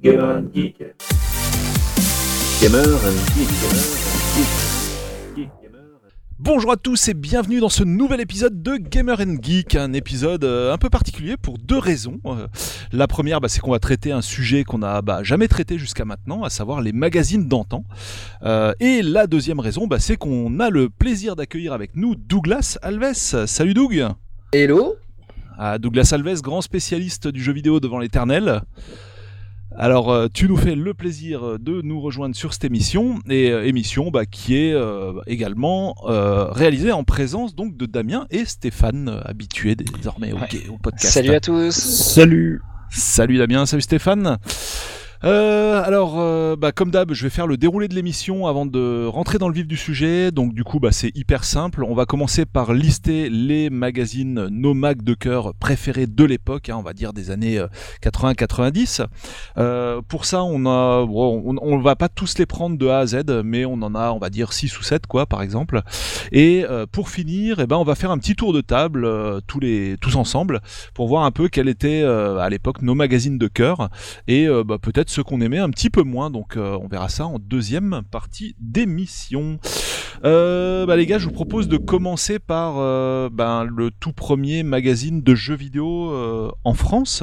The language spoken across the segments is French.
Gamer and Geek. Gamer and Geek. Gamer and Geek. Bonjour à tous et bienvenue dans ce nouvel épisode de Gamer and Geek, un épisode euh, un peu particulier pour deux raisons. Euh, la première, bah, c'est qu'on va traiter un sujet qu'on n'a bah, jamais traité jusqu'à maintenant, à savoir les magazines d'antan. Euh, et la deuxième raison, bah, c'est qu'on a le plaisir d'accueillir avec nous Douglas Alves. Salut Doug Hello Ah, Douglas Alves, grand spécialiste du jeu vidéo devant l'éternel. Alors, euh, tu nous fais le plaisir de nous rejoindre sur cette émission, et euh, émission bah, qui est euh, également euh, réalisée en présence donc de Damien et Stéphane, euh, habitués désormais au, Ouais. au podcast. Salut à tous Salut Salut Damien, salut Stéphane. Euh, alors, euh, bah, comme d'hab, je vais faire le déroulé de l'émission avant de rentrer dans le vif du sujet. Donc, du coup, bah, c'est hyper simple. On va commencer par lister les magazines, nos mags de cœur préférés de l'époque, hein, on va dire des années euh, 80-90. Euh, pour ça, on va pas tous les prendre de A à Z, mais on en a, on va dire 6 ou 7 quoi, par exemple. Et pour finir, eh ben, on va faire un petit tour de table tous ensemble, pour voir un peu quels étaient euh, à l'époque nos magazines de cœur et bah, peut-être ceux qu'on aimait un petit peu moins. Donc euh, on verra ça en deuxième partie d'émission. Euh, bah, les gars, je vous propose de commencer par euh, ben, le tout premier magazine de jeux vidéo euh, en France.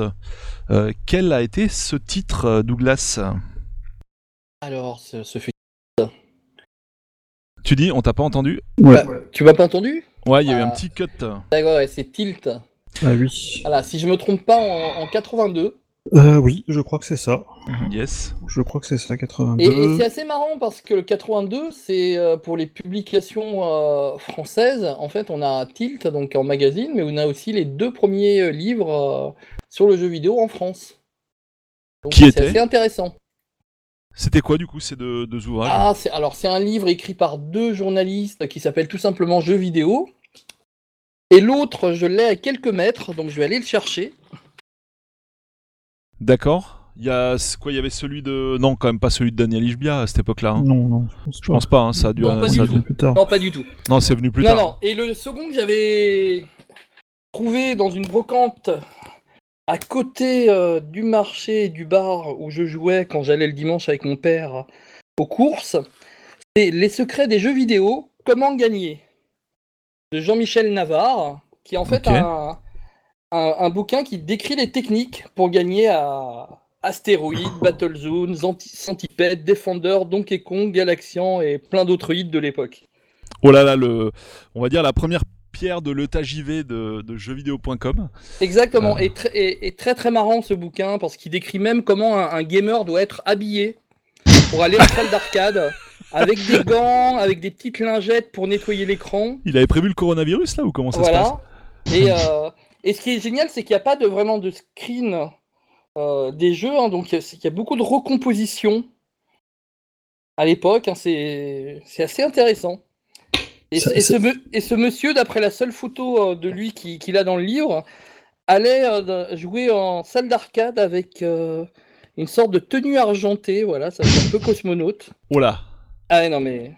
Euh, quel a été ce titre, Douglas? Alors, ce, ce fut... Tu dis, on t'a pas entendu? Ouais, Bah, tu m'as pas entendu? Ouais, il y a eu Ah. un petit cut. D'accord, ouais, c'est Tilt. ah oui. Voilà, si je me trompe pas, en, en 82. Euh, oui, je crois que c'est ça. Yes. Je crois que c'est ça, 82. Et, et c'est assez marrant parce que le 82, c'est euh, pour les publications euh, françaises. En fait, on a Tilt, donc en magazine, mais on a aussi les deux premiers livres euh, sur le jeu vidéo en France. Donc, Qui c'est intéressant. C'était quoi du coup ces deux, deux ouvrages? Ah, c'est alors c'est un livre écrit par deux journalistes qui s'appelle tout simplement Jeux vidéo. Et l'autre, je l'ai à quelques mètres, donc je vais aller le chercher. D'accord. Il y a quoi Il y avait celui de non, quand même pas celui de Daniel Ishbia à cette époque-là. hein. Non, non, je pense Je pense pas. hein, ça a dû. Non, pas ça du a tout. dû- plus tard. Non, pas du tout. Non, c'est venu plus non, tard. non. Et le second que j'avais trouvé dans une brocante à côté euh, du marché et du bar où je jouais quand j'allais le dimanche avec mon père aux courses, c'est Les secrets des jeux vidéo, comment gagner de Jean-Michel Navarre, qui est en fait un, un, un bouquin qui décrit les techniques pour gagner à Astéroïdes, Battlezone, Zanti- Centipede, Defender, Donkey Kong, Galaxian et plein d'autres hits de l'époque. Oh là là, le, on va dire la première pierre de l'ETA JV de, de jeuxvideo.com. Exactement, Euh. et, tr- et- et très très marrant ce bouquin parce qu'il décrit même comment un, un gamer doit être habillé pour aller en salle d'arcade avec des gants, avec des petites lingettes pour nettoyer l'écran. Il avait prévu le coronavirus là ou comment ça se passe? Et, euh, et ce qui est génial, c'est qu'il n'y a pas de vraiment de screen euh, des jeux, hein, donc il y, a- il y a beaucoup de recompositions à l'époque. hein, c'est assez intéressant. Et, Ça- ce- et ce, ça- me- et ce monsieur, d'après la seule photo euh, de lui qui- qu'il a dans le livre, allait euh, jouer en salle d'arcade avec euh, une sorte de tenue argentée. Voilà, ça fait un peu cosmonaute. Là. Ah non mais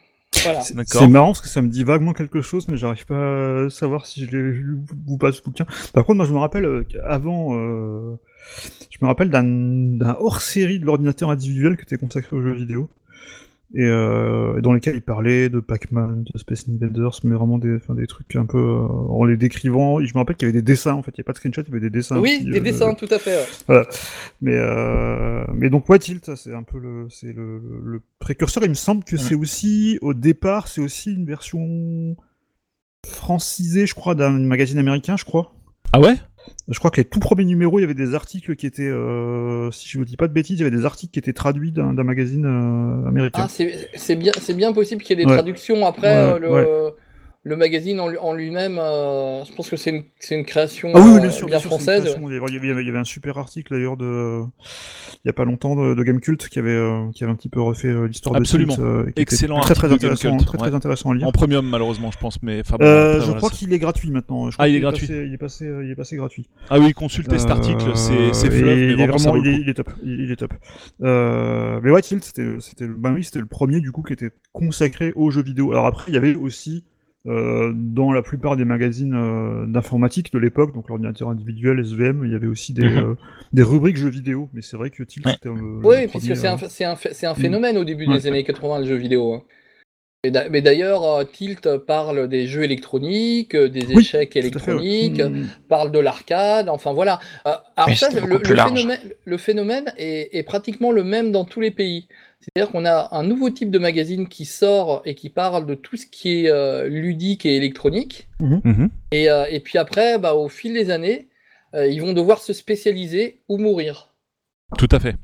voilà. C'est marrant parce que ça me dit vaguement quelque chose, mais j'arrive pas à savoir si je l'ai lu ou pas ce bouquin. Par contre, moi je me rappelle euh, qu'avant, euh, je me rappelle d'un d'un hors-série de l'ordinateur individuel qui était consacré aux jeux vidéo. Et euh, dans lesquels il parlait de Pac-Man, de Space Invaders, mais vraiment des, enfin, des trucs un peu euh, en les décrivant. Je me rappelle qu'il y avait des dessins en fait, il n'y a pas de screenshot, il y avait des dessins. Oui, des euh, dessins, tout à fait. ouais. Mais, euh, mais donc, ouais, Tilt, c'est un peu le, c'est le, le- le précurseur. Il me semble que c'est aussi, au départ, c'est aussi une version francisée, je crois, d'un magazine américain, je crois. Ah ouais? Je crois que les tout premiers numéros, il y avait des articles qui étaient, euh, si je ne dis pas de bêtises, il y avait des articles qui étaient traduits d'un magazine euh, américain. Ah, c'est bien, c'est bien possible qu'il y ait des Ouais. traductions. Après, Ouais, euh, le. Le magazine en, lui- en lui-même, euh, je pense que c'est une, création Ah oui, bien sûr, bien sûr, c'est une française. création. Il y avait- il y avait, il y avait un super article d'ailleurs de, il y a pas longtemps de, de Gamecult qui avait, euh, qui avait un petit peu refait euh, l'histoire de Absolument. Euh, et qui Excellent très très intéressant, Gamecult, très ouais. très intéressant à lire. En premium malheureusement, je pense, mais enfin, bon, Euh, après, je voilà, crois qu'il est gratuit maintenant. Je Ah, il est gratuit. passé- il est passé, euh, il est passé gratuit. Ah oui, consultez cet article, c'est c'est il est vraiment, il est, coup. il est top. Il, est top. Euh, mais ouais, Tilt, c'était, ben oui, c'était le premier du coup qui était consacré aux jeux vidéo. Alors après, il y avait aussi euh, dans la plupart des magazines euh, d'informatique de l'époque, donc l'ordinateur individuel, SVM, il y avait aussi des, Mhm. euh, des rubriques jeux vidéo, mais c'est vrai que Tilt, Ouais. c'était euh, Oui, premier, puisque c'est un, euh, c'est un, c'est un phénomène au début Ouais. des années 80, le jeu vidéo. hein. Et d'a- Mais d'ailleurs, euh, Tilt parle des jeux électroniques, euh, des Oui, échecs fait, électroniques, Mm, parle de l'arcade, enfin voilà. Euh, alors ça, le, phénomène, le phénomène est, est pratiquement le même dans tous les pays. C'est-à-dire qu'on a un nouveau type de magazine qui sort et qui parle de tout ce qui est euh, ludique et électronique. Mhm. Et, euh, et puis après, bah, au fil des années, euh, ils vont devoir se spécialiser ou mourir. Tout à fait.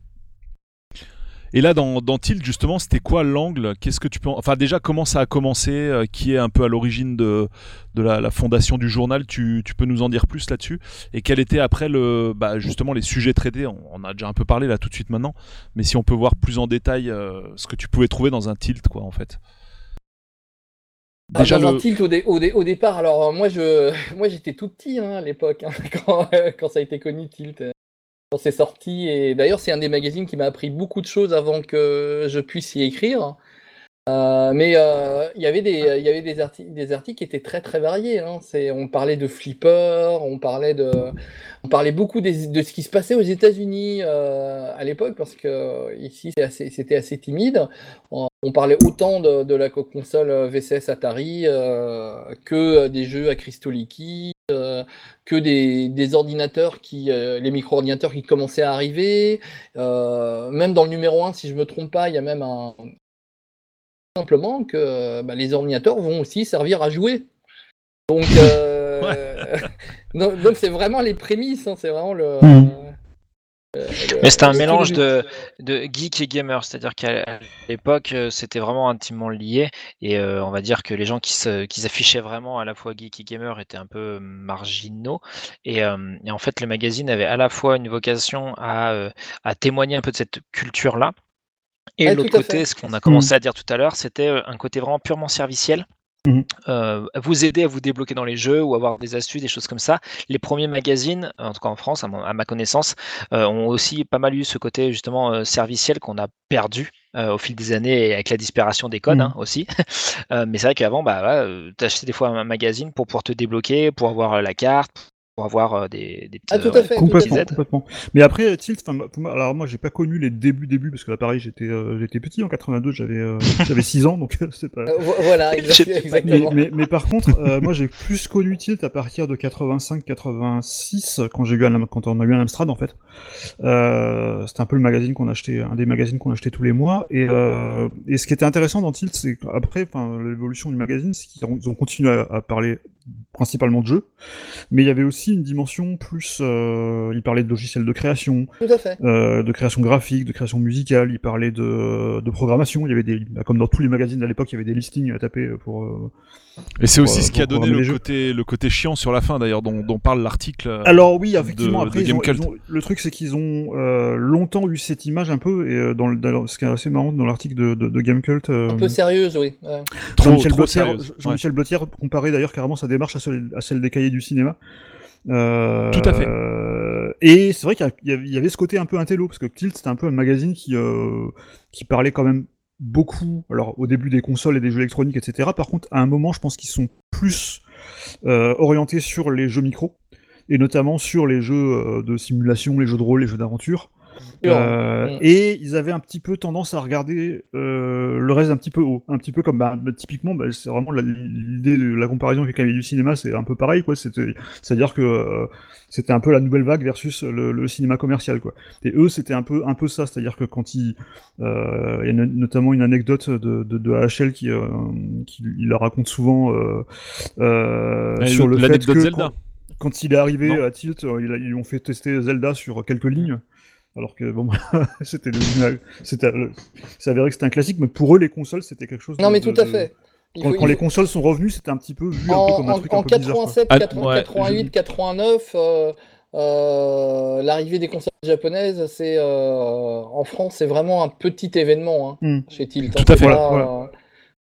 Et là, dans, dans Tilt, justement, c'était quoi l'angle? Qu'est-ce que tu peux. en- Enfin, déjà, comment ça a commencé euh, Qui est un peu à l'origine de, de la, la fondation du journal? Tu, tu peux nous en dire plus là-dessus? Et quel était après, le, bah, justement, les sujets traités on, on a déjà un peu parlé là tout de suite maintenant. Mais si on peut voir plus en détail euh, ce que tu pouvais trouver dans un Tilt, quoi, en fait. Ah, Déjà, dans le... un tilt au, dé- au, dé- au départ, alors euh, moi je moi j'étais tout petit hein, à l'époque hein, quand, euh, quand ça a été connu tilt quand c'est sorti et d'ailleurs c'est un des magazines qui m'a appris beaucoup de choses avant que je puisse y écrire. Euh, mais euh, il y avait des il y avait des articles des articles qui étaient très très variés. Hein. On parlait de flipper, on parlait de on parlait beaucoup des- de ce qui se passait aux États-Unis euh, à l'époque parce que ici c'est assez- c'était assez timide. On, parlait autant de, de la co- console VCS Atari que des jeux à cristaux liquides, euh, que des, des ordinateurs qui, euh, les micro-ordinateurs qui commençaient à arriver. Euh, même dans le numéro 1, si je me trompe pas, il y a même un simplement que bah, les ordinateurs vont aussi servir à jouer. Donc euh, donc c'est vraiment les prémices, hein, c'est vraiment le. Mhm. Mais c'était un mélange de, de geek et gamer, c'est-à-dire qu'à l'époque, euh, c'était vraiment intimement lié, et euh, on va dire que les gens qui s'affichaient vraiment à la fois geek et gamer étaient un peu marginaux, et, euh, et en fait, le magazine avait à la fois une vocation à, euh, à témoigner un peu de cette culture-là, et Ah, l'autre côté, fait. ce qu'on a commencé à dire tout à l'heure, c'était un côté vraiment purement serviciel. Mhm. Euh, vous aider à vous débloquer dans les jeux ou avoir des astuces, des choses comme ça. Les premiers magazines, en tout cas en France, à, mon- à ma connaissance, euh, ont aussi pas mal eu ce côté justement euh, serviciel qu'on a perdu euh, au fil des années et avec la disparition des codes Mhm. hein, aussi. Euh, mais c'est vrai qu'avant, bah, voilà, euh, t'achetais des fois un magazine pour pouvoir te débloquer, pour avoir la carte, pour avoir euh, des, des Ah, petits, tout à fait. Complètement. Mais après, Tilt, pour moi- alors moi, j'ai pas connu les débuts, débuts, parce que là, pareil, j'étais, euh, j'étais petit en 82, j'avais, euh, j'avais 6 ans, donc c'est pas. Euh, vo- voilà, Mais, exactement. mais, mais par contre, euh, moi, j'ai plus connu Tilt à partir de 85-86, quand j'ai eu un, quand on a eu un Amstrad, en fait. Euh, c'était un peu le magazine qu'on achetait, un des magazines qu'on achetait tous les mois. Et, euh, et ce qui était intéressant dans Tilt, c'est qu'après, enfin, l'évolution du magazine, c'est qu'ils ont, continué à, à parler principalement de jeux, mais il y avait aussi une dimension plus, euh, ils parlaient de logiciels de création, Tout à fait. euh, de création graphique, de création musicale, il parlait de, de programmation, il y avait des, bah, comme dans tous les magazines à l'époque, il y avait des listings à taper pour, euh, Et c'est aussi ce qui a donné le côté, le côté chiant sur la fin, d'ailleurs, dont, dont parle l'article. Alors oui, effectivement, de- après, de ils ont- Gamecult. ils ont- le truc c'est qu'ils ont euh, longtemps eu cette image un peu, et dans, le, dans- ce qui est assez marrant dans l'article de, de, de Gamecult, euh, Un peu sérieuse, oui. ouais. Jean-Michel Blottière, sérieuse. Ouais. Blottière comparait d'ailleurs carrément sa démarche à celle, à celle des cahiers du cinéma. Euh, Tout à fait. et c'est vrai qu'il y avait- ce côté un peu intello, parce que Tilt c'était un peu un magazine qui, euh, qui parlait quand même beaucoup, alors au début des consoles et des jeux électroniques, etc. Par contre, à un moment, je pense qu'ils sont plus euh, orientés sur les jeux micro, et notamment sur les jeux de simulation, les jeux de rôle, les jeux d'aventure. Euh, Mm. Et ils avaient un petit peu tendance à regarder euh, le reste un petit peu haut, un petit peu comme bah, bah, typiquement, bah, c'est vraiment l'idée de la comparaison avec les du cinéma, c'est un peu pareil quoi. C'est-à-dire que euh, c'était un peu la nouvelle vague versus le, le cinéma commercial quoi. Et eux, c'était un peu un peu ça, c'est-à-dire que quand ils, euh, il y a no- notamment une anecdote de, de, de AHL qui, euh, qui il la raconte souvent euh, euh, Ouais, sur le fait que Zelda. quand, quand il est arrivé Non. à Tilt, ils ont fait tester Zelda sur quelques lignes. Alors que bon, c'était c'était, euh, c'est avéré que c'était un classique, mais pour eux les consoles c'était quelque chose. Non, de- mais de- tout à fait. Quand, faut- quand il les consoles sont revenues, c'était un petit peu vu un peu En, comme un en- truc en un peu bizarre. quoi. 87, Ah, 80, ouais, 88, 89, euh, euh, l'arrivée des consoles japonaises, c'est euh, en France, c'est vraiment un petit événement hein, Hmm. chez Tilt. Tout hein, à fait. Voilà,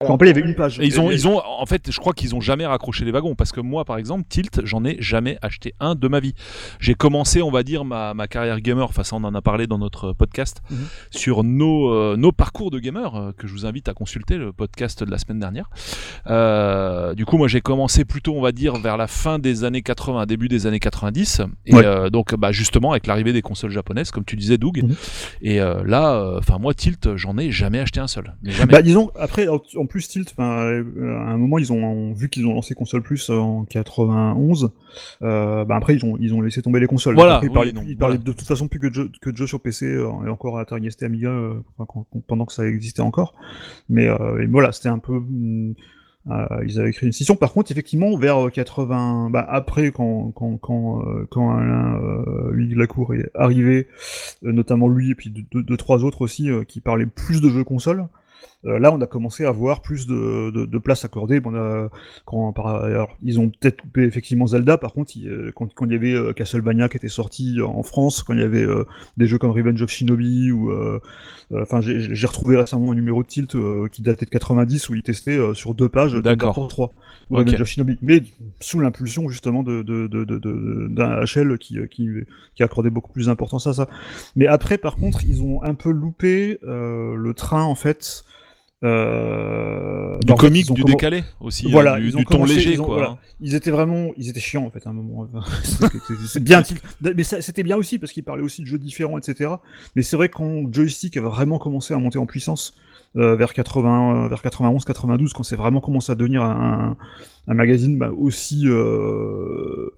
Je me rappelle, il y avait une page. Et ils ont, ils ont, en fait, je crois qu'ils ont jamais raccroché les wagons parce que moi, par exemple, Tilt, j'en ai jamais acheté un de ma vie. J'ai commencé, on va dire, ma, ma carrière gamer. Enfin, ça, on en a parlé dans notre podcast Mhm. sur nos, euh, nos parcours de gamer euh, que je vous invite à consulter le podcast de la semaine dernière. Euh, du coup, moi, j'ai commencé plutôt, on va dire, vers la fin des années 80, début des années 90. Et Ouais. euh, donc, bah, justement, avec l'arrivée des consoles japonaises, comme tu disais, Doug. Mhm. Et euh, là, enfin, moi, Tilt, j'en ai jamais acheté un seul. Mais jamais. Bah, disons, après, en en plus, Tilt, enfin, euh, à un moment, ils ont vu qu'ils ont lancé console plus en 91. Euh, bah après, ils ont, ils ont laissé tomber les consoles. Voilà, Après, ils oui, parlaient, donc, ils parlaient voilà. de toute façon plus que de jeux, que de jeux sur PC euh, et encore à Atari ST Amiga euh, enfin, pendant que ça existait encore. Mais euh, voilà, c'était un peu. euh, ils avaient créé une scission. Par contre, effectivement, vers 80, bah, après, quand, quand, quand, euh, quand Alain euh, Lacour est arrivé, euh, notamment lui et puis deux, deux- trois autres aussi euh, qui parlaient plus de jeux consoles, euh, là, on a commencé à avoir plus de, de, de place accordée. Bon, on a- quand, par, alors, ils ont peut-être coupé effectivement Zelda, par contre, il- euh, quand, quand il y avait euh, Castlevania qui était sorti en France, quand il y avait euh, des jeux comme Revenge of Shinobi, ou euh, euh, enfin, j'ai retrouvé récemment un numéro de Tilt euh, qui datait de 90 où il testait euh, sur deux pages D'accord. Thunder Force 3 ou. Revenge of Shinobi, mais sous l'impulsion justement de de- de- d'un HL qui, euh, qui, qui accordait beaucoup plus d'importance à ça. Mais après, par contre, ils ont un peu loupé euh, le train en fait. Euh, du bah, fait, comique, du décalé aussi, Voilà, hein, du, ont du ton léger, ils ont- quoi. voilà. hein. Ils étaient vraiment, ils étaient chiants en fait à un moment. C'est- bien, mais c'était bien aussi parce qu'ils parlaient aussi de jeux différents, etc. Mais c'est vrai quand Joystick a vraiment commencé à monter en puissance euh, vers 80, euh, vers 91, 92, quand c'est vraiment commencé à devenir un, un magazine bah, aussi euh,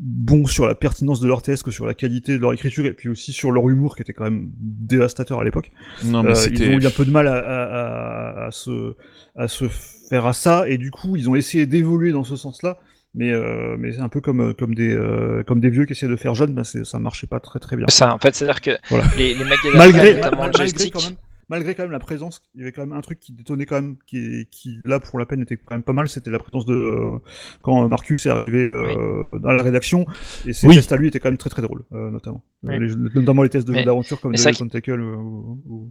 bon sur la pertinence de leur thèse que sur la qualité de leur écriture et puis aussi sur leur humour qui était quand même dévastateur à l'époque. Non, mais Euh, ils ont eu un peu de mal à, à- à- à se, à se faire à ça, et du coup, ils ont essayé d'évoluer dans ce sens-là, mais, euh, mais c'est un peu comme, comme, des, euh, comme des vieux qui essaient de faire jeune, bah, c'est- ça marchait pas très très bien. Ça, en fait, c'est-à-dire que Voilà. les, les mecs de la Malgré, quand même, malgré quand même la présence, il y avait quand même un truc qui détonnait quand même, qui, qui là pour la peine était quand même pas mal, c'était la présence de euh, quand Marcus est arrivé euh, dans la rédaction, et ses Oui. tests à lui étaient quand même très très drôles, euh, notamment. Euh, Oui. les- notamment les tests de d'aventure comme Legend Tackle euh, ou- ou-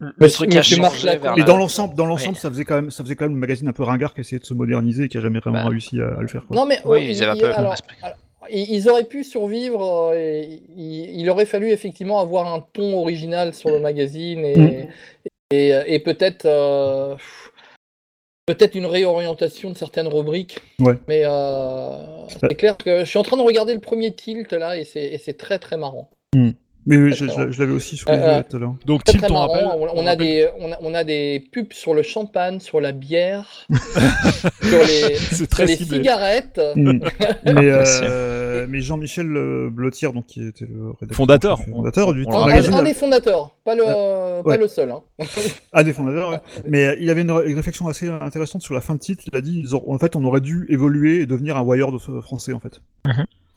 le Mais truc a changé vers Mais la- dans l'ensemble, dans l'ensemble, ça faisait quand même, ça faisait quand même un magazine un peu ringard qui essayait de se moderniser et qui a jamais vraiment Bah. réussi à, à le faire. Quoi. Non, mais Oui, ils avaient un peu le alors, respect. alors, ils auraient pu survivre. euh, et il, aurait fallu effectivement avoir un ton original sur le magazine et, Mm. et, et peut-être euh, peut-être une réorientation de certaines rubriques. Ouais. Mais euh, c'est clair que je suis en train de regarder le premier tilt là et c'est très très marrant. Mais oui, je, je- je l'avais aussi sous les Euh, yeux tout à l'heure. Donc, Très, Tilt, très on marrant. rappelle. On, on a rappelle- des on a, on a des pubs sur le champagne, sur la bière, sur les, sur très les cigarettes. Mm. mais. Euh, mais Jean-Michel euh, Blottière, donc qui était le rédacteur, Fondateur. fondateur du Un, magazine, un des fondateurs, pas le, pas ouais. le seul. hein. un des fondateurs. ouais. Mais euh, il avait une, une réflexion assez intéressante sur la fin de titre. Il a dit, ils ont- en fait, on aurait dû évoluer et devenir un Wired français en fait.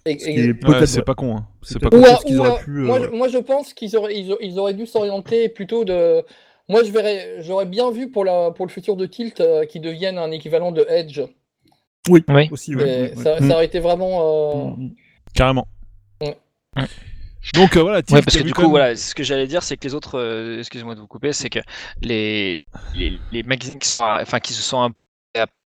Qui Ouais, peut-être c'est vrai. pas con. hein. C'est pas con. Ou, quelque chose qu'ils ou, auraient pu, moi, euh, je- moi, je pense qu'ils auraient, ils, a- ils auraient dû s'orienter plutôt de. Moi, je verrais, j'aurais bien vu pour, la, pour le futur de Tilt euh, qu'ils deviennent un équivalent de Edge. Oui, Oui. aussi. Et Ouais, ouais, ça, ouais. ça aurait été vraiment. euh, Mm, mm. Carrément. Ouais. Donc, euh, voilà, Ouais, parce que du coup, même- voilà, ce que j'allais dire, c'est que les autres, euh, excusez-moi de vous couper, c'est que les, les, les magazines qui, sont, enfin, qui se sont un peu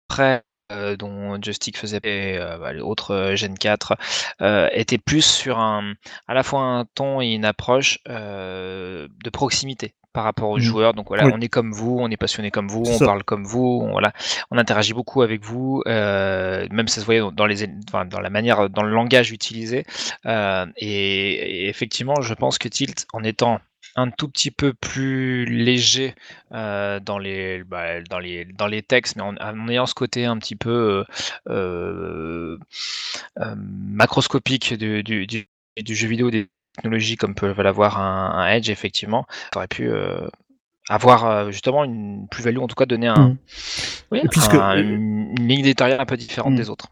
après, euh, dont Joystick faisait et, euh, bah, les autres euh, Gen 4, euh, étaient plus sur un, à la fois un ton et une approche euh, de proximité par rapport aux Mhm. joueurs. Donc voilà, Oui. on est comme vous, on est passionné comme vous, on ça. parle comme vous, on, voilà, on interagit beaucoup avec vous, euh, même ça se voyait dans les, enfin, dans la manière, dans le langage utilisé. Euh, et, et effectivement, je pense que Tilt, en étant un tout petit peu plus léger euh, dans, les, bah, dans, les, dans les textes, mais en, en ayant ce côté un petit peu euh, euh, macroscopique du, du, du, du jeu vidéo, des technologies comme peut l'avoir un, un Edge, effectivement, ça aurait pu avoir justement une plus-value, en tout cas donner un, Mm. oui, puisque- un- une, une ligne éditoriale un peu différente Mm. des autres.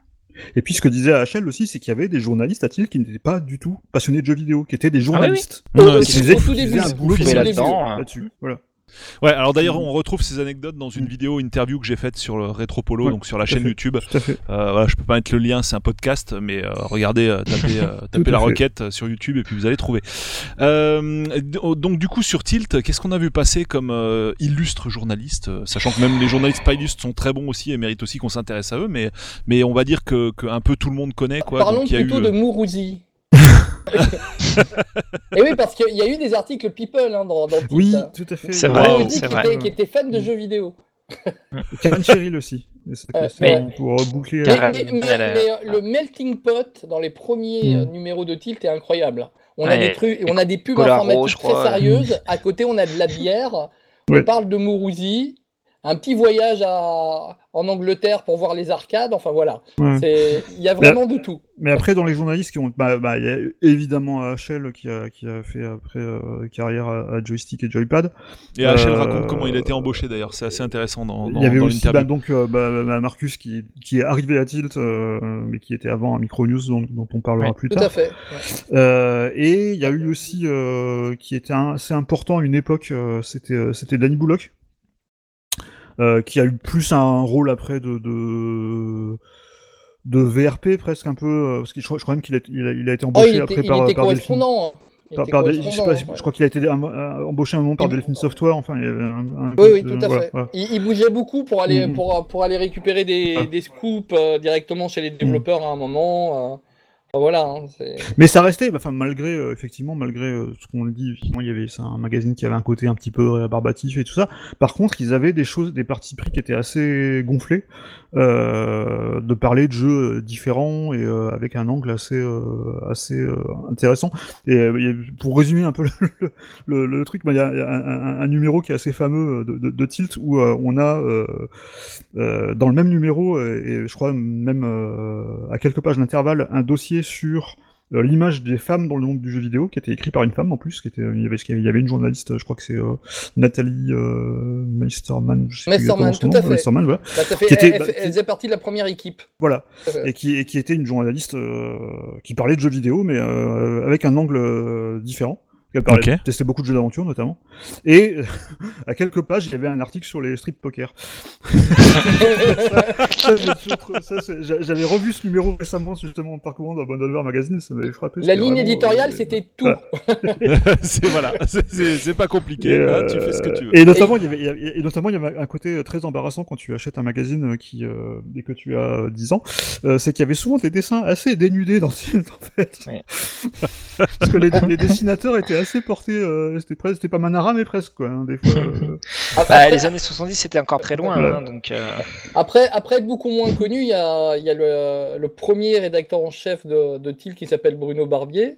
Et puis ce que disait HL aussi, c'est qu'il y avait des journalistes à Tilt qui n'étaient pas du tout passionnés de jeux vidéo, qui étaient des journalistes. Ouais, Au- Et c'est- qui faisaient, au tout début, un boulot là-dessus. Voilà. Ouais, alors d'ailleurs, on retrouve ces anecdotes dans une vidéo interview que j'ai faite sur le Rétropolo, Ouais, donc sur la chaîne fait. YouTube. Tout à fait. Euh, voilà, je peux pas mettre le lien, c'est un podcast, mais euh, regardez, euh, tapez, euh, tapez la requête euh, sur YouTube et puis vous allez trouver. Euh, d- donc du coup sur Tilt, qu'est-ce qu'on a vu passer comme euh, illustre journaliste, euh, sachant que même les journalistes pas illustres sont très bons aussi et méritent aussi qu'on s'intéresse à eux, mais mais on va dire que, que un peu tout le monde connaît quoi. Parlons donc y a plutôt eu, de euh, Mourouzi. Et oui, parce qu'il y a eu des articles People hein, dans, dans Tilt. Oui, tout à fait. C'est vrai, Mourouzi c'est qui, vrai. était, qui était fan de jeux vidéo. Karen Cheryl aussi. C'est- Euh, mais- pour boucler. Mais, mais- mais- mais, euh, le melting pot dans les premiers Mm. euh, numéros de Tilt est incroyable. On a des trucs, on a des pubs informatiques très sérieuses. À côté, on a de la bière. Ouais. On parle de Mourouzi. Un petit voyage à... en Angleterre pour voir les arcades. Enfin voilà. Ouais. C'est- Il y a vraiment de tout. Mais après, dans les journalistes qui ont, bah, bah, il y a évidemment HL qui a, qui a fait après euh, carrière à, joystick et joypad. Et HL euh, raconte comment il a été embauché d'ailleurs, c'est assez intéressant dans, dans, il y avait dans aussi bah, donc euh, bah, bah, Marcus qui, qui est arrivé à Tilt, euh, mais qui était avant à Micronews dont, dont on parlera plus Tout tard. à fait. Ouais. Euh, et il y a eu aussi euh, qui était assez important à une époque, euh, c'était euh, c'était Danny Bullock, euh, qui a eu plus un rôle après de de, de VRP presque un peu, euh, parce que je crois, je crois même qu'il a, il a, il a été Oh, embauché après était, il par, était par correspondant. Il Par, par Del- je, sais pas, correspondant, je crois qu'il a été euh, embauché un moment par Delphine Software. Enfin, il y avait un, un Oui, oui, peu de- tout à voilà, fait. voilà. Il, il bougeait beaucoup pour aller, Mhm. pour, pour aller récupérer des, Ah. des scoops euh, directement chez les développeurs à un moment. euh. Hein, Mais ça restait, malgré euh, effectivement malgré euh, ce qu'on le dit, il y avait un magazine qui avait un côté un petit peu rébarbatif et tout ça. Par contre, ils avaient des choses, des parties pris qui étaient assez gonflés, euh, de parler de jeux différents et avec un angle assez assez intéressant. Et pour résumer un peu le, truc, bah, il y a, un, numéro qui est assez fameux de, Tilt où on a dans le même numéro et je crois même à quelques pages d'intervalle un dossier sur euh, l'image des femmes dans le monde du jeu vidéo qui était écrit par une femme en plus qui était il y avait il y avait une journaliste je crois que c'est euh, Nathalie euh, Meisterman je sais Meisterman, tout à fait. Voilà Bah, fait, Qui était- elle, bah, elle- faisait partie de la première équipe. voilà Euh, et qui, et qui était une journaliste euh, qui parlait de jeux vidéo, mais euh, avec un angle euh, Ok. testait beaucoup de jeux d'aventure notamment. Et à quelques pages, il y avait un article sur les street poker. J'avais revu ce numéro récemment, justement, en parcourant dans Bonne Magazine, ça m'avait frappé. La c'était ligne vraiment, éditoriale, euh, c'était tout. voilà. c'est voilà, c'est- pas compliqué, Et, hein, euh, tu fais ce que tu veux. Et notamment, il y avait, il y avait- et notamment, il y avait un côté très embarrassant quand tu achètes un magazine euh, qui, euh, dès que tu as 10 ans, euh, c'est qu'il y avait souvent des dessins assez dénudés dans Tilt, en fait. Ouais. Parce que les, les dessinateurs étaient assez portés, euh, c'était presque, c'était pas Manara, mais presque, quoi, hein, des fois. euh. Bah, Après, les années 70, c'était encore très loin, Voilà. hein, donc euh, après, après être beaucoup moins connu, il y a, il y a le, le premier rédacteur en chef de, de Tilt qui s'appelle Bruno Barbier.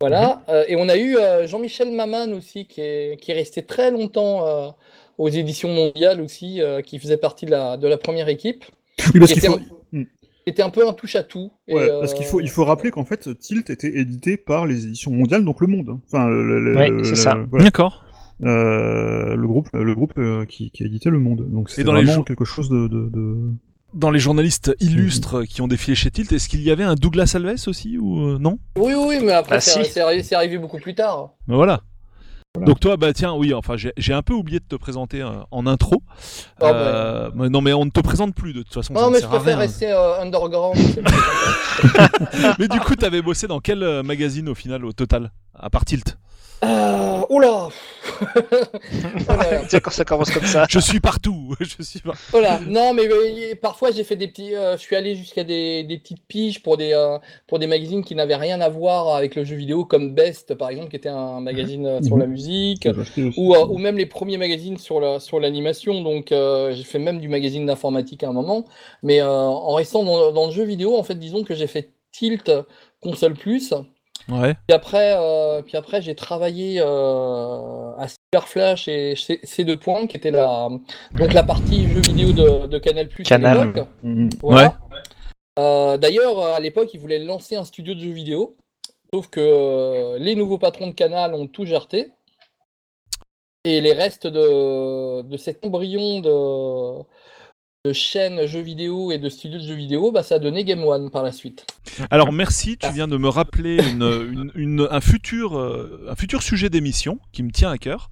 Voilà. Euh, et on a eu euh, Jean-Michel Maman aussi, qui est, qui est resté très longtemps euh, aux éditions mondiales aussi, euh, qui faisait partie de la, de la première équipe. Oui, parce Qui qu'il faut, qui était un peu un touche à tout. Ouais, euh, parce qu'il faut, il faut rappeler qu'en fait, Tilt était édité par les éditions mondiales, donc le monde. hein. Enfin, le, le- Ouais, le- c'est ça. voilà. D'accord. Euh, le groupe, le groupe euh, qui, qui a édité le monde. Donc c'est dans les vraiment jours- quelque chose de, de, de... Dans les journalistes illustres qui ont défilé chez Tilt, est-ce qu'il y avait un Douglas Alves aussi ou euh, non? Oui, oui, mais après, Bah, c'est si. arri- arrivé beaucoup plus tard. Ben voilà. Voilà. Donc toi, bah tiens, oui, enfin j'ai un peu oublié de te présenter euh, en intro. Oh, Euh, mais non, mais on ne te présente plus de toute façon. ça Non, ne mais je préfère rien. rester euh, underground. Mais du coup, t'avais bossé dans quel euh, magazine au final, au total, à part Tilt? Euh, oula quand ça commence comme ça. Je suis partout. Je suis par- Voilà, non, mais euh, parfois j'ai fait des petits. euh, je suis allé jusqu'à des, des petites piges pour des, euh, pour des magazines qui n'avaient rien à voir avec le jeu vidéo, comme Best par exemple, qui était un magazine euh, sur Mhm. la musique, que j'ai acheté aussi. ou, euh, ou même les premiers magazines sur la- sur l'animation. Donc euh, j'ai fait même du magazine d'informatique à un moment. Mais euh, en restant dans, dans le jeu vidéo, en fait, disons que j'ai fait Tilt Console Plus. Ouais. Puis après, euh, puis après j'ai travaillé euh, à Superflash et C- C2 Points, qui était la, donc la partie jeux vidéo de, de Canal Plus Canal. à l'époque. Mhm. Voilà. Euh, D'ailleurs, à l'époque, ils voulaient lancer un studio de jeux vidéo, sauf que euh, les nouveaux patrons de Canal ont tout jarté. Et les restes de, de cet embryon de, de chaînes jeux vidéo et de studios de jeux vidéo, bah, ça a donné Game One par la suite. Alors merci, tu viens de me rappeler une, une- une- un, futur, euh, un futur sujet d'émission qui me tient à cœur.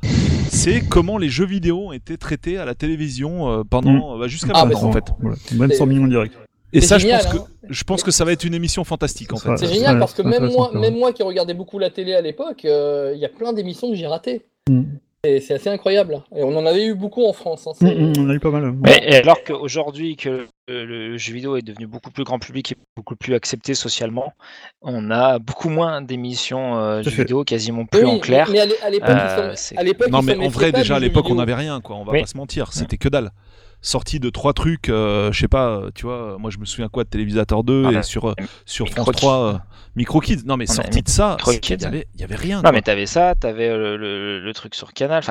c'est comment les jeux vidéo ont été traités à la télévision euh, pendant bah, jusqu'à Ah, maintenant en fait. Voilà. Même 100 millions direct. Et ça, génial, je pense hein. que je pense que ça va être une émission fantastique en fait. C'est génial ouais, parce que moi, même moi qui regardais beaucoup la télé à l'époque, euh, il y a plein d'émissions que j'ai ratées. Mm. C'est assez incroyable. Et on en avait eu beaucoup en France. hein, Mm, mm, on a eu pas mal. ouais. Mais et alors qu'aujourd'hui que le jeu vidéo est devenu beaucoup plus grand public et beaucoup plus accepté socialement, on a beaucoup moins d'émissions euh, jeux vidéo, quasiment plus Oui, en clair. Mais à l'é- à l'époque, Euh, Non mais en vrai déjà à l'époque on vidéo. avait rien quoi, on va Oui. pas se mentir, c'était que dalle. Sorti de trois trucs, euh, je sais pas, euh, tu vois, moi je me souviens quoi de Télévisateur 2 Ah, et bah, sur euh, sur Micro France Kids. 3 euh, Micro Kids. Non mais sorti de ça, il y avait il y avait rien. Non quoi. mais t'avais ça, t'avais le, le, le truc sur Canal,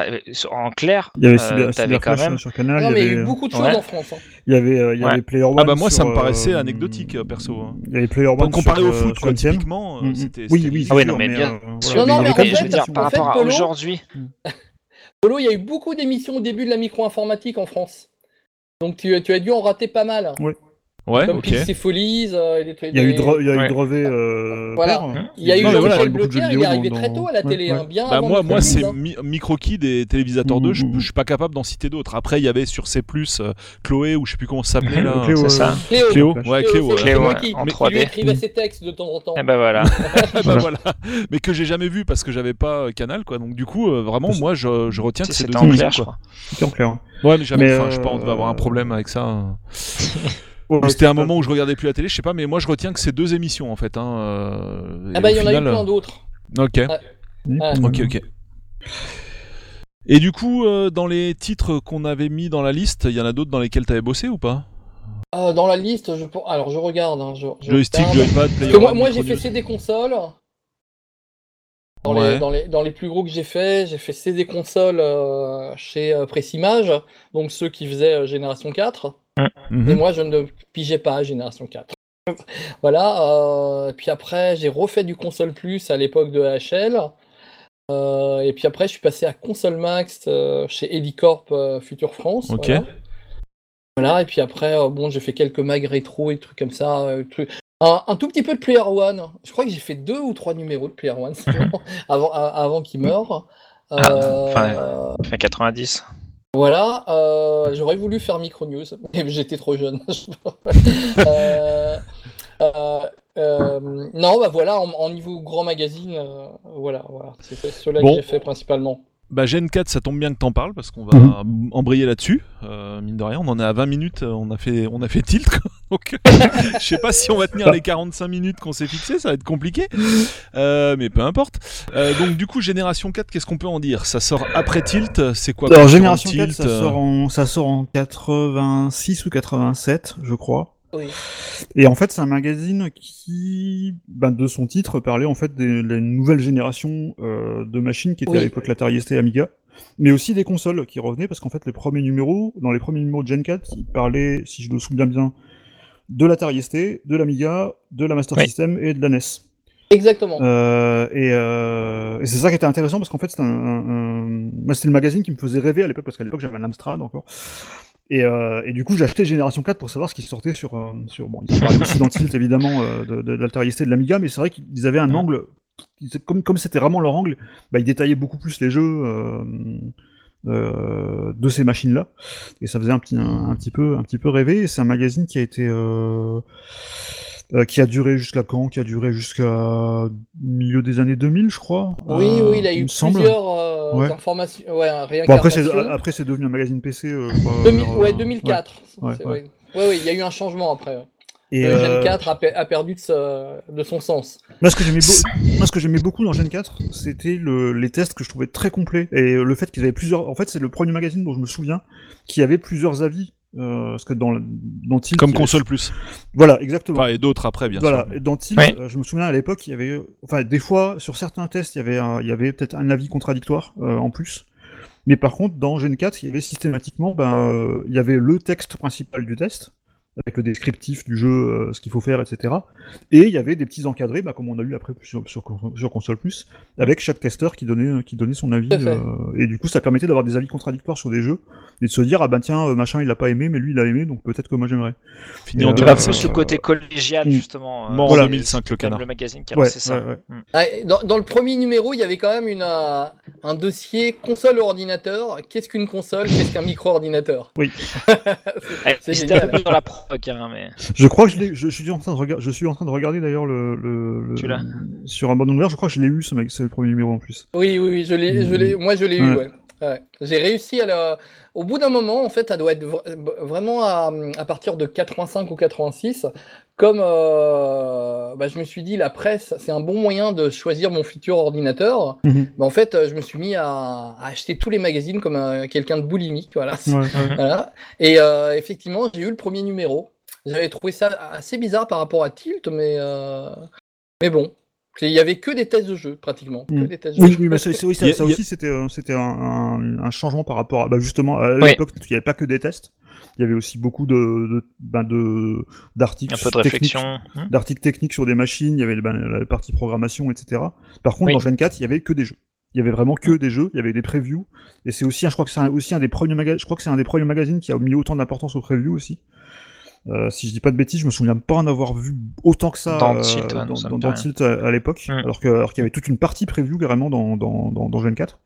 en clair, Il y avait euh, Cyber, t'avais Cyber quand même. sur Canal. Non, il mais y il y a avait, eu beaucoup de choses Ouais. en France. hein. il y avait, euh, il y Ouais. avait Player One. Ah bah moi ça me paraissait euh, anecdotique perso. hein. Il y avait Player One. Donc comparé sur, au foot quoi, typiquement, Mm, mm. c'était Oui, oui. Ah oui, c'est non, mais bien- Non, mais je veux dire, par rapport à aujourd'hui, Polo, il y a eu beaucoup d'émissions au début de la micro-informatique en France. Donc tu, as dû en rater pas mal. Ouais, Comme ok. PC Folies. euh, Il y a eu des- Dre- il y a eu Ouais. Drevet. euh, Voilà. père. Il y a eu voilà, Jean-Michel de Blotier, il est arrivé dans- très tôt à la ouais, télé, ouais. hein, bien Bah avant moi, moi c'est hein. Mi- Microkid et Télévisateur 2, je, Mhm. je suis pas capable d'en citer d'autres. Après, il y avait sur C+, euh, Chloé, ou je sais plus comment ça s'appelait là. Cléo, c'est ça. Cléo. Cléo, ouais, Cléo, Cléo. c'est ouais. Cléo, moi ouais, qui, en qui 3D. lui écrivait ses textes de temps en temps. Et ben voilà. bah voilà. Mais que j'ai jamais vu parce que j'avais pas euh, Canal, quoi. Donc du coup, euh, vraiment, moi, je, retiens que c'est deux en clair, je crois. En clair. Ouais, mais jamais. Je sais pas, on devait avoir un problème avec ça. Euh. Ouais, Ou c'était un moment où je regardais plus la télé, je sais pas, mais moi je retiens que c'est deux émissions en fait. Hein, euh, Ah bah il y en a eu plein euh, d'autres. Ok, Ouais. pas- ok, ok. Et du coup, euh, dans les titres qu'on avait mis dans la liste, il y en a d'autres dans lesquels t'avais bossé ou pas? Euh, dans la liste, je... alors je regarde. hein, je, je Joystick, regarde. joypad, Parce player que moi, moi j'ai fait. CD console. Dans, Ouais. les, dans, les, dans les plus gros que j'ai fait, j'ai fait CD console euh, chez euh, Pressimage, donc ceux qui faisaient euh, Génération 4. Mhm. Et moi, je ne pigeais pas à Génération 4. voilà. euh, puis après, j'ai refait du console plus à l'époque de AHL. Euh, et puis après, je suis passé à Console Max euh, chez Helicorp euh, Future France. Ok. Voilà. Voilà, et puis après, euh, bon, j'ai fait quelques mag rétro et trucs comme ça. euh, trucs- Un, un tout petit peu de Player One. Je crois que j'ai fait deux ou trois numéros de Player One avant, qu'il meure. Ah, Euh, enfin, Fin 90. Voilà, euh, j'aurais voulu faire Micro News, mais j'étais trop jeune. Euh, euh, non, bah voilà, en, en niveau grand magazine, voilà, voilà, c'est cela Bon. que j'ai fait principalement. Bah Gen 4, ça tombe bien que t'en parles parce qu'on Mhm. va embrayer là-dessus. Euh, mine de rien, on en est à 20 minutes, euh, on a fait, on a fait tilt. quoi. Donc, je sais pas si on va tenir les 45 minutes qu'on s'est fixé, ça va être compliqué. Euh, mais peu importe. Euh, donc du coup, Génération 4, qu'est-ce qu'on peut en dire? Ça sort après tilt, c'est quoi Alors, Génération 4, Tilt, ça euh, sort, en, ça sort en 86 ou 87, je crois. Oui. Et en fait, c'est un magazine qui, ben, de son titre, parlait en fait des- de la nouvelle génération euh, de machines qui étaient Oui. à l'époque l'Atari ST Amiga, mais aussi des consoles qui revenaient parce qu'en fait, les premiers numéros, dans les premiers numéros de Gen 4, ils parlaient, si je me souviens bien, de l'Atari ST, de l'Amiga, de la Master Oui. System et de la NES. Exactement. Euh, et euh, et c'est ça qui était intéressant parce qu'en fait, c'était un, un- le magazine qui me faisait rêver à l'époque parce qu'à l'époque j'avais un Amstrad encore. Et, euh, et du coup, j'ai acheté Génération 4 pour savoir ce qui sortait sur. euh, sur bon, ils parlaient aussi dans Tilt évidemment euh, de, de, de et de l'Amiga, mais c'est vrai qu'ils avaient un angle. Comme comme c'était vraiment leur angle, bah, ils détaillaient beaucoup plus les jeux. euh, de ces machines-là, et ça faisait un petit, un, un petit peu, un petit peu rêver. C'est un magazine qui a été, euh, euh, qui a duré jusqu'à quand? Qui a duré jusqu'à milieu des années 2000, je crois. oui, euh, oui, il a eu me semble. plusieurs euh, Ouais. informations, ouais, Bon, après, c'est, devenu un magazine PC. euh, crois, 2000 vers, ouais, euh, 2004. ouais, ouais. il y a eu un changement après. Et, Le euh, Gen 4 a, pe- a perdu de, son sens. Moi, ce que j'aimais, beaucoup dans Gen 4, c'était le, les tests que je trouvais très complets et le fait qu'ils avaient plusieurs. En fait, c'est le premier magazine dont je me souviens qui avait plusieurs avis. Euh, parce que dans, le- dans Tilt, Comme avait- console plus. Voilà, exactement. Enfin, et d'autres après, bien voilà. sûr. Dans Tilt, Ouais. euh, je me souviens à l'époque, il y avait, enfin, des fois, sur certains tests, il y avait, un- il y avait peut-être un avis contradictoire euh, en plus. Mais par contre, dans Gen 4, il y avait systématiquement, ben, euh, il y avait le texte principal du test, avec le descriptif du jeu, euh, ce qu'il faut faire, etc. Et il y avait des petits encadrés, bah, comme on a eu après sur, sur, sur console plus, avec chaque testeur qui donnait, qui donnait son avis. Euh, et du coup, ça permettait d'avoir des avis contradictoires sur des jeux et de se dire ah ben tiens, euh, machin il a pas aimé, mais lui il a aimé, donc peut-être que moi j'aimerais. Fini Et, en euh, côté collégial, Mm. justement. Mort Voilà. 2005 le canard. le magazine qui a Ouais, lancé ça. ouais, ouais. Mm. Ouais, Dans, dans le premier numéro, il y avait quand même une, euh, un dossier console ou ordinateur. Qu'est-ce qu'une console? Qu'est-ce qu'un micro-ordinateur? Oui. Eh, C'est C'était un génial. peu plus dans la hein, mais. Je crois que je, suis en train de regarder, je suis en train de regarder d'ailleurs le, Tu sur un bon ouvert. Je crois que je l'ai eu, ce mec, c'est le premier numéro en plus. Oui, oui, oui, je l'ai, je l'ai, moi je l'ai eu, Ouais. J'ai réussi à la... Au bout d'un moment, en fait, ça doit être vra- vraiment à, à partir de 85 ou 86, comme euh, bah, je me suis dit, la presse, c'est un bon moyen de choisir mon futur ordinateur. Mhm. Bah, en fait, euh, je me suis mis à, à acheter tous les magazines comme euh, quelqu'un de boulimique, voilà. Ouais. Voilà. Et euh, effectivement, j'ai eu le premier numéro. J'avais trouvé ça assez bizarre par rapport à Tilt, mais, euh, mais bon. Il y avait que des tests de jeu, pratiquement. Que des tests de Oui, jeu. oui, mais ça, oui, aussi, c'était, c'était un, un- un changement par rapport à, bah, justement, à l'époque, il n'y avait pas que des tests. Il y avait aussi beaucoup de, de, ben, de, d'articles. De techniques- réflexion. Hmm. D'articles techniques sur des machines, il y avait ben, la partie programmation, etc. Par contre, Oui. dans Gen 4, il y avait que des jeux. Il y avait vraiment que des jeux, il y avait des previews. Et c'est aussi, je crois que c'est un- aussi un des premiers magazines, je crois que c'est un des premiers magazines qui a mis autant d'importance aux previews aussi. Euh, si je dis pas de bêtises, je me souviens pas en avoir vu autant que ça Dans euh, Tilt, ouais, dans, dans- dans. Tilt à, à l'époque, Mm. alors que- alors qu'il y avait toute une partie preview carrément dans, dans, dans, dans Gen 4.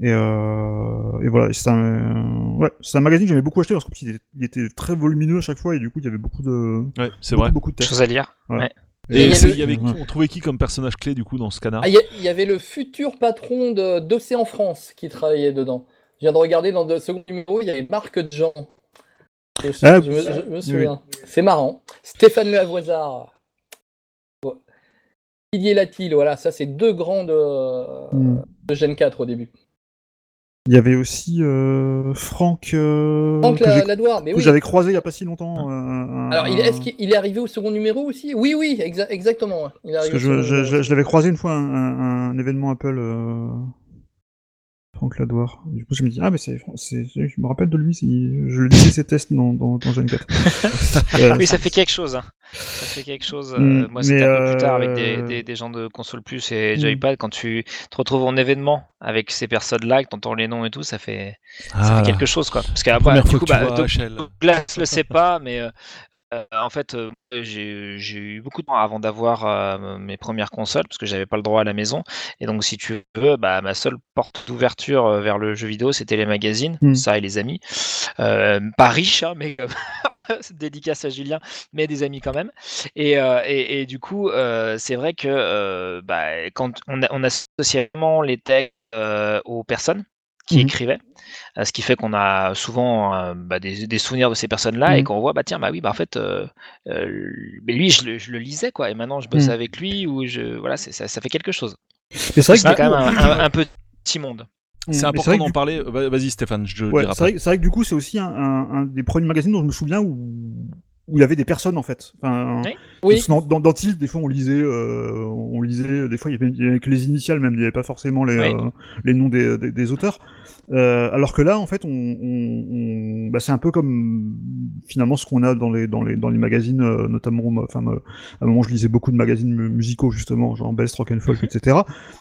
Et, euh, et voilà, c'est un, ouais, c'est un magazine que j'aimais beaucoup acheter parce qu'il était, il était très volumineux à chaque fois et du coup il y avait beaucoup de, Ouais, c'est beaucoup, vrai. beaucoup de tests. Chose à lire. Ouais. Ouais. Et il y y avait qui- on trouvait qui comme personnage clé du coup dans ce canard Ah, il y, avait le futur patron de- d'Océan France qui travaillait dedans. Je viens de regarder dans le second numéro, il y avait Marc Jean. Je, Ah, je me, je me oui. souviens. C'est marrant. Stéphane Lavoisard. Didier Latil, voilà, ça c'est deux grands de, Mm. de Gen 4 au début. Il y avait aussi euh, Franck, euh, Franck la, mais oui. j'avais croisé il y a pas si longtemps. euh, un- Alors, est-ce qu'il il est arrivé au second numéro aussi? Oui, oui, exa- exactement. Il est Parce arrivé que au je, l'avais croisé une fois à un, un- un événement Apple. Euh... Franck Ladoire. Du coup, je me dis, ah, mais c'est, c'est, je me rappelle de lui, je le disais ses tests dans, dans, dans Gen 4. Euh, Oui, ça fait quelque chose. hein. Ça fait quelque chose. euh, Mm, moi, c'était un peu plus tard avec des, euh, des, des gens de console plus et Mm. Joypad. Quand tu te retrouves en événement avec ces personnes-là, que tu entends les noms et tout, ça fait, ça Ah, fait quelque chose. quoi. Parce que La après, première du fois coup, bah. Douglas le sait pas, mais euh, en fait, euh, j'ai eu beaucoup de temps avant d'avoir euh, mes premières consoles parce que j'avais pas le droit à la maison. Et donc, si tu veux, bah, ma seule porte d'ouverture vers le jeu vidéo, c'était les magazines, Mm. ça et les amis. Pas riche, hein, mais dédicace à Julien, mais des amis quand même. Et, euh, et, et du coup, euh, c'est vrai que euh, bah, quand on, a- on associe vraiment les textes aux personnes qui Mhm. écrivaient, euh, ce qui fait qu'on a souvent euh, bah, des, des souvenirs de ces personnes-là et Mhm. qu'on voit, bah tiens, bah oui, bah en fait, euh, euh, mais lui, je le, je le lisais quoi, et maintenant je bosse Mhm. avec lui ou je, voilà, c'est- ça, ça fait quelque chose. mais c'est vrai que du quand même un, un- un petit monde. C'est mais important d'en du- parler. Va- Vas-y Stéphane, je te Ouais, c'est vrai, c'est que du coup, c'est aussi un, un- un des premiers magazines dont je me souviens où, où il y avait des personnes en fait. Enfin, Oui. Dans, dans, dans Tilt, des fois, on lisait, euh, on lisait, des fois, il y avait, il y avait que les initiales même, il n'y avait pas forcément les, Oui. euh, les noms des, des, des auteurs. Euh, alors que là, en fait, on, on, on- bah, c'est un peu comme finalement ce qu'on a dans les dans les dans les magazines, euh, notamment. Enfin, euh, à un moment, je lisais beaucoup de magazines mu- musicaux justement, genre Best Rock and Folk, Mhm. etc.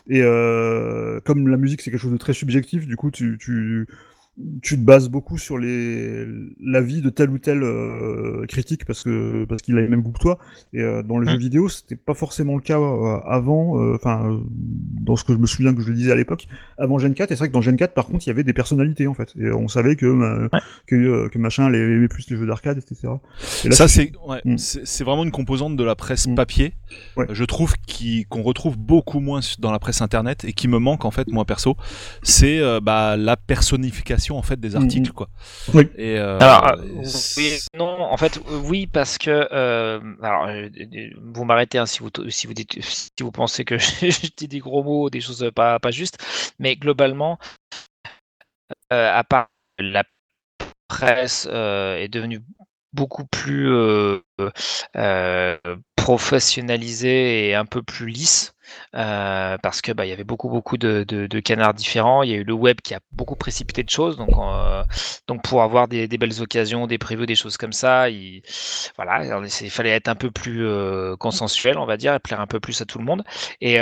Et euh, comme la musique, c'est quelque chose de très subjectif, du coup, tu, tu tu te bases beaucoup sur les l'avis de tel ou tel euh, critique parce que parce qu'il a les mêmes goûts que toi et euh, dans les Mm. jeux vidéo c'était pas forcément le cas euh, avant enfin euh, dans ce que je me souviens que je le disais à l'époque avant Gen 4 et c'est vrai que dans Gen 4 par contre il y avait des personnalités en fait et on savait que euh, que, euh, que machin allait aimer plus les jeux d'arcade etc et là ça c'est ouais, Mm. c'est c'est vraiment une composante de la presse Mm. papier. Ouais. Je trouve qui- qu'on retrouve beaucoup moins dans la presse internet et qui me manque en fait moi perso, c'est euh, bah, la personnification en fait des Mm, articles quoi. Oui. Et euh, Alors, euh, c'est- oui, non, en fait, euh, oui, parce que, euh, alors, euh, euh, vous m'arrêtez hein, si vous si vous dites, si vous pensez que je dis des gros mots, des choses pas pas justes, mais globalement, euh, à part la presse euh, est devenue beaucoup plus euh, euh, professionnalisée et un peu plus lisse. Euh, parce que bah, il y avait beaucoup beaucoup de, canards différents. Il y a eu le web qui a beaucoup précipité de choses, donc euh, donc pour avoir des, belles occasions, des previews, des choses comme ça, il voilà, il fallait être un peu plus euh, consensuel, on va dire, et plaire un peu plus à tout le monde. Et,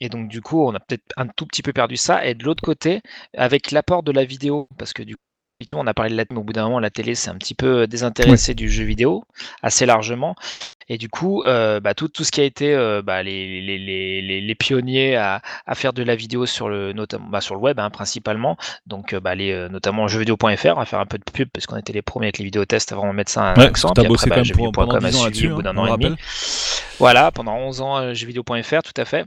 et donc du coup, on a peut-être un tout petit peu perdu ça. Et de l'autre côté, avec l'apport de la vidéo, parce que du coup on a parlé de la mais au bout d'un moment, la télé s'est un petit peu désintéressée du jeu vidéo, assez largement. Et du coup, euh, bah, tout, tout ce qui a été euh, bah, les, les, les, les, pionniers à, à, faire de la vidéo sur le, notamment, bah, sur le web hein, principalement, donc euh, bah, les, euh, notamment jeuxvideo.fr, on va faire un peu de pub parce qu'on était les premiers avec les vidéotests à vraiment mettre ça un ouais, accent. Puis après, bah, jeuxvideo.com a suivi au bout d'un an et demi. Voilà, pendant 11 ans, jeuxvideo.fr, tout à fait.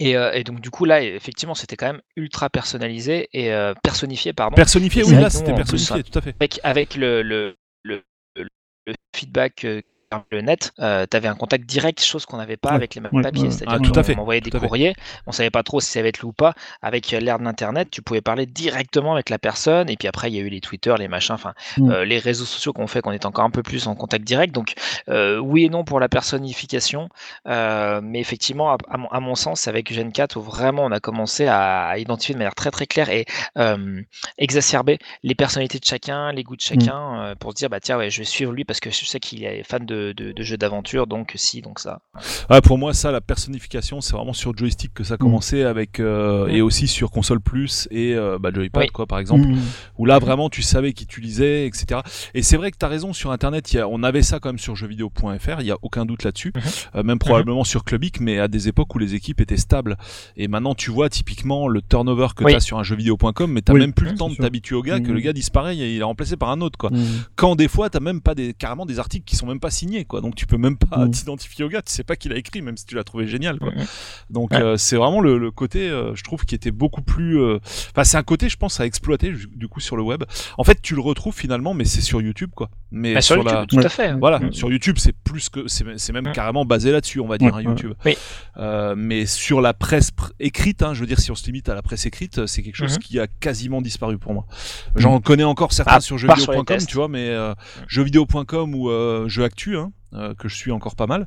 Et, euh, et, donc du coup là effectivement c'était quand même ultra personnalisé et euh, personnifié pardon. Personnifié oui là c'était personnifié tout à fait. Avec, avec le, le, le, le feedback euh, le net, euh, tu avais un contact direct, chose qu'on n'avait pas Ouais, avec les mêmes ouais, papiers. ouais. C'est-à-dire Ah, fait, qu'on envoyait des à fait. courriers, on savait pas trop si ça allait être loup ou pas. Avec euh, l'ère de l'internet, tu pouvais parler directement avec la personne. Et puis après, il y a eu les Twitter, les machins, enfin Mm. euh, les réseaux sociaux qu'on fait qu'on est encore un peu plus en contact direct. Donc euh, oui et non pour la personnification, euh, mais effectivement, à, à mon, à mon sens, c'est avec Gen 4 où vraiment on a commencé à, à identifier de manière très très claire et euh, exacerber les personnalités de chacun, les goûts de chacun, euh, pour se dire bah tiens ouais, je vais suivre lui parce que je sais qu'il est fan de, de, de jeux d'aventure, donc si, donc ça. Ouais, pour moi, ça, la personnification, c'est vraiment sur joystick que ça a commencé avec, euh, Mm. et aussi sur console plus et euh, bah, joypad, Oui. quoi, par exemple, Mm. où là vraiment tu savais qui tu lisais, etc. Et c'est vrai que tu as raison sur Internet, il y a, on avait ça quand même sur jeuxvideo.fr, il y a aucun doute là-dessus, Mhm. Euh, même probablement sur Clubic, mais à des époques où les équipes étaient stables. Et maintenant, tu vois typiquement le turnover que Oui. tu as sur un jeuxvideo.com, mais t'as Oui, même plus le c'est temps de t'habituer au gars que le gars disparaît et il est remplacé par un autre, quoi Mm. quand des fois t'as même pas des carrément des articles qui sont même pas signés quoi donc tu peux même pas Mm. t'identifier au gars tu sais pas qui l'a écrit même si tu l'as trouvé génial quoi Mhm. donc Ouais. euh, c'est vraiment le, le côté euh, je trouve qui était beaucoup plus euh, enfin c'est un côté je pense à exploiter du coup sur le web en fait tu le retrouves finalement mais c'est sur YouTube quoi mais Bah, sur, sur YouTube, la tout à fait. voilà, Mm. sur YouTube, c'est plus que c'est c'est même Mm. carrément basé là-dessus, on va dire, hein. YouTube. Oui. Euh, mais sur la presse pr- écrite, hein, je veux dire, si on se limite à la presse écrite, c'est quelque chose Mhm. qui a quasiment disparu pour moi. J'en connais encore certains Ah, sur jeuxvideo.com, tu vois, mais euh, jeuxvideo.com ou euh, Jeux Actu, hein, euh, que je suis encore pas mal.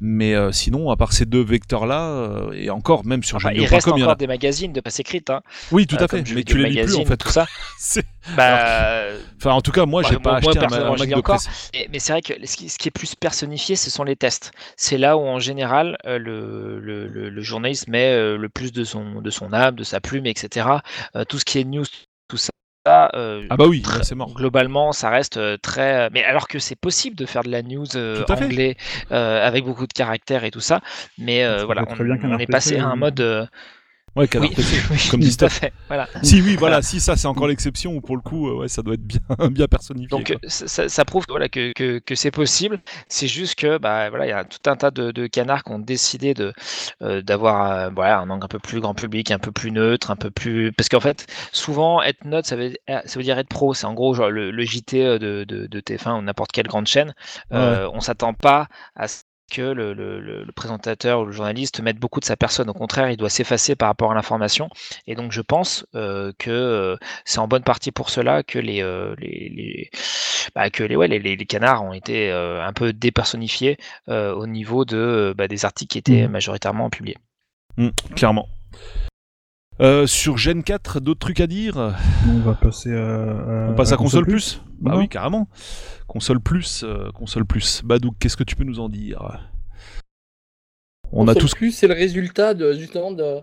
Mais euh, sinon, à part ces deux vecteurs-là, euh, et encore même sur Enfin, il reste jeuxvideo.com, il y en encore a. des magazines de presse écrite, hein, Oui, tout à fait. Mais tu les lis plus en fait. tout ça. Bah, Enfin, en tout cas, moi, Ouais, j'ai pas moi, acheté un, ma- personnellement, un je Mac lis de encore. Mais, c'est vrai que ce qui, ce qui est plus personnifié, ce sont les tests. C'est là où, en général, le, le, le, le journaliste met le plus de son, de son âme, de sa plume, etc. Tout ce qui est news, tout ça. Euh, Ah bah oui, c'est mort. Globalement, ça reste euh, très. Mais alors que c'est possible de faire de la news euh, anglais euh, avec beaucoup de caractères et tout ça, mais euh, voilà, on, est passé à un mode. Ouais, Canard oui, PC, oui, comme dit fait. Voilà. Si oui, voilà, si ça c'est encore l'exception ou pour le coup, euh, ouais, ça doit être bien, bien personnifié. Donc ça, ça- prouve voilà, que, que, que c'est possible. C'est juste que bah, voilà, il y a tout un tas de, de canards qui ont décidé de euh, d'avoir euh, voilà, un angle un peu plus grand public, un peu plus neutre, un peu plus parce qu'en fait souvent être neutre ça veut ça veut dire être pro. C'est en gros genre le, le JT de, de, de TF1 ou n'importe quelle grande chaîne. Euh, On s'attend pas à ce que le, le, le- le présentateur ou le journaliste mette beaucoup de sa personne. Au contraire, il doit s'effacer par rapport à l'information. Et donc, je pense euh, que euh, c'est en bonne partie pour cela que les, euh, les, les- bah, que les, ouais, les, les- les canards ont été euh, un peu dépersonnifiés au niveau de, bah, des articles qui étaient Mhm. majoritairement publiés. Mm, clairement. Euh, sur Gen 4, d'autres trucs à dire? On va passer à. On passe à console plus, Bah Non. oui, carrément. Console plus, euh, console plus. Badouk, qu'est-ce que tu peux nous en dire? On a Console tous. Plus, c'est le résultat de, justement de,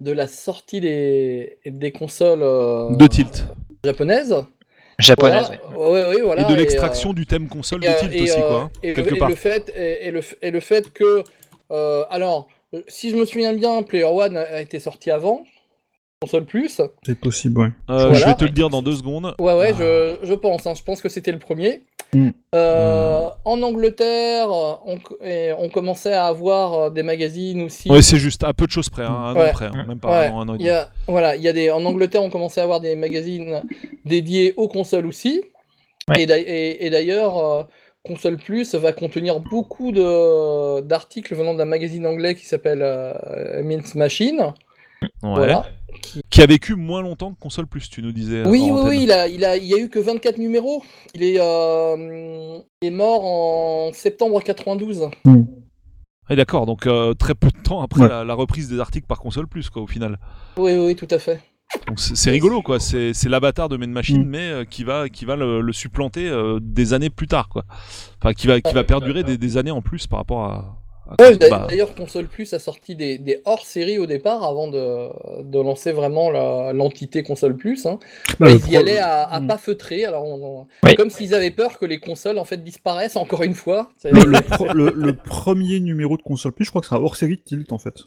de la sortie des, des consoles euh, De tilt. japonaises. Japonaise, Voilà. Ouais, ouais, voilà. et de euh, l'extraction du thème console et, de tilt et, aussi, quoi. hein, et le- quelque et part. le fait, et, et le, et le fait que. euh, alors, si je me souviens bien, Player One a, a été sorti avant. Console Plus. C'est possible, ouais. Euh, voilà. Je vais te le dire dans deux secondes. Ouais, ouais, Ah. je, je pense. hein, je pense que c'était le premier. Mm. Euh, En Angleterre, on, et on commençait à avoir euh, des magazines aussi. Ouais, c'est juste à peu de choses près, hein, un Ouais. an près, hein, même pas Ouais, un an, il y a, voilà, il y a des, en Angleterre, on commençait à avoir des magazines dédiés aux consoles aussi. Ouais. Et, d'a- et- et d'ailleurs, euh, Console Plus va contenir beaucoup de, d'articles venant d'un magazine anglais qui s'appelle euh, Mint Machine. Ouais. Voilà. Qui a vécu moins longtemps que console plus, tu nous disais. Oui, hors oui, antenne. oui, il a, il a, il y a eu que 24 numéros. Il est, euh, il est mort en septembre 92. Mm. Ah, d'accord, donc euh, très peu de temps après Ouais. la, la reprise des articles par console plus, quoi, au final. Oui, oui, tout à fait. Donc c'est rigolo, quoi. C'est c'est l'avatar de Main Machine, Mm. mais euh, qui va, qui va le, le supplanter euh, des années plus tard, quoi. Enfin, qui va, qui va perdurer des, des années en plus par rapport à. Ouais, bah, D'ailleurs, Console Plus a sorti des, des hors-séries au départ avant de, de lancer vraiment la- l'entité Console Plus. Hein. Bah, ils y allaient à, à Mm. pas feutrer, alors on- on- Oui. comme s'ils avaient peur que les consoles en fait disparaissent encore une fois. Le, le pro- le- le premier numéro de console plus, je crois que c'est un hors série de Tilt en fait.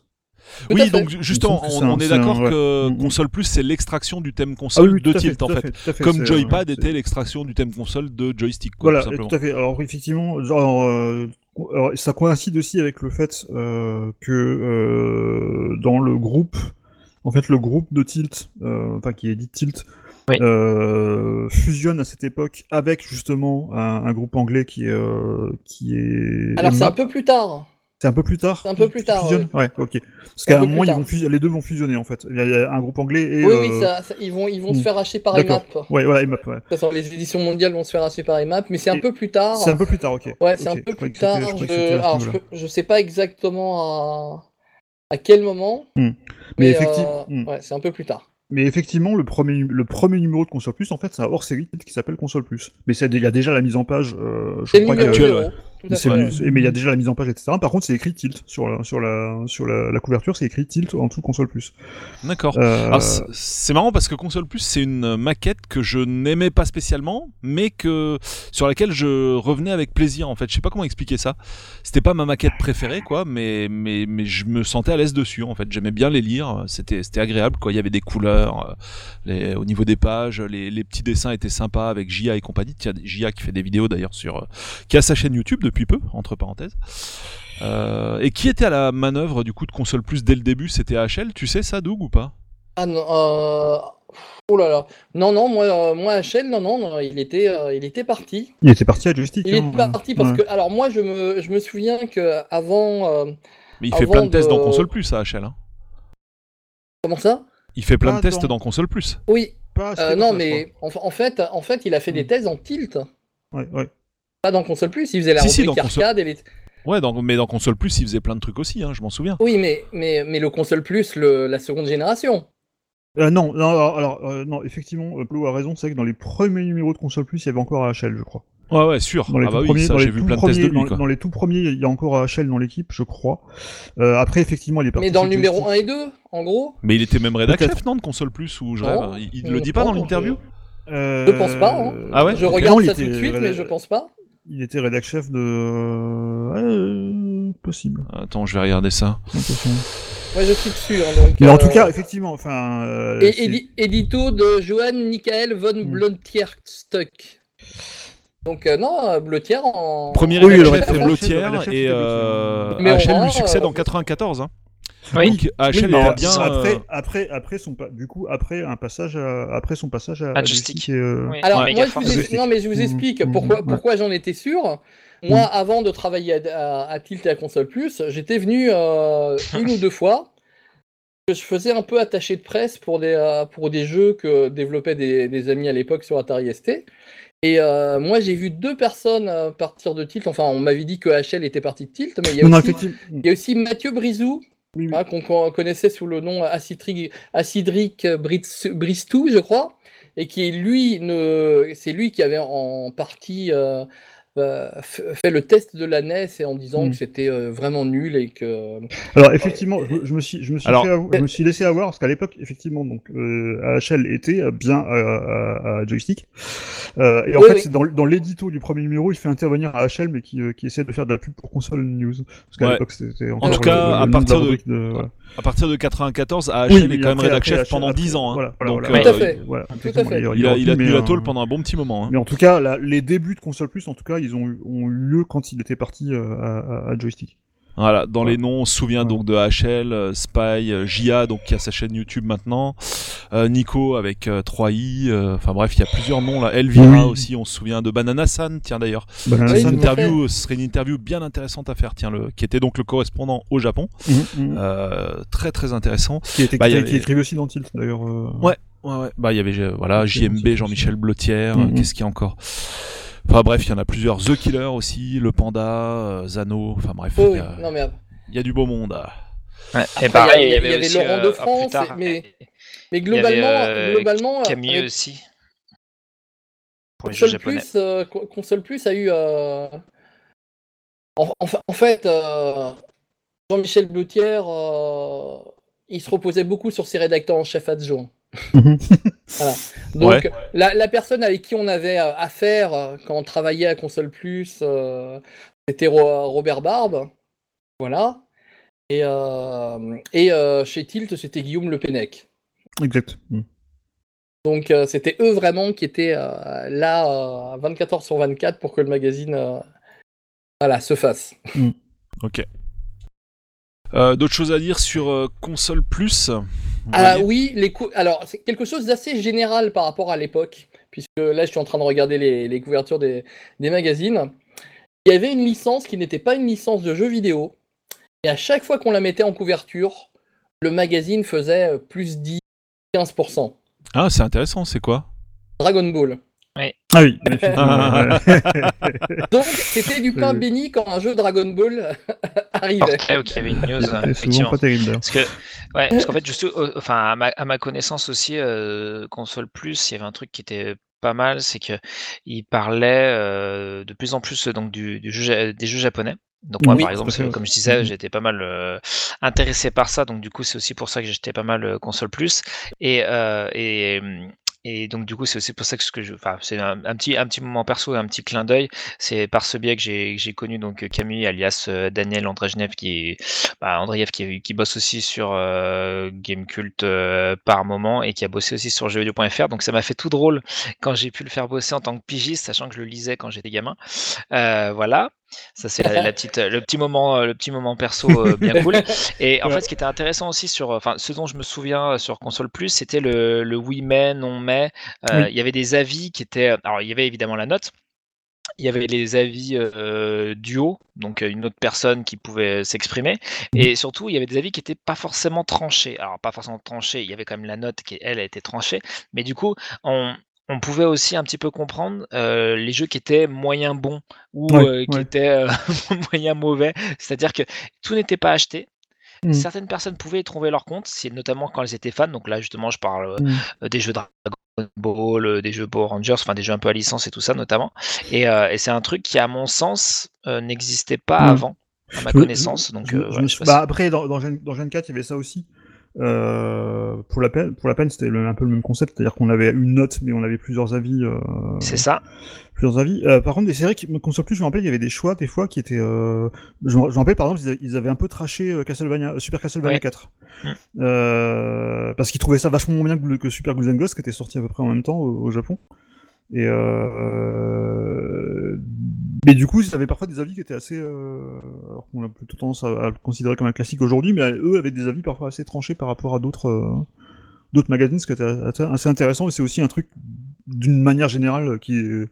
Tout oui, donc justement, on, est d'accord ouais. que Mm. console plus, c'est l'extraction du thème Ah console oui, de tout à fait, Tilt, en fait. Comme Joypad était l'extraction du thème console de joystick, quoi, Voilà, tout à fait. Alors effectivement, genre, euh, alors, ça coïncide aussi avec le fait euh, que euh, dans le groupe, en fait, le groupe de Tilt, euh, enfin qui est dit Tilt, Oui. euh, fusionne à cette époque avec justement un, un groupe anglais qui est euh, qui est. Alors c'est un peu plus tard. C'est un peu plus tard. C'est un peu plus tard, fusionnent Ouais, ok. Parce un qu'à un moment, ils vont les deux vont fusionner en fait. Il y a, un groupe anglais et. oui, euh, oui, ça, ça- ils vont, ils vont se hmm. faire racheter par D'accord. EMAP. Ouais, voilà, IMAP, ouais. De toute façon, les éditions mondiales vont se faire racheter par EMAP, mais c'est un Et peu plus tard. C'est un peu plus tard, ok. Ouais, c'est un peu je plus tard. je Je, alors, je, je sais pas exactement à, à quel moment. Hmm. Mais, Mais effectivement- euh, hmm. ouais, c'est un peu plus tard. Mais effectivement, le premier, le premier numéro de Console Plus, en fait, c'est un hors-série qui s'appelle Console Plus. Mais c'est- il y a déjà la mise en page. Euh, je crois numéro que- actuel, 0. ouais. Tout à c'est fait. le- mais il y a déjà la mise en page, etc. Par contre, c'est écrit Tilt sur la, sur la, sur la, la couverture, c'est écrit Tilt en dessous de Console Plus. D'accord. Euh, c'est- marrant parce que Console Plus, c'est une maquette que je n'aimais pas spécialement, mais que sur laquelle je revenais avec plaisir. En fait, je sais pas comment expliquer ça. C'était pas ma maquette préférée, quoi, mais mais mais je me sentais à l'aise dessus. En fait, j'aimais bien les lire. C'était c'était agréable, quoi. Il y avait des couleurs, euh, les, au niveau des pages, les, les petits dessins étaient sympas avec Jia et compagnie. Tiens, Jia qui fait des vidéos d'ailleurs sur, euh, qui a sa chaîne YouTube depuis peu, entre parenthèses. Euh, et qui était à la manœuvre du coup de console plus dès le début C'était HL, tu sais ça, Doug ou pas? Ah non, euh... Oh là là. Non, non, moi, euh, moi HL, non, non, non, il était, euh, il était parti. il était parti à joystick. Il hein, est parti parce ouais. que, alors moi, je me, je me souviens que avant, euh, Mais il fait plein de tests de- dans console plus à HL. Hein. comment ça? Il fait plein de tests dans- dans console plus. Oui, Pas euh, non, mais en, en fait, en fait, il a fait des Mm. thèses en tilt. Ouais, ouais. Pas dans console plus. Il faisait la Si, si, rubrique dans console- et les. Ouais, dans- mais dans console plus, il faisait plein de trucs aussi, hein, je m'en souviens. Oui, mais, mais, mais le console plus, le, la seconde génération. Euh, non, non, alors, alors, euh, non, effectivement, euh, Plo a raison, c'est que dans les premiers numéros de Console Plus, il y avait encore AHL, je crois. Ouais, ouais, sûr. Dans les ah tout bah oui, premiers, ça, dans les j'ai vu tout plein de premiers, tests de lui, dans, quoi. dans les tout premiers, il y a encore AHL dans l'équipe, je crois. Euh, après, effectivement, il est parti. Mais dans le numéro Joystick. 1 et 2, en gros. Mais il était même rédac Peut-être. chef, non, de console plus ou je Non, rêve Il, il je le dit pas dans l'interview Euh, Je pense pas, hein. Ah ouais Je regarde Non, il ça était tout de suite, mais je pense pas. Il était rédac chef de. Euh, possible. Attends, je vais regarder ça. Moi, je suis sûr. Donc, Mais en euh, tout cas, effectivement, enfin. euh, Et édi- édito de Johann Michael von Mm. Blontierstuck. Donc, euh, non, euh, Blotier en. Premier Oui, chef et euh, HL en lui succède euh, en 94. Hein. Oui. Donc HL Oui, mais était alors, bien. après, euh, après, après son, du coup, après un passage, à- après son passage à, À euh, Oui. Alors, Ouais. moi, je vous non, mais je vous Mhm, explique mhm, pourquoi, ouais. pourquoi j'en étais sûr. Moi, avant de travailler à, à, à Tilt et à Console Plus, j'étais venu euh, une ou deux fois. Je faisais un peu attaché de presse pour des, pour des jeux que développaient des, des amis à l'époque sur Atari ST. Et euh, moi, j'ai vu deux personnes partir de Tilt. Enfin, on m'avait dit que HL était parti de Tilt, mais il y a, Non, aussi, il y a aussi Mathieu Brizou, Hein, qu'on connaissait sous le nom Acidric, Acidric Bristou, je crois, et qui lui c'est lui qui avait en partie euh, fait le test de la NES et en disant Mm. que c'était euh, vraiment nul et que Alors effectivement, je, je me suis, je me suis, Alors- fait je me suis laissé avoir parce qu'à l'époque, effectivement, donc euh, AHL était euh, bien à, à- à joystick. Euh, et en Oui, fait, oui. c'est dans, dans l'édito du premier numéro, il fait intervenir AHL, mais qui, euh, qui essaie de faire de la pub pour console news. Parce qu'à Ouais. l'époque, c'était encore tout cas, le- le à nom de la partir de- de- voilà. À partir de 94, AHL Oui, est mais quand même rédac chef pendant après- 10 ans. Hein. Voilà, voilà, Donc, voilà. Tout à fait. Voilà, Tout à fait. il a, il a tenu la tôle pendant un bon petit moment. Hein. Mais en tout cas, là, les débuts de console plus, en tout cas, ils ont eu, ont eu lieu quand il était parti euh, à, à- à joystick. Voilà, dans Ouais. les noms, on se souvient Ouais. donc de HL, euh, Spy, euh, Jia, donc qui a sa chaîne YouTube maintenant, euh, Nico avec euh, 3i, euh, enfin bref, il y a plusieurs noms là. Elvira Oui. aussi, on se souvient de Banana San, tiens d'ailleurs. Banana Oui, interview, ce serait une interview bien intéressante à faire, tiens, le, qui était donc le correspondant au Japon. Mhm. Euh, très très intéressant. qui, était, bah, il y qui, avait- qui écrivait aussi dans Tilt, d'ailleurs. Ouais. Ouais, ouais. Bah, il y avait, voilà, JMB, Jean-Michel Blotière, euh, qu'est-ce qu'il y a encore? Enfin bref, il y en a plusieurs. The Killer aussi, Le Panda, euh, Zano, enfin bref. Oh, il y oui. a- non mais il y a du beau monde. Ouais, Après, et pareil, il y, avait, aussi, Laurent euh, de plus France, tard, mais, il mais y globalement, avait, euh, globalement Camille avec aussi. Pour les jeux Console japonais. Plus, euh, Co- Console Plus a eu. euh, En, en fa- en fait, euh, Jean-Michel Bloutière, euh, il se reposait beaucoup sur ses rédacteurs en chef adjoints. Mhm. Voilà. Donc, Ouais. la, la personne avec qui on avait euh, affaire euh, quand on travaillait à Console Plus, euh, c'était Ro- Robert Barbe. Voilà. Et, euh, et euh, chez Tilt, c'était Guillaume Le Pennec. Exact. Mm. Donc euh, c'était eux vraiment qui étaient euh, là euh, 24 heures sur 24 pour que le magazine euh, voilà, se fasse. Ok. Euh, D'autres choses à dire sur euh, console plus? Ah oui, les cou- alors c'est quelque chose d'assez général par rapport à l'époque, puisque là je suis en train de regarder les, les couvertures des, des magazines. Il y avait une licence qui n'était pas une licence de jeu vidéo, et à chaque fois qu'on la mettait en couverture, le magazine faisait euh, plus 10, 15%. Ah, c'est intéressant, c'est quoi? Dragon Ball. Ah oui, effectivement, ouais. Donc c'était du pain Euh. béni quand un jeu Dragon Ball arrivait. Portrait, ok, il y avait une news, effectivement. pas terrible. Parce que, ouais, parce qu'en fait, juste, euh, enfin, à ma, à ma connaissance aussi, euh, console plus, il y avait un truc qui était pas mal, c'est que il parlait euh, de plus en plus donc du, du jeu, des jeux japonais. Donc moi, Oui, par exemple, comme je disais, Mhm. j'étais pas mal euh, intéressé par ça, donc du coup, c'est aussi pour ça que j'étais pas mal console plus. Et, euh, et et donc du coup, c'est aussi pour ça que ce que je, enfin, c'est un, petit un petit moment perso, un petit clin d'œil. C'est par ce biais que j'ai connu donc Camille, alias euh, Daniel Andrejev, qui bah, Andreev qui, qui bosse aussi sur euh, Gamecult euh, par moment et qui a bossé aussi sur jeuxvideo.fr. Donc ça m'a fait tout drôle quand j'ai pu le faire bosser en tant que pigiste, sachant que je le lisais quand j'étais gamin. Euh, voilà. Ça c'est la, la petite, le petit moment, euh, le petit moment perso euh, bien cool. Et en Ouais. fait, ce qui était intéressant aussi sur, enfin, ce dont je me souviens euh, sur console plus, c'était le, le oui mais, non mais. Euh, Oui. Il y avait des avis qui étaient, alors il y avait évidemment la note. Il y avait les avis euh, duo, donc une autre personne qui pouvait s'exprimer, et surtout il y avait des avis qui n'étaient pas forcément tranchés. Alors pas forcément tranchés, il y avait quand même la note qui elle a été tranchée, mais du coup on, on pouvait aussi un petit peu comprendre euh, les jeux qui étaient moyen bons ou Ouais, euh, qui ouais. étaient euh, moyen mauvais. C'est-à-dire que tout n'était pas acheté. Mm. Certaines personnes pouvaient y trouver leur compte, si- notamment quand elles étaient fans. Donc là, justement, je parle euh, Mm. euh, des jeux Dragon Ball, des jeux Power Rangers, enfin des jeux un peu à licence et tout ça, notamment. Et, et c'est un truc qui, à mon sens, n'existait pas Mm. avant, à ma Je- connaissance. Donc, Je- euh, ouais, je bah, après, dans, dans, Gen, dans Gen 4, il y avait ça aussi. Euh, pour la peine, pour la peine, c'était un peu le même concept, c'est-à-dire qu'on avait une note, mais on avait plusieurs avis. Euh, c'est ça. plusieurs avis. Euh, par contre, c'est vrai que console plus, je me rappelle, il y avait des choix des fois qui étaient. Je, me me rappelle, par exemple, ils avaient, ils avaient un peu traché Castlevania, Super Castlevania Ouais. 4, Mm. parce qu'ils trouvaient ça vachement moins bien que, Super Ghouls and Ghosts, qui était sorti à peu près en même temps au, au Japon. Et euh... mais du coup, ils avaient parfois des avis qui étaient assez, euh... alors qu'on a plutôt tendance à, le considérer comme un classique aujourd'hui, mais eux avaient des avis parfois assez tranchés par rapport à d'autres. euh, d'autres magazines, ce qui était assez- assez intéressant, et c'est aussi un truc d'une manière générale qui est-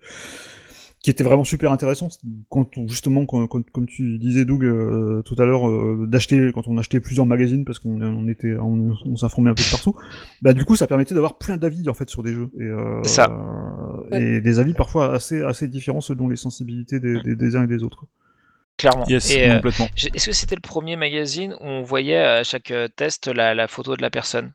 qui était vraiment super intéressant quand on, justement quand, quand- comme tu disais Doug euh, tout à l'heure euh, d'acheter quand on achetait plusieurs magazines parce qu'on on était on, on s'informait un peu de partout bah du coup ça permettait d'avoir plein d'avis en fait sur des jeux et, euh, ça. euh, et des avis parfois assez assez différents selon les sensibilités des, des, des uns et des autres Clairement. Yes, Et, euh, complètement. je- Est-ce que c'était le premier magazine où on voyait à chaque euh, test la, la photo de la personne?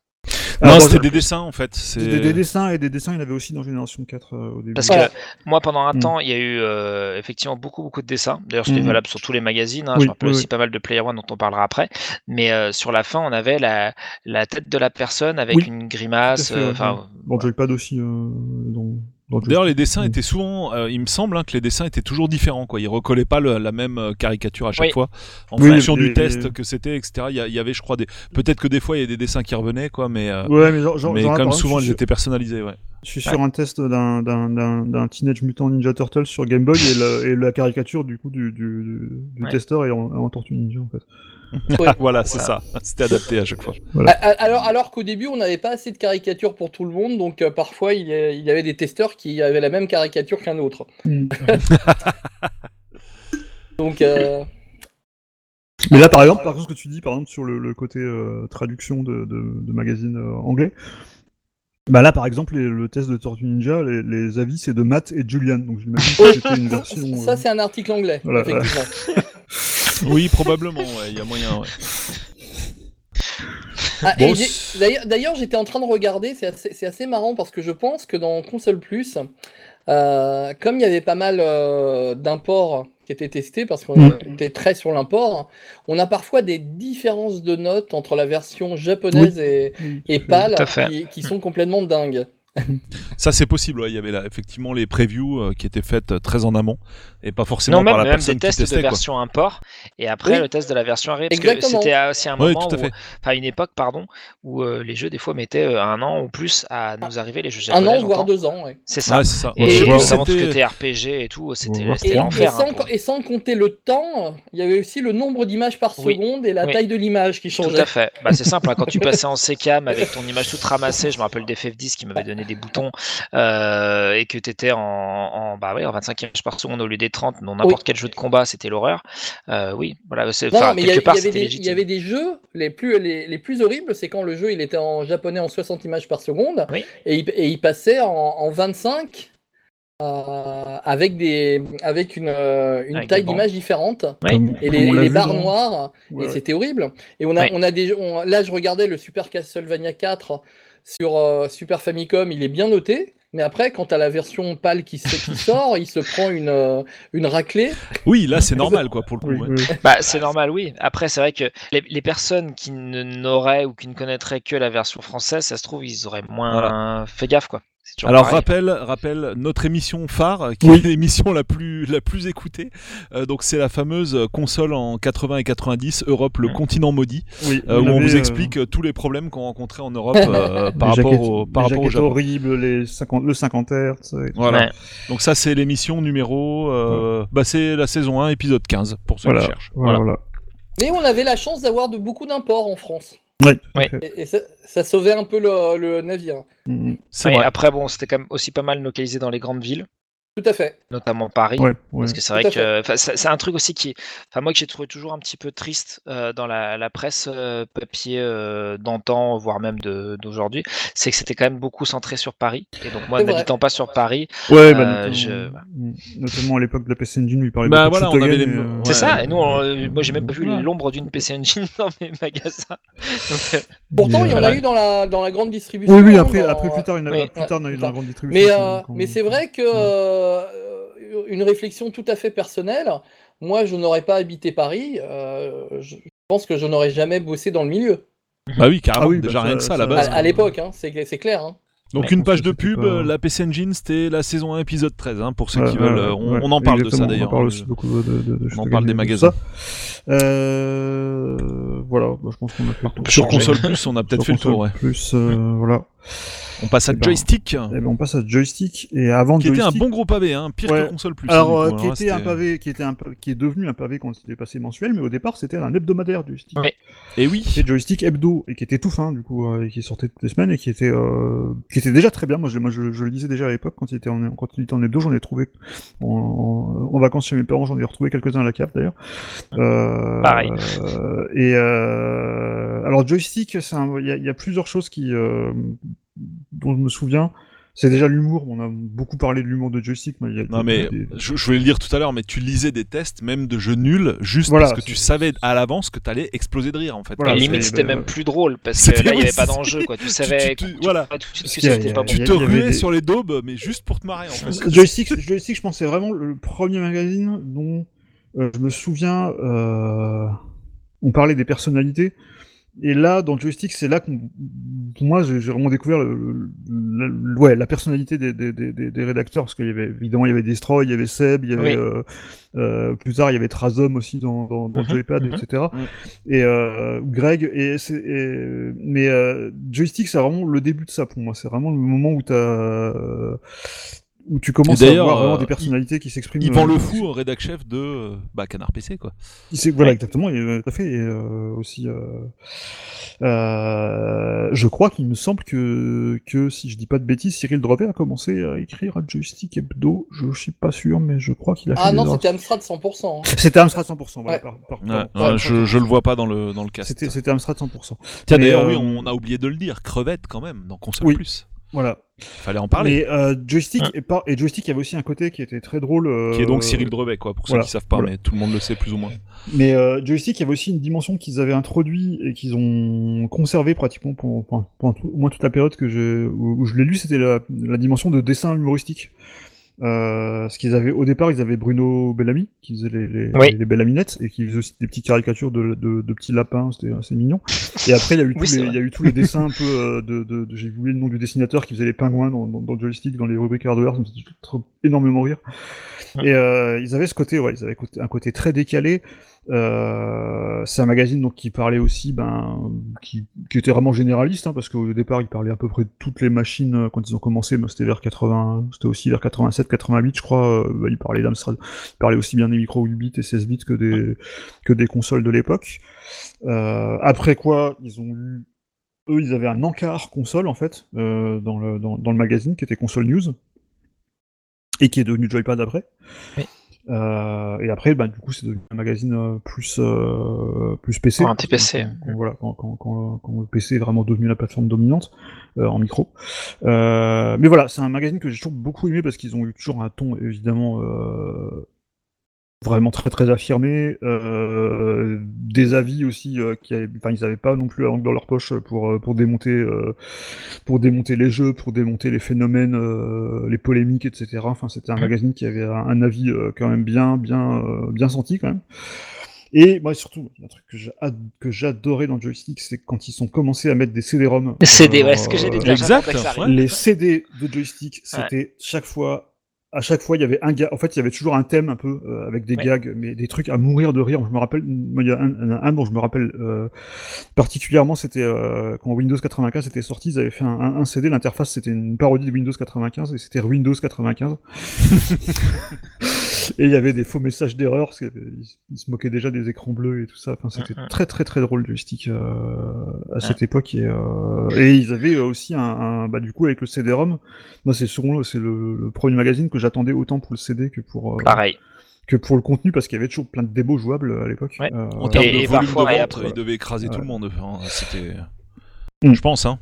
Non, Alors, c'était des dessins en fait. c'est- des, des dessins et des dessins il y en avait aussi dans Génération 4 euh, au début Parce que moi, pendant un Mm. temps, il y a eu euh, effectivement beaucoup, beaucoup de dessins. D'ailleurs, c'était Mhm. valable sur tous les magazines. hein. Oui, Je me rappelle oui, aussi oui. pas mal de Player One dont on parlera après. Mais euh, sur la fin, on avait la, la tête de la personne avec Oui, une grimace. euh, ouais, Enfin, ouais. Joypad aussi euh, dans, D'ailleurs, les dessins étaient souvent, euh, il me semble hein, que les dessins étaient toujours différents. Quoi. Ils recollaient pas le- la même euh, caricature à chaque Oui. fois, en Oui, fonction du test que c'était, etc. Il y, avait, je crois, des... peut-être que des fois il y a des dessins qui revenaient, quoi, mais, euh, Ouais, mais genre, genre, mais genre là, comme souvent suis- étaient personnalisées. Ouais. Je suis sur un test d'un, d'un, d'un, d'un Teenage Mutant Ninja Turtle sur Game Boy et, la- et la caricature du coup du, du, du Ouais. testeur est en, en Tortue Ninja en fait. Ouais. voilà, c'est ça. C'était adapté à chaque fois. Alors, alors qu'au début, on n'avait pas assez de caricatures pour tout le monde, donc euh, parfois il y, a- il y avait des testeurs qui avaient la même caricature qu'un autre. Donc, euh, Mais là par exemple, par contre ce que tu dis par exemple sur le, le côté euh, traduction de, de, de magazines euh, anglais, bah là par exemple les- le test de Tortue Ninja, les, les avis c'est de Matt et Julian, donc j'imagine que c'était une version. ça, euh, c'est un article anglais, Voilà, effectivement. Oui, probablement, ouais, il y a moyen, ouais. Ah, Bon, D'ailleurs, j'étais en train de regarder, c'est assez, marrant parce que je pense que dans Console Plus, euh, comme il y avait pas mal euh, d'imports qui étaient testés, parce qu'on Mm. était très sur l'import, on a parfois des différences de notes entre la version japonaise et, et PAL qui, qui sont complètement dingues. Ça, c'est possible, ouais. Il y avait là, effectivement les previews euh, qui étaient faites euh, très en amont et pas forcément Non, même, par la même personne des qui tests testait, de quoi. version import et après Oui. le test de la version arrière. Parce Exactement. que c'était aussi un moment tout où, enfin une époque, pardon, où euh, les jeux des fois mettaient euh, un an ou plus à nous arriver les jeux Un an, voire j'entends. deux ans. ouais. C'est ça. Ouais, c'est ça. Et tout ce RPG et tout, c'était Et, l'enfer. sans, hein, pour- et sans compter le temps, il y avait aussi le nombre d'images par Oui. seconde et la Oui. taille de l'image qui Tout changeait. à fait. Bah, c'est simple, hein, quand tu passais en CCAM avec ton image toute ramassée, je me rappelle d'FF10 qui m'avait donné des boutons, euh, et que tu étais en, en, bah, ouais, en 25 images par seconde au lieu des 30 dans n'importe Oui. quel jeu de combat, c'était l'horreur. Euh, oui, voilà, Non, mais il y, quelque avait- part, des, légitime. il y avait des jeux les plus, les, les plus horribles, c'est quand le jeu il était en japonais en 60 images par seconde Oui. et, il, et il passait en, en 25 euh, avec, des, avec une, euh, une Avec taille d'image différente et les, barres noires Ouais. et c'était horrible. Et on a, on a des, on- là je regardais le Super Castlevania 4 sur euh, Super Famicom, il est bien noté. Mais après, quand t'as la version PAL qui, se- qui sort, il se prend une, euh, une raclée. Oui, là, c'est normal, quoi, pour le coup. Oui, ouais. oui. Bah, c'est normal, oui. Après, c'est vrai que les, les personnes qui n'auraient ou qui ne connaîtraient que la version française, ça se trouve, ils auraient moins fait gaffe, quoi. Alors pareil. rappelle, rappelle notre émission phare, qui Oui. est l'émission la plus la plus écoutée. Euh, donc c'est la fameuse console en 80 et 90 Europe, le Mm. continent maudit, Oui, euh, où on vous euh, explique euh, tous les problèmes qu'on rencontrait en Europe euh, par les rapport au par les rapport au Japon. les 50, le 50 Hz. Voilà. Ouais. Donc ça c'est l'émission numéro, euh, bah c'est la saison 1 épisode 15 pour ceux Voilà, qui cherchent. voilà. Mais on avait la chance d'avoir de beaucoup d'imports en France. Oui. Et, et ça, ça sauvait un peu le, le navire. Mm, Ouais, vrai. Après, bon, c'était quand même aussi pas mal localisé dans les grandes villes, Tout à fait. notamment Paris. Ouais, ouais. Parce que c'est vrai que enfin, c'est un truc aussi qui, enfin moi que j'ai trouvé toujours un petit peu triste euh, dans la, la presse euh, papier euh, d'antan, voire même de- d'aujourd'hui, c'est que c'était quand même beaucoup centré sur Paris. Et donc moi, n'habitant pas sur Paris, Ouais, Euh, bah, notamment, je- mm, notamment à l'époque de la PC Engine, lui parlait Bah beaucoup de voilà, Shotogen, les- euh, Ouais. c'est ça. Et nous, on- euh, moi j'ai même pas vu l'ombre d'une PC Engine dans mes magasins. Donc, euh, Pourtant, il y en a eu dans la, dans la grande distribution. Oui, oui, après, dans- après plus tard, il y en a, Oui. plus tard, il y en a eu dans la grande distribution. Mais, mais c'est vrai que une réflexion tout à fait personnelle. Moi, je n'aurais pas habité Paris. euh, je pense que je n'aurais jamais bossé dans le milieu. Bah oui, carrément. Ah oui, bah déjà ça- rien que ça à la ça- base. À, à l'époque, hein, c'est clair. hein. Donc Ouais, une page de pub, pas- euh, la PC Engine, c'était la saison 1 épisode 13 hein, pour ceux Ouais, qui ouais, veulent. euh, on, ouais, on en parle de ça d'ailleurs. On parle hein. aussi beaucoup de, de, de On en parle des magasins. Euh, voilà, bah, je pense qu'on a fait le tour. Sur console plus, on a peut-être fait le tour. Ouais. Plus, euh, voilà. On passe à Eh ben, joystick, Et ben, on passe à joystick et avant qui était un joystick. bon gros pavé, hein, pire Ouais. que console plus. Alors, hein, euh, coup, qui était un pavé, qui était un, qui est devenu un pavé quand il est passé mensuel, mais au départ c'était un hebdomadaire joystick. Ouais. Et oui. C'était joystick hebdo et qui était tout fin du coup, euh, et qui sortait toutes les semaines et qui était, euh, qui était déjà très bien. Moi, je, moi, je, je le disais déjà à l'époque quand il était en, quand il était en hebdo, j'en ai trouvé en, en- en vacances chez mes parents, j'en ai retrouvé quelques-uns à la cave d'ailleurs. Euh, Pareil. euh, et euh, alors joystick, c'est un- il y, a- il y a plusieurs choses qui, euh, dont je me souviens. C'est déjà l'humour. On a beaucoup parlé de l'humour de joystick. Mais il y a Non des- mais des- je, je voulais le dire tout à l'heure, mais tu lisais des tests, même de jeux nuls, juste Voilà, parce que tu savais à l'avance que t'allais exploser de rire en fait. Voilà, et limite, c'était bah, même plus drôle parce que C'était- là, il n'y avait pas d'enjeu, quoi. Tu savais tu- tu- voilà. Tu te ruais des- sur les daubes, mais juste pour te marrer en fait. Joystick, Joystick, je pense, c'est vraiment le premier magazine dont euh, je me souviens. euh, on parlait des personnalités. Et là, dans Joystick, c'est là que pour moi, j'ai vraiment découvert le, le- le- ouais, la personnalité des, des, des, des- rédacteurs. Parce qu'il y avait évidemment, il y avait Destroy, il y avait Seb, il y avait Oui. euh, euh, plus tard, il y avait Trazom aussi dans, dans, dans Mhm, Joypad, mhm. etc. Mhm. Et euh, Greg. Et, et- mais euh, Joystick, c'est vraiment le début de ça pour moi. C'est vraiment le moment où t'as euh, où tu commences à d'ailleurs, voir vraiment euh, des personnalités qui s'expriment. Yvan euh, Le Fou, rédac chef de euh, bah, Canard PC quoi. Voilà, Ouais. exactement, et, euh, tout à fait. Et euh, aussi, euh, euh, je crois qu'il me semble que, que, si je dis pas de bêtises, Cyril Drevet a commencé à écrire à Joystick Hebdo. Je suis pas sûr, mais je crois qu'il a fait Ah non, drafts. c'était Amstrad 100%. hein. C'était Amstrad 100%. Voilà, Ouais. par- par- Ouais, par- ouais, par- je, je le vois pas dans le dans le cast. C'était Amstrad 100%. Tiens d'ailleurs euh, oui, on a oublié de le dire, crevette quand même dans console Oui. plus. Voilà. Fallait en parler. Mais euh, joystick et, par... et joystick, il y avait aussi un côté qui était très drôle. euh, Qui est donc Cyril Drevet, quoi, pour voilà, ceux qui savent pas, voilà. mais tout le monde le sait plus ou moins. Mais euh, joystick, il y avait aussi une dimension qu'ils avaient introduit et qu'ils ont conservé pratiquement pendant, pendant- pendant tout- au moins toute la période que je, où, où je l'ai lu, c'était la, la dimension de dessin humoristique. Euh, ce qu'ils avaient au départ, ils avaient Bruno Bellamy qui faisait les, les, Oui. les Bellaminettes et qui faisait aussi des petites caricatures de, de, de petits lapins, c'était assez mignon. Et après, il y a eu tous Oui, les, il y a eu tous les dessins un peu euh, de, de, de- j'ai oublié le nom du dessinateur qui faisait les pingouins dans, dans, dans joystick, dans les rubriques hardware, ça me trop- énormément rire. Et euh, ils avaient ce côté, ouais, ils avaient un côté très décalé. Euh, c'est un magazine donc qui parlait aussi, ben, qui, était vraiment généraliste, hein, parce qu'au départ, il parlait à peu près de toutes les machines euh, quand ils ont commencé. C'était vers 80, c'était aussi vers 87, 88, je crois. bah, il parlait d'Amstrad, aussi bien des micros 8 bits et 16 bits que des que des consoles de l'époque. Après quoi, ils eux, ils avaient un encart console en fait dans, le, dans le magazine qui était Console News et qui est devenu Joypad après. Oui. Euh, et après, bah, du coup, c'est devenu un magazine euh, plus euh, plus PC. Quand- quand- voilà, quand, quand, quand, quand le PC est vraiment devenu la plateforme dominante euh, en micro. Euh, mais voilà, c'est un magazine que j'ai toujours beaucoup aimé parce qu'ils ont eu toujours un ton évidemment euh, vraiment très très affirmé, euh, des avis aussi euh, qui enfin ils avaient pas non plus la langue dans leur poche pour euh, pour démonter euh, pour démonter les jeux, pour démonter les phénomènes, euh, les polémiques, etc. Enfin c'était un magazine qui avait un, un avis euh, quand même bien bien euh, bien senti quand même. Et moi surtout un truc que j'a- que j'adorais dans Joystick, c'est quand ils ont commencé à mettre des CD-ROM. CD, ouais, euh, ce que j'ai dit. Exact, ça ouais. les CD de joystick, c'était chaque fois. À chaque fois, il y avait un gars. En fait, il y avait toujours un thème un peu euh, avec des Ouais. gags, mais des trucs à mourir de rire. Je me rappelle, il y a un, un- un dont je me rappelle euh, particulièrement, c'était euh, quand Windows 95 était sorti. Ils avaient fait un, un- un CD. L'interface, c'était une parodie de Windows 95 et c'était Windows 95. et il y avait des faux messages d'erreur parce qu'ils ils se moquaient déjà des écrans bleus et tout ça. Enfin, c'était Mhm. très très très drôle joystick euh, à cette époque et, euh, et ils avaient aussi un, un- bah du coup avec le CD-ROM. Moi, c'est souvent c'est le, le premier magazine que j'attendais autant pour le CD que pour euh, Pareil. que pour le contenu parce qu'il y avait toujours plein de démos jouables à l'époque. Ouais. Euh, En termes de volume de vente, après- il devait écraser tout le monde. Enfin, C'était. Mm. Je pense, hein.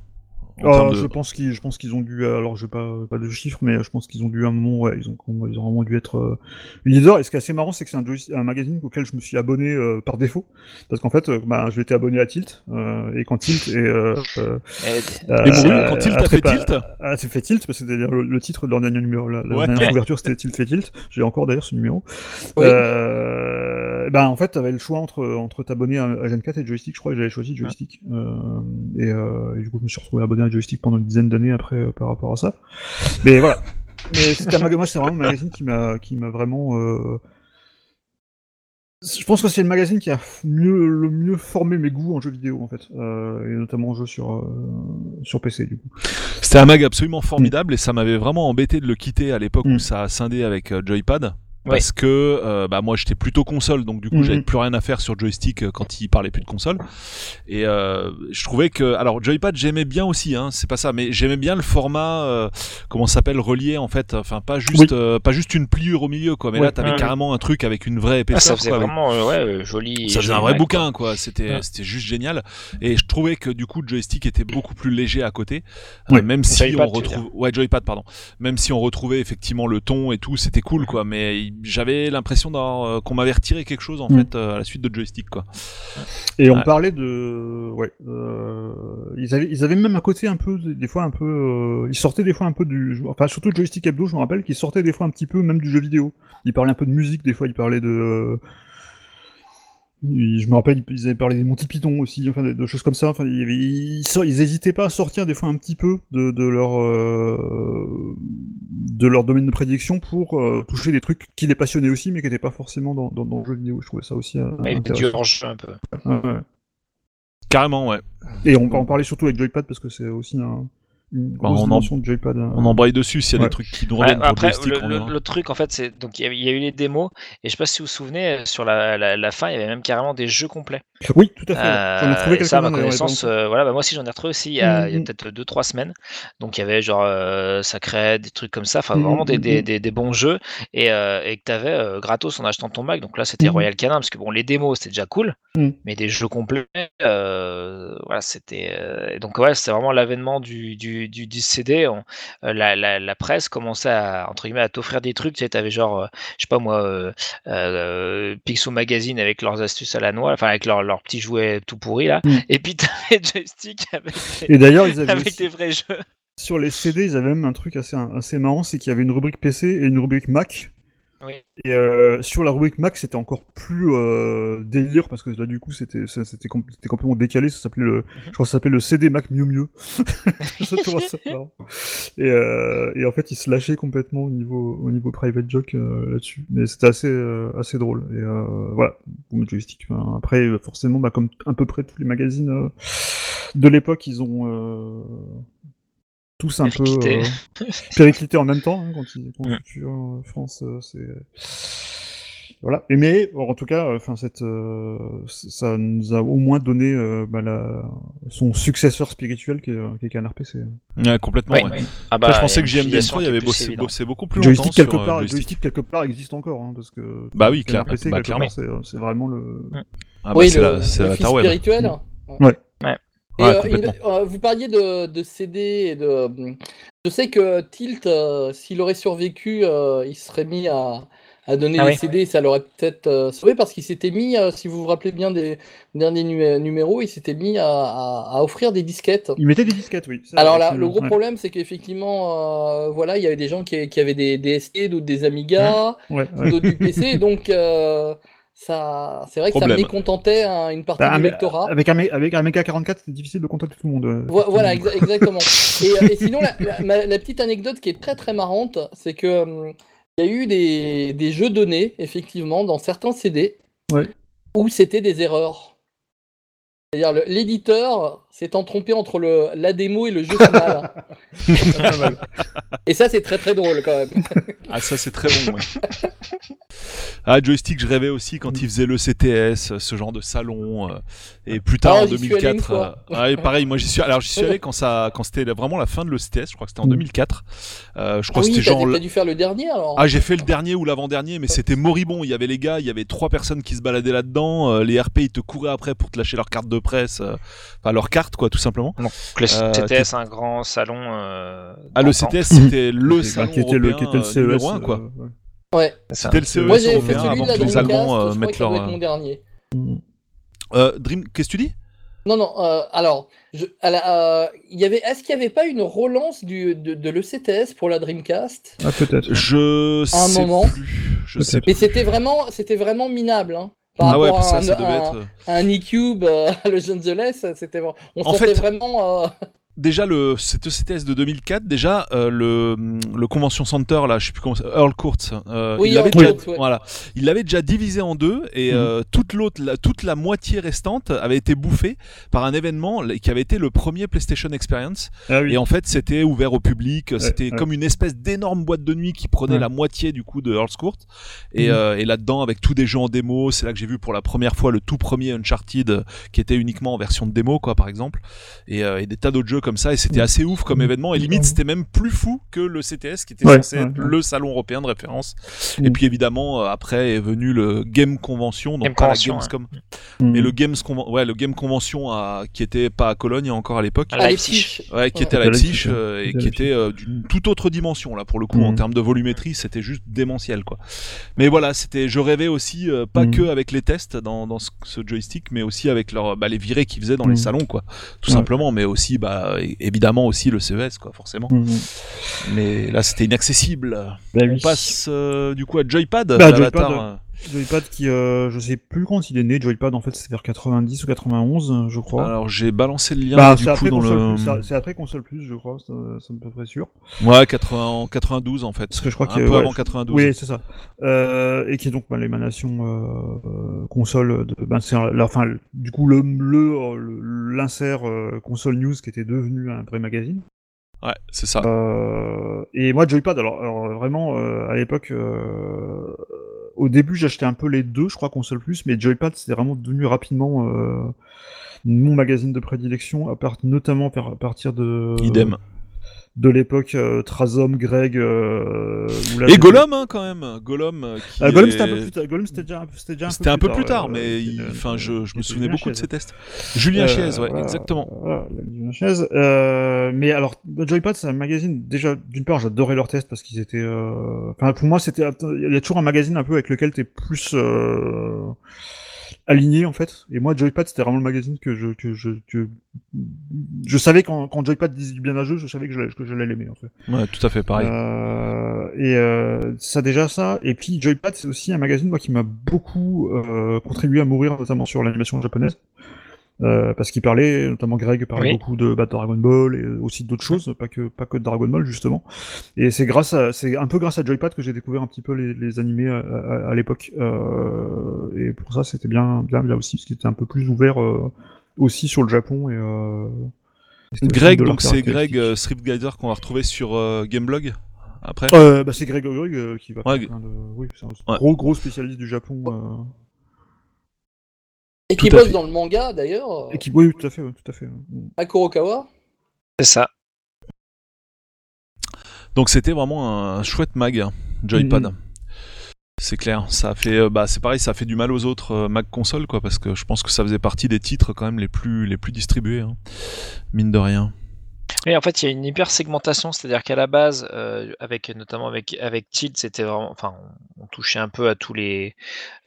Euh, de- Je pense qu'ils, je pense qu'ils ont dû, alors je pas pas de chiffres, mais je pense qu'ils ont dû à un moment, ouais, ils ont, ils ont vraiment dû être euh, leader. Et ce qui est assez marrant, c'est que c'est un, magazine auquel je me suis abonné euh, par défaut, parce qu'en fait, euh, bah, je m'étais abonné à Tilt, euh, et quand Tilt est euh, euh, Et- euh, Et Mouru, quand Tilt a fait Tilt Ah, c'est fait Tilt, parce que c'est-à-dire le, le titre de leur dernier numéro, la, la Ouais. dernière couverture, c'était Tilt fait Tilt. J'ai encore d'ailleurs ce numéro. Oui. Euh, ben en fait, t'avais le choix entre entre t'abonner à, à Gen 4 et Joystick. Je crois que j'avais choisi Joystick. Euh, et, euh, et du coup, je me suis retrouvé abonné à Joystick pendant une dizaine d'années après euh, par rapport à ça. Mais voilà. Mais c'est vraiment un magazine qui m'a qui m'a vraiment. Je pense que c'est le magazine qui a mieux, le mieux formé mes goûts en jeux vidéo en fait, euh, et notamment en jeux sur euh, sur PC du coup. C'était un mag absolument formidable et ça m'avait vraiment embêté de le quitter à l'époque où ça a scindé avec Joypad. Ouais. Parce que euh, bah moi j'étais plutôt console donc du coup Mhm. j'avais plus rien à faire sur joystick euh, quand il parlait plus de console et euh, je trouvais que alors joypad j'aimais bien aussi hein c'est pas ça mais j'aimais bien le format euh, comment ça s'appelle relié en fait enfin pas juste euh, pas juste une pliure au milieu quoi mais Ouais. là t'avais Ouais. carrément un truc avec une vraie Ah, épaisseur ça faisait quoi, vraiment euh, ouais, joli. ça faisait joli un vrai bouquin quoi. quoi c'était Ouais. c'était juste génial et je trouvais que du coup le joystick était beaucoup plus léger à côté Euh, Ouais. même si Joypad, on retrouve ouais joypad pardon même si on retrouvait effectivement le ton et tout c'était cool quoi mais il- j'avais l'impression d'avoir, euh, qu'on m'avait retiré quelque chose en Mm. fait euh, à la suite de joystick quoi Et on parlait de, ouais, euh, ils avaient, ils avaient même un côté un peu, des fois un peu, euh, ils sortaient des fois un peu du, enfin surtout joystick hebdo, je me rappelle, qu'ils sortaient des fois un petit peu même du jeu vidéo. Ils parlaient un peu de musique, des fois ils parlaient de, ils- je me rappelle, ils avaient parlé des Monty Python aussi, enfin de, de choses comme ça. Enfin, ils, sor- ils hésitaient pas à sortir des fois un petit peu de, de leur, euh, de leur domaine de prédiction pour euh, toucher des trucs qui les passionnaient aussi, mais qui n'étaient pas forcément dans, dans, dans le jeu vidéo. Je trouvais ça aussi euh, hors-jeu un peu. Ouais, ouais. carrément ouais Et on va en parler surtout avec Joypad parce que c'est aussi un, Bah, on en- de Joypad. hein. on embraye dessus s'il y a Ouais. des trucs qui nous Ouais, reviennent pour après, le, le- truc, en fait, c'est donc il y, a eu les démos, et je sais pas si vous vous souvenez, euh, sur la, la, la fin, il y avait même carrément des jeux complets. Oui, tout à fait. ouais. J'en ai Euh, retrouvé et ça, à ma connaissance, euh, voilà, bah, moi aussi j'en ai retrouvé aussi il y a, a Mhm. peut-être 2-3 semaines. Donc il y avait genre euh, Sacred, des trucs comme ça, enfin Mhm, vraiment des, des, des, des bons jeux, et, euh, et que tu avais gratos en achetant ton Mac. Donc là c'était. Royal Canin, parce que bon, les démos c'était déjà cool, mais des jeux complets, euh, voilà, c'était. euh, donc ouais, c'était vraiment l'avènement du, du du, du, du CD, on, euh, la, la, la, presse commençait à, entre guillemets, à t'offrir des trucs. Tu sais, avais genre, euh, je sais pas moi, euh, Pixel Magazine avec leurs astuces à la noix, enfin avec leurs leur petits jouets tout pourris là. Mm. Et puis t'avais Joystick avec, et d'ailleurs, ils avaient avec aussi... des vrais jeux. Sur les CD, ils avaient même un truc assez, assez marrant, c'est qu'il y avait une rubrique PC et une rubrique Mac. Oui. Et euh, sur la rubrique Mac, c'était encore plus euh, délire parce que là, du coup, c'était c'était com complètement décalé. Ça s'appelait le, je crois, que ça s'appelait le CD Mac Miu Miu. ça, ça et, euh, et en fait, ils se lâchaient complètement au niveau au niveau private joke euh, là-dessus. Mais c'était assez euh, assez drôle. Et euh, voilà, pour le joystick. Hein. Après, forcément, bah, comme à peu près tous les magazines de l'époque, ils ont tous un Périclité. peu euh, périclité en même temps hein, quand ils quand mm. tu en France euh, c'est voilà et mais en tout cas enfin cette euh, ça nous a au moins donné euh, bah, la... son successeur spirituel qui est, qui est Canard PC ouais, complètement ouais. oui. Ah bah, Après, je pensais que il y a une JMD3 filiation il y avait bossé, bossé beaucoup plus joystick longtemps quelque sur, euh, part joystick. joystick quelque part existe encore hein, parce que Bah oui, clair- PC bah, clairement. c'est c'est vraiment le Ah bah, oui, c'est le, la, c'est le la fils spirituel. Ouais. Et, Ouais, euh, euh, vous parliez de, de CD et de. Je sais que Tilt, euh, s'il aurait survécu, euh, il serait mis à, à donner Ah des oui. CD, ça l'aurait peut-être euh, sauvé parce qu'il s'était mis, euh, si vous vous rappelez bien des derniers numé- numéros, il s'était mis à, à- à offrir des disquettes. il mettait des disquettes oui Ça, Alors là, le gros ouais. problème, c'est qu'effectivement, euh, voilà, il y avait des gens qui, qui avaient des DSP, d'autres des Amiga, ouais, ouais. d'autres du PC, donc euh, ça, c'est vrai que Problème. ça mécontentait un- une partie Bah, du lectorat. avec un avec un méga 44 c'est difficile de contacter tout le monde euh. Vo- Voilà, exa- exactement. Et, euh, et sinon, la, la- ma- la petite anecdote qui est très très marrante, c'est que hum, il y a eu des, des jeux donnés, effectivement, dans certains CD, Ouais. où c'était des erreurs. C'est-à-dire, l'éditeur s'étant trompé entre le, la démo et le jeu final. Mal. et ça, c'est très très drôle quand même. Ah ça c'est très bon. ouais. ah joystick, je rêvais aussi quand il faisait le CTS, ce genre de salon. euh, et plus tard Ah, en j'y suis allé une 2004. fois. euh, ah, et pareil, moi j'y suis. Alors j'y suis allé quand ça, quand c'était vraiment la fin de l'ECTS. Je crois que c'était en Mm. 2004. Euh, je crois que c'était genre. t'as dû faire le dernier alors. Ah, j'ai fait le dernier ou l'avant-dernier, mais c'était moribond. Il y avait les gars, il y avait trois personnes qui se baladaient là-dedans. euh, les RP, ils te couraient après pour te lâcher leur carte de presse, enfin leur carte, quoi, tout simplement. Donc le Euh, CTS, un grand salon. Euh, Ah, le. CTS, c'était le salon qui était le qui était le CES numéro un, quoi. euh, ouais. C'était le CES Moi, j'ai fait européen celui avant de la que les Dreamcast, Allemands euh, je mettent leur. être mon dernier. Euh, Dream, qu'est-ce que tu dis? Non, non, euh, alors, je, à la- euh, il y avait, est-ce qu'il n'y avait pas une relance du, de, de l'ECTS pour la Dreamcast? Ah, peut-être. Je À un sais moment. plus. Je sais. Mais plus. c'était vraiment, c'était vraiment minable. Hein, par Ah ouais, ça, un, ça devait un- être. un e-cube euh, à Los Angeles, c'était on En sentait fait- vraiment. Déjà, le, cet ECTS de 2004, déjà, euh, le, le Convention Center, là, je sais plus comment c'est, Earl Court, euh, Oui, il l'avait déjà, Court, ouais. voilà, il l'avait déjà divisé en deux et Mhm. euh, toute l'autre, la, toute la moitié restante avait été bouffée par un événement qui avait été le premier PlayStation Experience. Ah oui. Et en fait, c'était ouvert au public. C'était ouais. comme une espèce d'énorme boîte de nuit qui prenait Ouais. la moitié du coup de Earl's Court. Et, Mhm. euh, et là-dedans, avec tous des jeux en démo, c'est là que j'ai vu pour la première fois le tout premier Uncharted qui était uniquement en version de démo, quoi, par exemple. Et, euh, et des tas d'autres jeux comme ça. Et c'était assez ouf comme Mhm. événement. Et limite, c'était même plus fou que le CTS qui était Ouais, censé ouais, être ouais. le salon européen de référence. Et Mhm. puis évidemment, euh, après est venu le Game Convention, donc Game pas Convention, la Gamescom, Mm. mais le Games Conven- ouais, le Game Convention à, qui était pas à Cologne encore à l'époque. À Leipzig. Ouais, qui était à Leipzig euh, et qui était euh, d'une toute autre dimension là pour le coup en termes de volumétrie, c'était juste démentiel quoi. Mais voilà, c'était, je rêvais aussi euh, pas que avec les tests dans, dans ce, ce joystick, mais aussi avec leur, bah, les virées qu'ils faisaient dans les salons quoi, tout Ouais. simplement. Mais aussi, bah évidemment aussi le CES quoi, forcément. Mm. Mais là, c'était inaccessible. Bah On oui. passe euh, du coup à Joypad. Bah, Joypad, Joypad qui, euh, je sais plus quand il est né, Joypad en fait c'est vers 90 ou 91 euh, je crois. Alors j'ai balancé le lien bah, du c'est coup après, dans console le. c'est- après console plus je crois, ça, ça me près sûr. Ouais, 80, 92 en fait. Parce que je crois un peu ouais, avant je- 92. Oui c'est ça. Euh, et qui est donc bah, l'émanation euh, euh, console de, ben, c'est enfin du coup le le le- l'insert euh, console news qui était devenu un vrai magazine. Ouais, c'est ça. Euh, et moi, Joypad, alors, alors, vraiment, euh, à l'époque, euh, au début, j'achetais un peu les deux, je crois, console plus, mais Joypad, c'était vraiment devenu rapidement euh, mon magazine de prédilection, notamment à partir de Idem. De l'époque euh, Trazom, Greg. euh, là, Et Gollum, hein, quand même. Gollum. euh, qui Ah, Gollum, est- c'était un peu plus tard. Gollum, c'était déjà, un peu- c'était déjà un peu C'était un peu plus tard, mais il- enfin, je, je me souvenais Julien beaucoup de ces tests. Julien Euh, Chiez, ouais, voilà, exactement. Voilà, Julien Chiez. Euh, mais alors, Joypad, c'est un magazine. Déjà, d'une part, j'adorais leurs tests parce qu'ils étaient. euh, Enfin, pour moi, c'était. Il y a toujours un magazine un peu avec lequel t'es plus euh, aligné en fait. Et moi, Joypad, c'était vraiment le magazine que je que je que je savais quand quand Joypad disait du bien à jeu, je savais que je, que je l'allais aimer en fait. Ouais, tout à fait pareil. Euh, et euh, ça déjà ça. Et puis Joypad, c'est aussi un magazine moi qui m'a beaucoup euh, contribué à mourir, notamment sur l'animation japonaise. Euh, parce qu'il parlait, notamment Greg parlait Oui. beaucoup de bah, Dragon Ball et aussi d'autres choses, pas que pas que de Dragon Ball justement. Et c'est grâce à, c'est un peu grâce à Joypad que j'ai découvert un petit peu les, les animés à, à- à l'époque. Euh, et pour ça, c'était bien bien bien aussi, parce qu'il était un peu plus ouvert euh, aussi sur le Japon et. Euh, Greg, donc c'est Greg euh, Strip Guider qu'on va retrouver sur euh, Gameblog après? Euh, bah c'est Greg Greg euh, qui va Ouais, de... Oui, c'est un Ouais. gros gros spécialiste du Japon. Euh, Et qui bosse fait. dans le manga d'ailleurs, Et qui... Oui, tout à fait, tout à fait. à Kurokawa. C'est ça. Donc c'était vraiment un chouette mag, hein, Joypad. Mhm. C'est clair, ça a fait, euh, bah c'est pareil, ça a fait du mal aux autres euh, mag consoles quoi, parce que je pense que ça faisait partie des titres quand même les plus les plus distribués, hein. mine de rien. Oui, en fait, il y a une hyper segmentation, c'est-à-dire qu'à la base, euh, avec notamment avec avec Tilt, c'était vraiment, enfin, on, on touchait un peu à tous les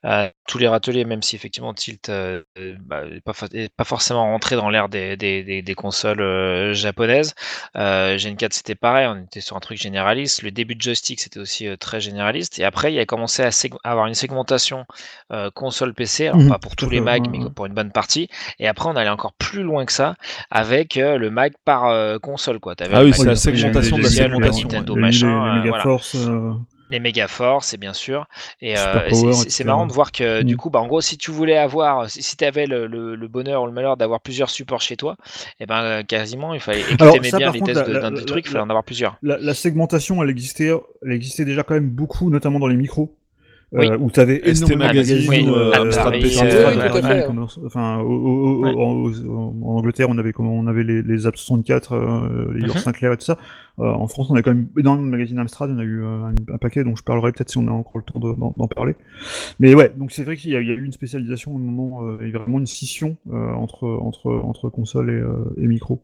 à tous les râteliers, même si effectivement Tilt euh, euh, bah, pas, pas forcément rentré dans l'ère des, des, des, des consoles euh, japonaises. Gen 4 c'était pareil, on était sur un truc généraliste. Le début de joystick c'était aussi très généraliste. Et après, il a commencé à, avoir une segmentation console PC, alors Mhm, pas pour tous les ouais, mais pour une bonne partie. Et après, on allait encore plus loin que ça avec le mag par console, quoi. T'avais Ah oui, c'est la segmentation de la 2, le segmentation, Nintendo machin, les, euh, les Mega voilà. Force. euh, Les méga forts, c'est bien sûr. Et euh, c'est- marrant de voir que du Mm. coup, bah, en gros, si tu voulais avoir, si, si tu avais le, le- le bonheur ou le malheur d'avoir plusieurs supports chez toi, et ben euh, quasiment, il fallait. Et que Alors, tu aimais ça, bien par les contre, tests d'un des trucs, il fallait la- en avoir plusieurs. La, la segmentation, elle existait, elle existait déjà quand même beaucoup, notamment dans les micros. Oui. Euh, où tu avais ST énormément de Magazine, oui, enfin, en, Angleterre, on avait comment, on avait les, les Apps 64, euh, les. Sinclair et tout ça. Euh, en France, on a quand même énormément de magazines Amstrad, on a eu euh, un, un paquet, donc je parlerai peut-être si on a encore le temps de- d'en parler. Mais ouais, donc c'est vrai qu'il y, a il y a eu une spécialisation au moment, euh, il y a vraiment une scission euh, entre entre entre console et, euh, et micro.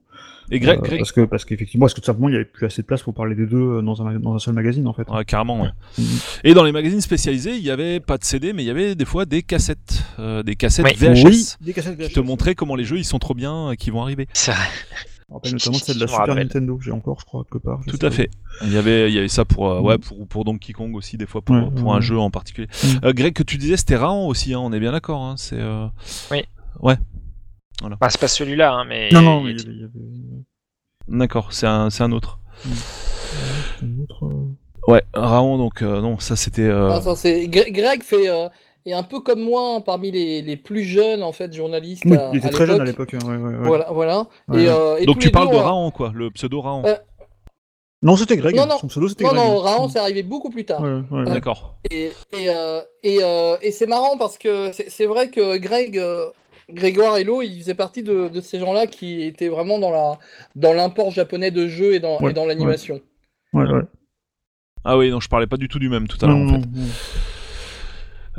Et Greg, Euh, Greg- parce que parce qu'effectivement, parce que tout simplement, il y avait plus assez de place pour parler des deux dans un dans un seul magazine en fait. Ouais, carrément. ouais. Mhm. Et dans les magazines spécialisés, il y avait pas de CD, mais il y avait des fois des cassettes, euh, des cassettes Oui. VHS. Oui, des cassettes Qui te montraient comment les jeux ils sont trop bien, euh, qui vont arriver. C'est vrai. Je me rappelle notamment celle de la Super. Nintendo que j'ai encore, je crois, quelque part. Tout à fait. Il y avait, il y avait ça pour, euh, ouais, pour, pour Donkey Kong aussi, des fois pour, Ouais, pour ouais, un ouais. jeu en particulier. Mhm. Euh, Greg, que tu disais, c'était Raon aussi, hein, on est bien d'accord. Hein, c'est, euh, Bah, c'est pas celui-là, hein, mais. Non, non, il y avait, D'accord, c'est un, c'est un autre. un autre. Ouais, Raon, donc euh, non, ça c'était. euh, Ah, ça, c'est- Gre- Greg fait, est un peu comme moi hein, parmi les, les plus jeunes en fait journalistes. Oui, à- il était à très jeune à l'époque. l'époque. hein, ouais, ouais, ouais. Voilà, voilà. Ouais, Et, ouais. euh, et donc tu les parles deux, de on- Raon, quoi, le pseudo Raon. Euh, Non, c'était Greg. Non, non. Son pseudo, c'était Non, Greg. non, Raon, c'est arrivé beaucoup plus tard. Ouais, ouais, ouais. D'accord. Et, et, euh, et, euh, et c'est marrant parce que c'est c'est vrai que Greg, euh, Grégoire Hello, il faisait partie de, de ces gens-là qui étaient vraiment dans la dans l'import japonais de jeux et dans, Ouais, et dans l'animation. Ouais, ouais. Ah oui, non, je parlais pas du tout du même tout à l'heure en fait.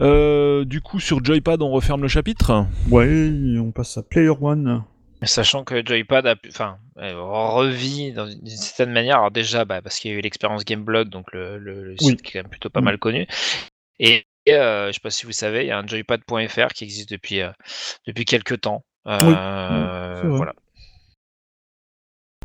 Euh, du coup, sur Joypad, on referme le chapitre. Ouais, on passe à Player One. Sachant que Joypad a pu, enfin, euh, revit dans une certaine manière. Alors déjà, bah, parce qu'il y a eu l'expérience Gameblog, donc le, le- le site Oui. qui est quand même plutôt pas Mm. mal connu. Et euh, je sais pas si vous savez, il y a un joypad.fr qui existe depuis euh, depuis quelques temps. Euh, vrai. voilà.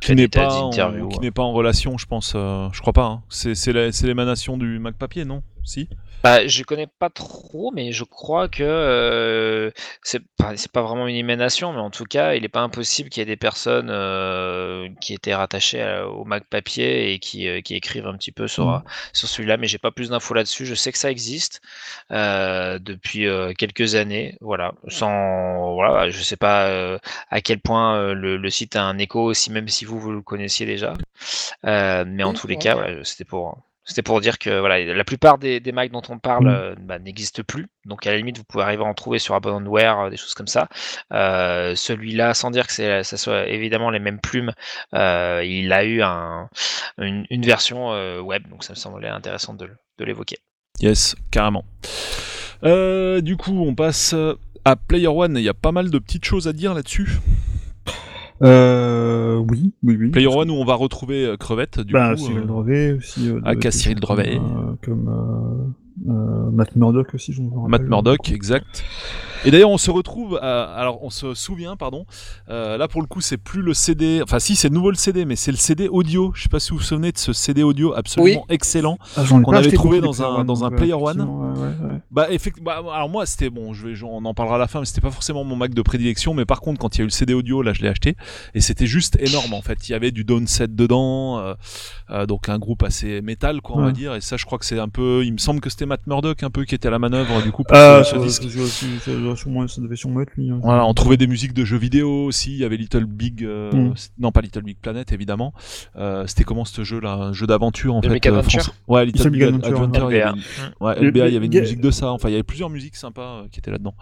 Qui n'est pas, en, qui pas en relation, je pense. euh, je crois pas. hein. C'est l'émanation du Mac papier, non? Si. Bah, je connais pas trop, mais je crois que euh, c'est pas, vraiment une émanation, mais en tout cas, il est pas impossible qu'il y ait des personnes euh, qui étaient rattachées à- au Mac papier et qui, euh, qui écrivent un petit peu sur, Mhm. sur celui-là, mais j'ai pas plus d'infos là-dessus. Je sais que ça existe euh, depuis euh, quelques années, voilà. Sans, voilà, je sais pas euh, à quel point euh, le, le site a un écho aussi, même si vous vous le connaissiez déjà. Euh, mais en tous les ouais. cas, voilà, c'était pour C'était pour dire que voilà, la plupart des, des Macs dont on parle Mm. euh, bah, n'existent plus. Donc à la limite, vous pouvez arriver à en trouver sur Abandonware, euh, des choses comme ça. Euh, Celui-là, sans dire que c'est, ça soit évidemment les mêmes plumes, il a eu un, une, une version web. Donc ça me semblait intéressant de, de l'évoquer. Yes, carrément. Du coup, on passe à Player One. Il y a pas mal de petites choses à dire là-dessus. Euh, oui, oui, oui. Player One où on va retrouver euh, Crevette, du bah, coup. Cyril euh, Drevet aussi. Euh, aka de- Cyril Drevet. Comme, euh, Matt Murdock aussi, je me rappelle. Matt Murdock, exact. Et d'ailleurs, on se retrouve, à- alors on se souvient, pardon. euh, là, pour le coup, c'est plus le CD. Enfin, si, c'est nouveau le CD, mais c'est le CD audio. Je sais pas si vous vous souvenez de ce CD audio absolument excellent. Ah, qu'on avait trouvé dans un- dans un donc, Player One. effectivement, ouais, ouais, ouais. Bah, effectivement. alors moi, c'était bon. Je vais, on en parlera à la fin, mais c'était pas forcément mon Mac de prédilection. Mais par contre, quand il y a eu le CD audio, là, je l'ai acheté et c'était juste énorme. En fait, il y avait du Downset dedans, euh, euh, donc un groupe assez métal, quoi, on va dire. Et ça, je crois que c'est un peu. Il me semble que c'était Matt Murdock un peu qui était à la manœuvre du coup pour ce- disque. Voilà, on trouvait des musiques de jeux vidéo aussi. Il y avait Little Big, euh, Mm. non pas Little Big Planet évidemment. Euh, C'était comment ce jeu-là, un jeu d'aventure en fait. Big Adventure. Ouais, Little Little Big Big Ad- Adventure, Adventure. il y avait LBA. une- Ouais, LBA, il y avait une musique de ça. Enfin, il y avait plusieurs musiques sympas euh, qui étaient là-dedans.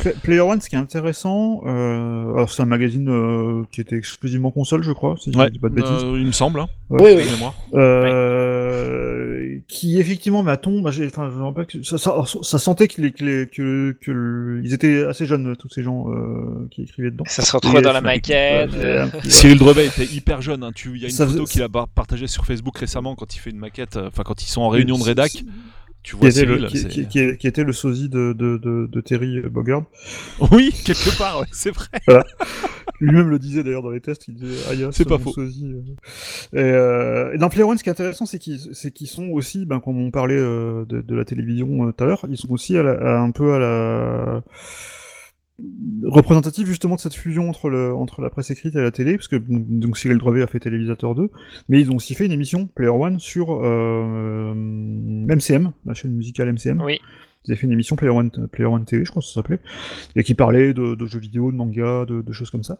Play- Player One, ce qui est intéressant, euh, alors c'est un magazine euh, qui était exclusivement console, je crois, si je Ouais, dis pas de bêtises. euh, il me semble. Hein, Ouais. Oui, oui. Euh, qui effectivement, mais attends, bah, j'ai- enfin, je me rappelle que ça, ça, alors, ça sentait qu'il est- qu'il est- que, que le- ils étaient assez jeunes, tous ces gens euh, qui écrivaient dedans. Ça se retrouvait Et, dans la maquette. euh, Cyril Drevet était hyper jeune. Hein. Tu, il y a une Ça photo faisait- qu'il a partagée sur Facebook récemment quand il fait une maquette. euh, Enfin, quand ils sont en réunion de rédac. Tu Qui vois était, le, Cyril. qui, qui- qui- qui était le sosie de, de, de, de Terry Bogard. Oui, quelque part, ouais, c'est vrai. Lui-même le disait d'ailleurs dans les tests, il disait Aya, C'est pas faux. sosie. Et, euh, et dans Player One, ce qui est intéressant, c'est qu'ils qu'ils sont aussi, ben, comme on parlait euh, de, de la télévision euh, tout à l'heure, ils sont aussi à la- à un peu à la représentatif justement de cette fusion entre, le, entre la presse écrite et la télé, parce que donc Cyril Drevet a fait Télévisateur 2, mais ils ont aussi fait une émission Player One sur euh, MCM, la chaîne musicale MCM. Oui. Ils avaient fait une émission Player One, Player One TV, je crois que ça s'appelait, et qui parlait de, de jeux vidéo, de manga, de, de choses comme ça.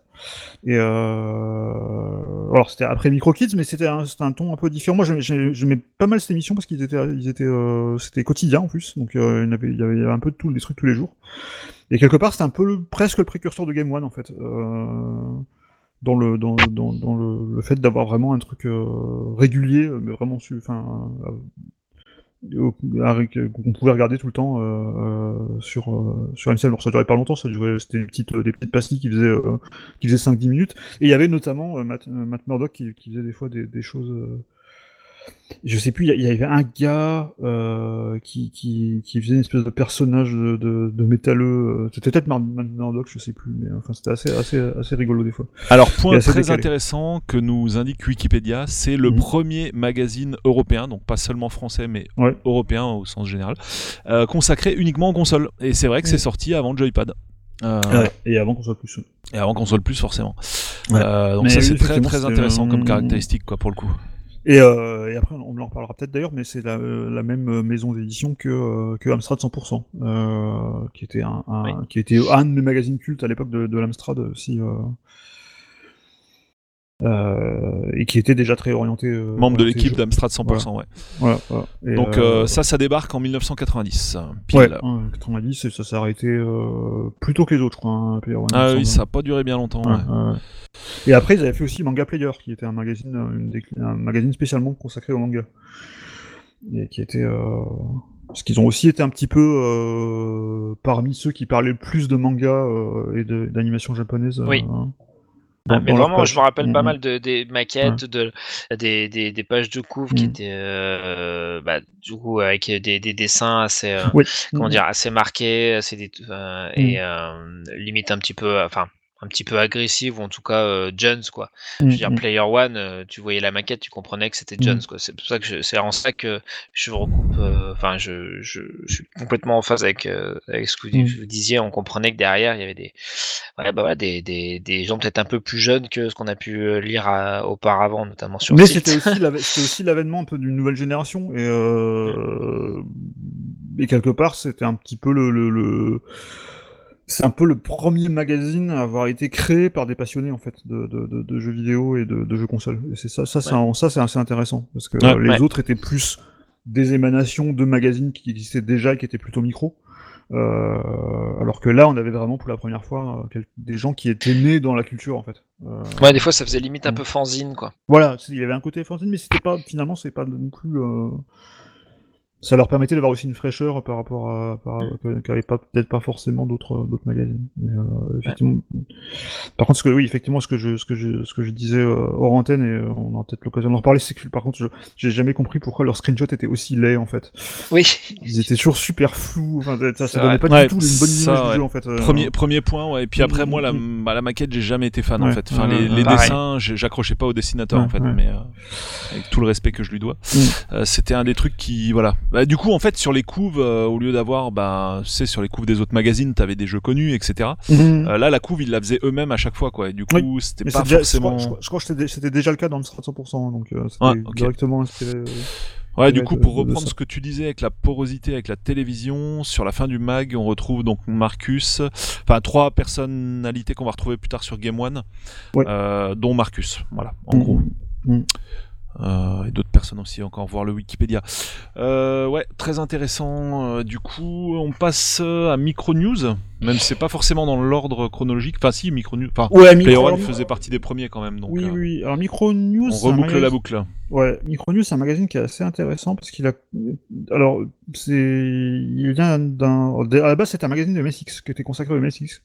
Et euh... alors c'était après Micro Kids, mais c'était un, un ton un peu différent. Moi, j'aimais- pas mal cette émission parce qu'ils étaient, ils étaient, euh, c'était quotidien en plus, donc euh, il, y avait, il y avait un peu de tout, des trucs tous les jours. Et quelque part, c'était un peu presque le précurseur de Game One en fait. Euh dans le dans, le, le fait d'avoir vraiment un truc euh, régulier mais vraiment enfin euh, euh, qu'on pouvait regarder tout le temps euh, euh, sur euh, sur alors ça durait pas longtemps ça durait c'était des petites des petites pastilles qui faisaient euh, qui faisaient 5 10 minutes et il y avait notamment euh, Matt, euh, Matt Murdock qui, qui faisait des fois des, des choses euh, je sais plus, il y avait un gars euh, qui, qui, qui faisait une espèce de personnage de, de, de métalleux. euh, C'était peut-être Murdock, je sais plus, mais enfin c'était assez, assez, assez rigolo des fois. Alors, point très décalé. intéressant que nous indique Wikipédia, c'est le Mhm. premier magazine européen, donc pas seulement français, mais Ouais. européen au sens général, euh, consacré uniquement aux consoles. Et c'est vrai que c'est sorti avant le Joypad. Euh, Et avant qu'on soit plus. Et avant console plus, forcément. Ouais. Euh, donc Mais ça, c'est très très intéressant comme caractéristique, quoi, pour le coup. Et, euh, et après, on en reparlera peut-être d'ailleurs, mais c'est la, la même euh, maison d'édition que, euh, que Amstrad 100%, euh, qui était un, un- Oui. qui était un de mes magazines cultes à l'époque de, de l'Amstrad aussi. Euh, euh, et qui était déjà très orienté. euh, Membre de l'équipe d'Amstrad 100%, ouais. Voilà, voilà. Et, Donc euh, euh, ça, ça débarque en 1990. Pile. Ouais, ouais, 90, et ça s'est arrêté euh, plus tôt que les autres, je crois. hein, Player One, il Ah oui, ça a pas duré bien longtemps. Ouais, ouais. ouais. Et après, ils avaient fait aussi Manga Player, qui était un magazine, euh, une un magazine spécialement consacré au manga. Et qui était. Euh... Parce qu'ils ont aussi été un petit peu euh, parmi ceux qui parlaient le plus de manga euh, et d'animation japonaise. euh, Oui. hein, Ah, dans- mais vraiment, je me rappelle pas Mhm. mal de, des maquettes, de, des, des, des pages de couvre qui Mhm. étaient, euh, bah, du coup, avec des, des dessins assez, euh, Oui. comment Mhm. dire, assez marqués, assez euh, et euh, limite un petit peu, enfin, un petit peu agressive ou en tout cas euh, Jones quoi. Je veux dire Mhm. Player One, euh, tu voyais la maquette, tu comprenais que c'était Mm. Jones quoi. C'est pour ça que je- c'est en ça que je recoupe, euh, enfin je, je, je suis complètement en phase avec, euh, avec ce que vous, Mm. vous disiez. On comprenait que derrière il y avait des, ouais, bah, voilà, des, des, des gens peut-être un peu plus jeunes que ce qu'on a pu euh, lire à- auparavant, notamment sur. Mais c'était aussi l'ave- c'était aussi l'avènement un peu d'une nouvelle génération et euh, et quelque part c'était un petit peu le, le, le- c'est un peu le premier magazine à avoir été créé par des passionnés en fait de, de, de, de jeux vidéo et de, jeux consoles. Et c'est ça, ça c'est un- ça c'est assez intéressant parce que Ouais, euh, les ouais. autres étaient plus des émanations de magazines qui existaient déjà et qui étaient plutôt micro. Euh, alors que là, on avait vraiment pour la première fois euh, des gens qui étaient nés dans la culture en fait. Euh, Ouais, des fois, ça faisait limite un Mm. peu fanzine, quoi. voilà, il y avait un côté fanzine, mais c'était pas finalement c'est pas non plus. Euh, Ça leur permettait d'avoir aussi une fraîcheur par rapport à, par, qu'avaient pas peut-être pas forcément d'autres d'autres magazines. Mais, euh, effectivement. Par contre, ce que oui, effectivement, ce que je ce que je ce que je disais euh, hors antenne et euh, on aura peut-être l'occasion d'en reparler, c'est que par contre, je j'ai jamais compris pourquoi leurs screenshots étaient aussi laids en fait. Oui. Ils étaient toujours super flous. Enfin, ça, ça donnait pas Ouais, du tout une bonne ça, image ouais. du jeu en fait. euh, Premier, premier point, ouais. Et puis après, Mm, moi, la, mm. bah, la maquette, j'ai jamais été fan, en fait. Enfin, les, les dessins, j'accrochais pas au dessinateur, Ouais, en fait, ouais. mais euh, avec tout le respect que je lui dois. Mm. Euh, C'était un des trucs qui, voilà. Bah, du coup, en fait, sur les couves, euh, au lieu d'avoir, bah, tu sais, sur les couves des autres magazines, t'avais des jeux connus, etc. Mhm. Euh, là, la couve, ils la faisaient eux-mêmes à chaque fois, quoi. Et du coup, c'était pas c'est déjà- forcément. crois- Je, crois- je crois que c'était- déjà le cas dans le Strat 100%, donc euh, c'était directement inspiré. euh, Ouais, du coup, pour reprendre ce que tu disais avec la porosité, avec la télévision, sur la fin du mag, on retrouve donc Marcus, enfin trois personnalités qu'on va retrouver plus tard sur Game One, Ouais. euh, dont Marcus, voilà, en Mm. gros. Mm. Euh, et d'autres personnes aussi, encore voir le Wikipédia. Euh, ouais, très intéressant. Euh, du coup, on passe à Micro News, même si c'est pas forcément dans l'ordre chronologique. Enfin, si, Micro News. Enfin, Ouais, Micro... Faisait partie des premiers quand même, donc oui, oui. Alors Micro News, on reboucle la magazine- boucle. Ouais, Micro News, c'est un magazine qui est assez intéressant parce qu'il a. Alors, c'est. Il vient d'un. À la base, c'était un magazine de MSX qui était consacré au MSX.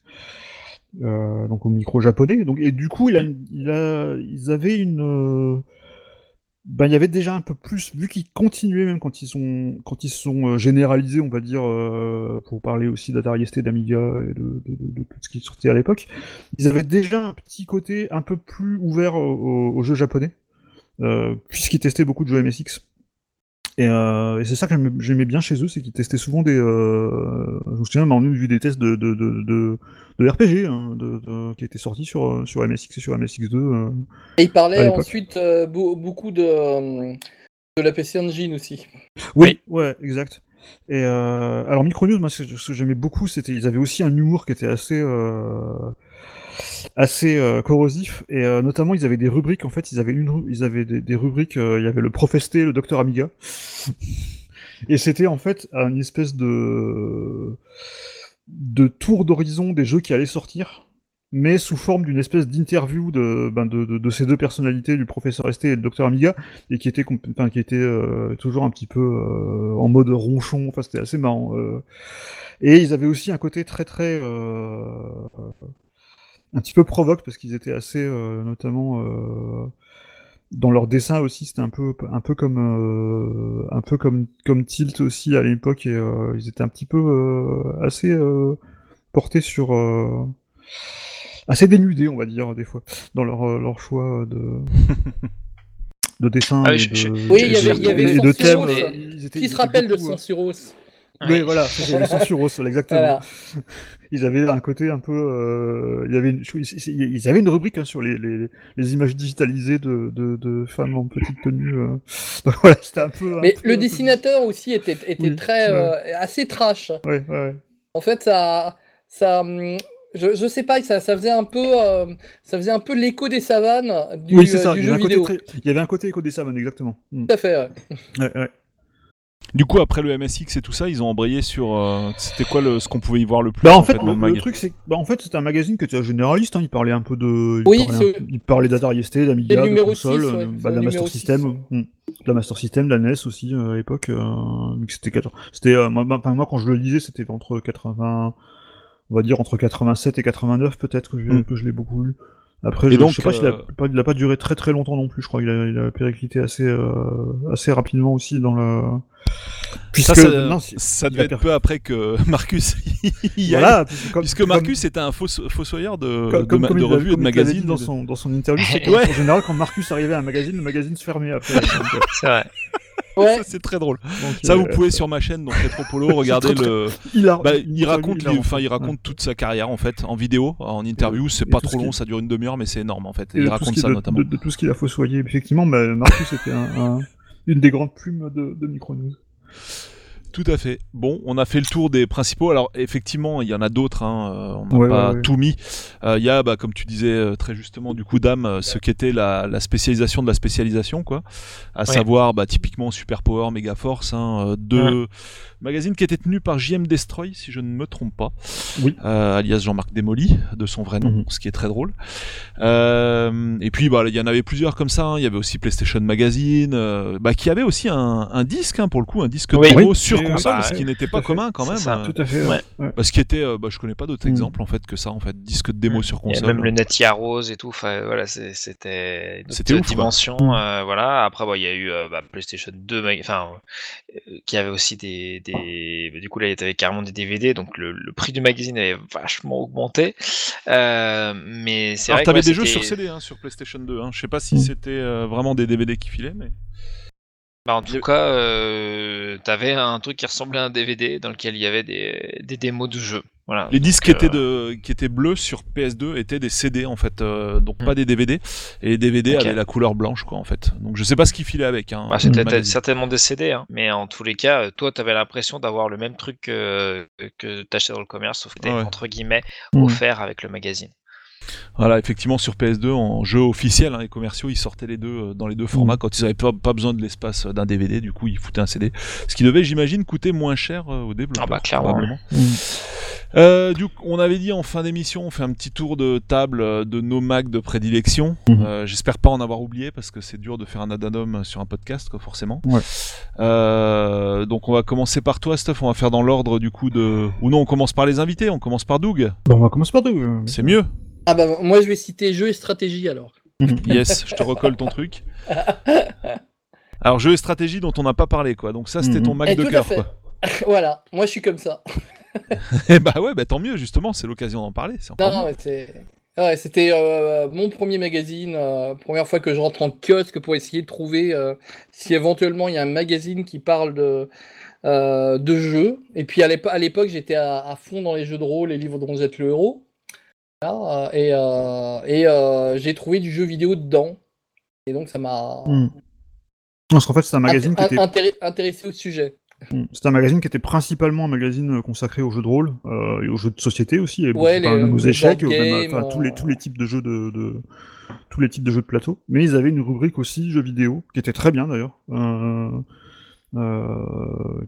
Euh, donc au micro japonais. Donc, et du coup, il a, il a, ils avaient une. Ben, il y avait déjà un peu plus, vu qu'ils continuaient même quand ils sont, quand ils sont euh, généralisés, on va dire, euh, pour parler aussi d'Atari d'Amiga et de, tout ce qui sortait à l'époque, ils avaient déjà un petit côté un peu plus ouvert au- au- aux jeux japonais euh, puisqu'ils testaient beaucoup de jeux MSX. Et, euh, et c'est ça que j'aimais- bien chez eux, c'est qu'ils testaient souvent des. Euh, je me souviens, on a vu des tests de, de, de, de, de RPG hein, de, qui étaient sortis sur, euh, sur MSX et sur MSX2. euh. Et il À parlait l'époque. ensuite beau- beaucoup de, de la PC Engine aussi. Oui, ouais, exact. Et alors Micronews, moi, ce que j'aimais beaucoup, c'était ils avaient aussi un humour qui était assez assez euh, corrosif et euh, notamment ils avaient des rubriques. En fait, ils avaient une, ils avaient des, rubriques. euh, il y avait le Profesté, le Docteur Amiga, et c'était en fait une espèce de de tour d'horizon des jeux qui allaient sortir. Mais sous forme d'une espèce d'interview de, ben de, de, ces deux personnalités, du professeur ST et le docteur Amiga, et qui était, qui était toujours un petit peu en mode ronchon. Enfin, c'était assez marrant. Et ils avaient aussi un côté très très un petit peu provoque parce qu'ils étaient assez, euh, notamment euh, dans leur dessin aussi, c'était un peu un peu comme euh, un peu comme comme Tilt aussi à l'époque et euh, ils étaient un petit peu euh, assez euh, portés sur euh, assez dénudés, on va dire des fois dans leur leur choix de de dessin Ah oui, et je- de, je- Oui, il y avait- il y avait et de étaient- Qui se rappelle de euh, Sensuros oui, voilà, c'était le censuros, exactement. Voilà. Ils avaient un côté un peu. euh, il y avait une, ils avaient une rubrique hein, sur les, les, les images digitalisées de, de, de femmes en petite tenue. euh. Donc voilà, c'était un peu. un Mais peu- le peu- dessinateur aussi était, était Oui, très ouais. euh, assez trash. Ouais, ouais. En fait, ça, ça, hum, je, je sais pas, ça, ça faisait un peu, euh, ça faisait un peu l'écho des savanes du, oui, c'est ça. euh, du Il y, jeu vidéo. très- il y avait un côté écho des Saman, exactement. Mm. Tout à fait. ouais. Ouais, ouais. Du coup, après le MSX et tout ça, ils ont embrayé sur. euh, C'était quoi le, ce qu'on pouvait y voir le plus Bah en fait, dans le, le le truc c'est, bah en fait c'était un magazine qui était généraliste. Hein, il parlait un peu de, il Oui, parlait, un- il parlait d'Atari ST, d'Amiga, de console, 6, euh, ouais, bah, c'est de la Master numéro System, 6. mm. de la Master System, de la NES aussi euh, à l'époque. euh, c'était 80 c'était euh, moi, moi quand je le lisais c'était entre 80, on va dire entre 87 et 89 peut-être que je, Mm. que je l'ai beaucoup lu. Après, Et je, donc, je sais pas s'il a, euh, pas- il a pas duré très très longtemps non plus. Je crois qu'il a, il a périclité assez euh, assez rapidement aussi dans le. Ça, Puisque ça, maintenant, si- ça devait être peu après que Marcus y aille. voilà, puisque comme- Puisque comme- Marcus était un fossoyeur de, comme, de, comme, de revues et de magazines. dans son, dans son interview, c'est que, Ouais. en général, quand Marcus arrivait à un magazine, le magazine se fermait après. C'est vrai. Ouais. C'est très drôle. donc, Ça, euh, vous pouvez sur ma chaîne, donc Retropolo, regarder très, le. Il, a, Bah, il raconte, il enfin, il raconte toute sa carrière en fait, en vidéo, en interview. C'est pas trop ce long, qui- ça dure une demi-heure, mais c'est énorme en fait. et il raconte ça de, notamment. De, de tout ce qu'il a fossoyé. Effectivement, bah, Marcus était un, un- une des grandes plumes de, de Micronews. Tout à fait. Bon, on a fait le tour des principaux. Alors effectivement, il y en a d'autres. Hein. euh, On n'a Ouais, pas ouais, ouais. tout mis. Euh, Il y a, bah, comme tu disais euh, très justement, du coup, dame, ce qu'était la, la spécialisation de la spécialisation, quoi. À savoir, bah, typiquement Super Power, Mega Force, hein, deux magazines qui étaient tenus par JM Destroy, si je ne me trompe pas. Oui. Euh, alias Jean-Marc Desmoli, de son vrai nom, Mhm. ce qui est très drôle. Euh, et puis, bah, il y en avait plusieurs comme ça. hein. Il y avait aussi PlayStation Magazine, euh, bah, qui avait aussi un, un disque, hein, pour le coup, un disque Oui. Oui. Sur Oui, console, bah, ce qui n'était pas commun quand même. ça. Tout à fait. Parce qu'il était, euh, bah, je connais pas d'autres Mm. exemples en fait que ça en fait, disque de démo sur y a console. même le Netty Rose et tout. Voilà, c'était une autre C'était dimension. Mm. euh, voilà. Après, il y a eu euh, bah, PlayStation 2, mag- enfin, qui avait aussi des, des... bah, du coup là, il y avait carrément des DVD, donc le, prix du magazine avait vachement augmenté. Mais c'est Alors vrai t'avais que des jeux sur CD hein, sur PlayStation 2. Hein. Je sais pas si Mm. c'était vraiment des DVD qui filaient, mais Bah, en tout cas, euh, t'avais un truc qui ressemblait à un DVD dans lequel il y avait des, des démos de jeux. Voilà. les disques Donc, qui étaient euh, de qui étaient bleus sur PS2 étaient des CD en fait, euh, donc Mm. pas des DVD. Et les DVD Ok. avaient la couleur blanche quoi en fait. Donc je sais pas ce qui filait avec. Hein, Bah, c'était certainement des CD, hein. mais en tous les cas, toi, tu avais l'impression d'avoir le même truc que, que tu achetais dans le commerce, sauf que t'es, Ah ouais. entre guillemets, Mm. offert avec le magazine. Voilà, effectivement sur PS2 en jeu officiel, hein, les commerciaux ils sortaient les deux euh, dans les deux formats quand ils avaient pas, pas besoin de l'espace euh, d'un DVD. Du coup ils foutaient un CD, ce qui devait j'imagine coûter moins cher euh, au développeur. Ah bah, clairement, probablement. Mm. Euh, du coup, on avait dit en fin d'émission, on fait un petit tour de table de nos Macs de prédilection. Euh, J'espère pas en avoir oublié parce que c'est dur de faire un addendum sur un podcast, quoi, forcément. Ouais. Euh, donc on va commencer par toi, Steph. On va faire dans l'ordre du coup de. Ou non, on commence par les invités. On commence par Doug. Bon, on va commencer par euh. C'est mieux. Ah bah moi je vais citer jeu et stratégie alors. Yes, je te recolle ton truc. Alors jeu et stratégie dont on n'a pas parlé, quoi. Donc ça, c'était Mhm. ton Mac Eh, de cœur, quoi. voilà, moi je suis comme ça. Eh bah ouais, bah tant mieux justement. C'est l'occasion d'en parler. Non, non, ouais, c'était euh, mon premier magazine, euh, première fois que je rentre en kiosque pour essayer de trouver euh, si éventuellement il y a un magazine qui parle de, de jeux. Et puis à l'épo- à l'époque, j'étais à, à fond dans les jeux de rôle, les livres dont vous êtes le héros. Euh, et euh, et euh, j'ai trouvé du jeu vidéo dedans. Et donc ça m'a Mm. Parce qu'en fait, c'est un magazine qui était intéressé au sujet. Mm. C'était un magazine qui était principalement un magazine consacré aux jeux de rôle euh, et aux jeux de société aussi, et Ouais, les, aux échecs, game, tous les tous les types de jeux de, de- tous les types de jeux de plateau. Mais ils avaient une rubrique aussi jeux vidéo qui était très bien d'ailleurs, euh,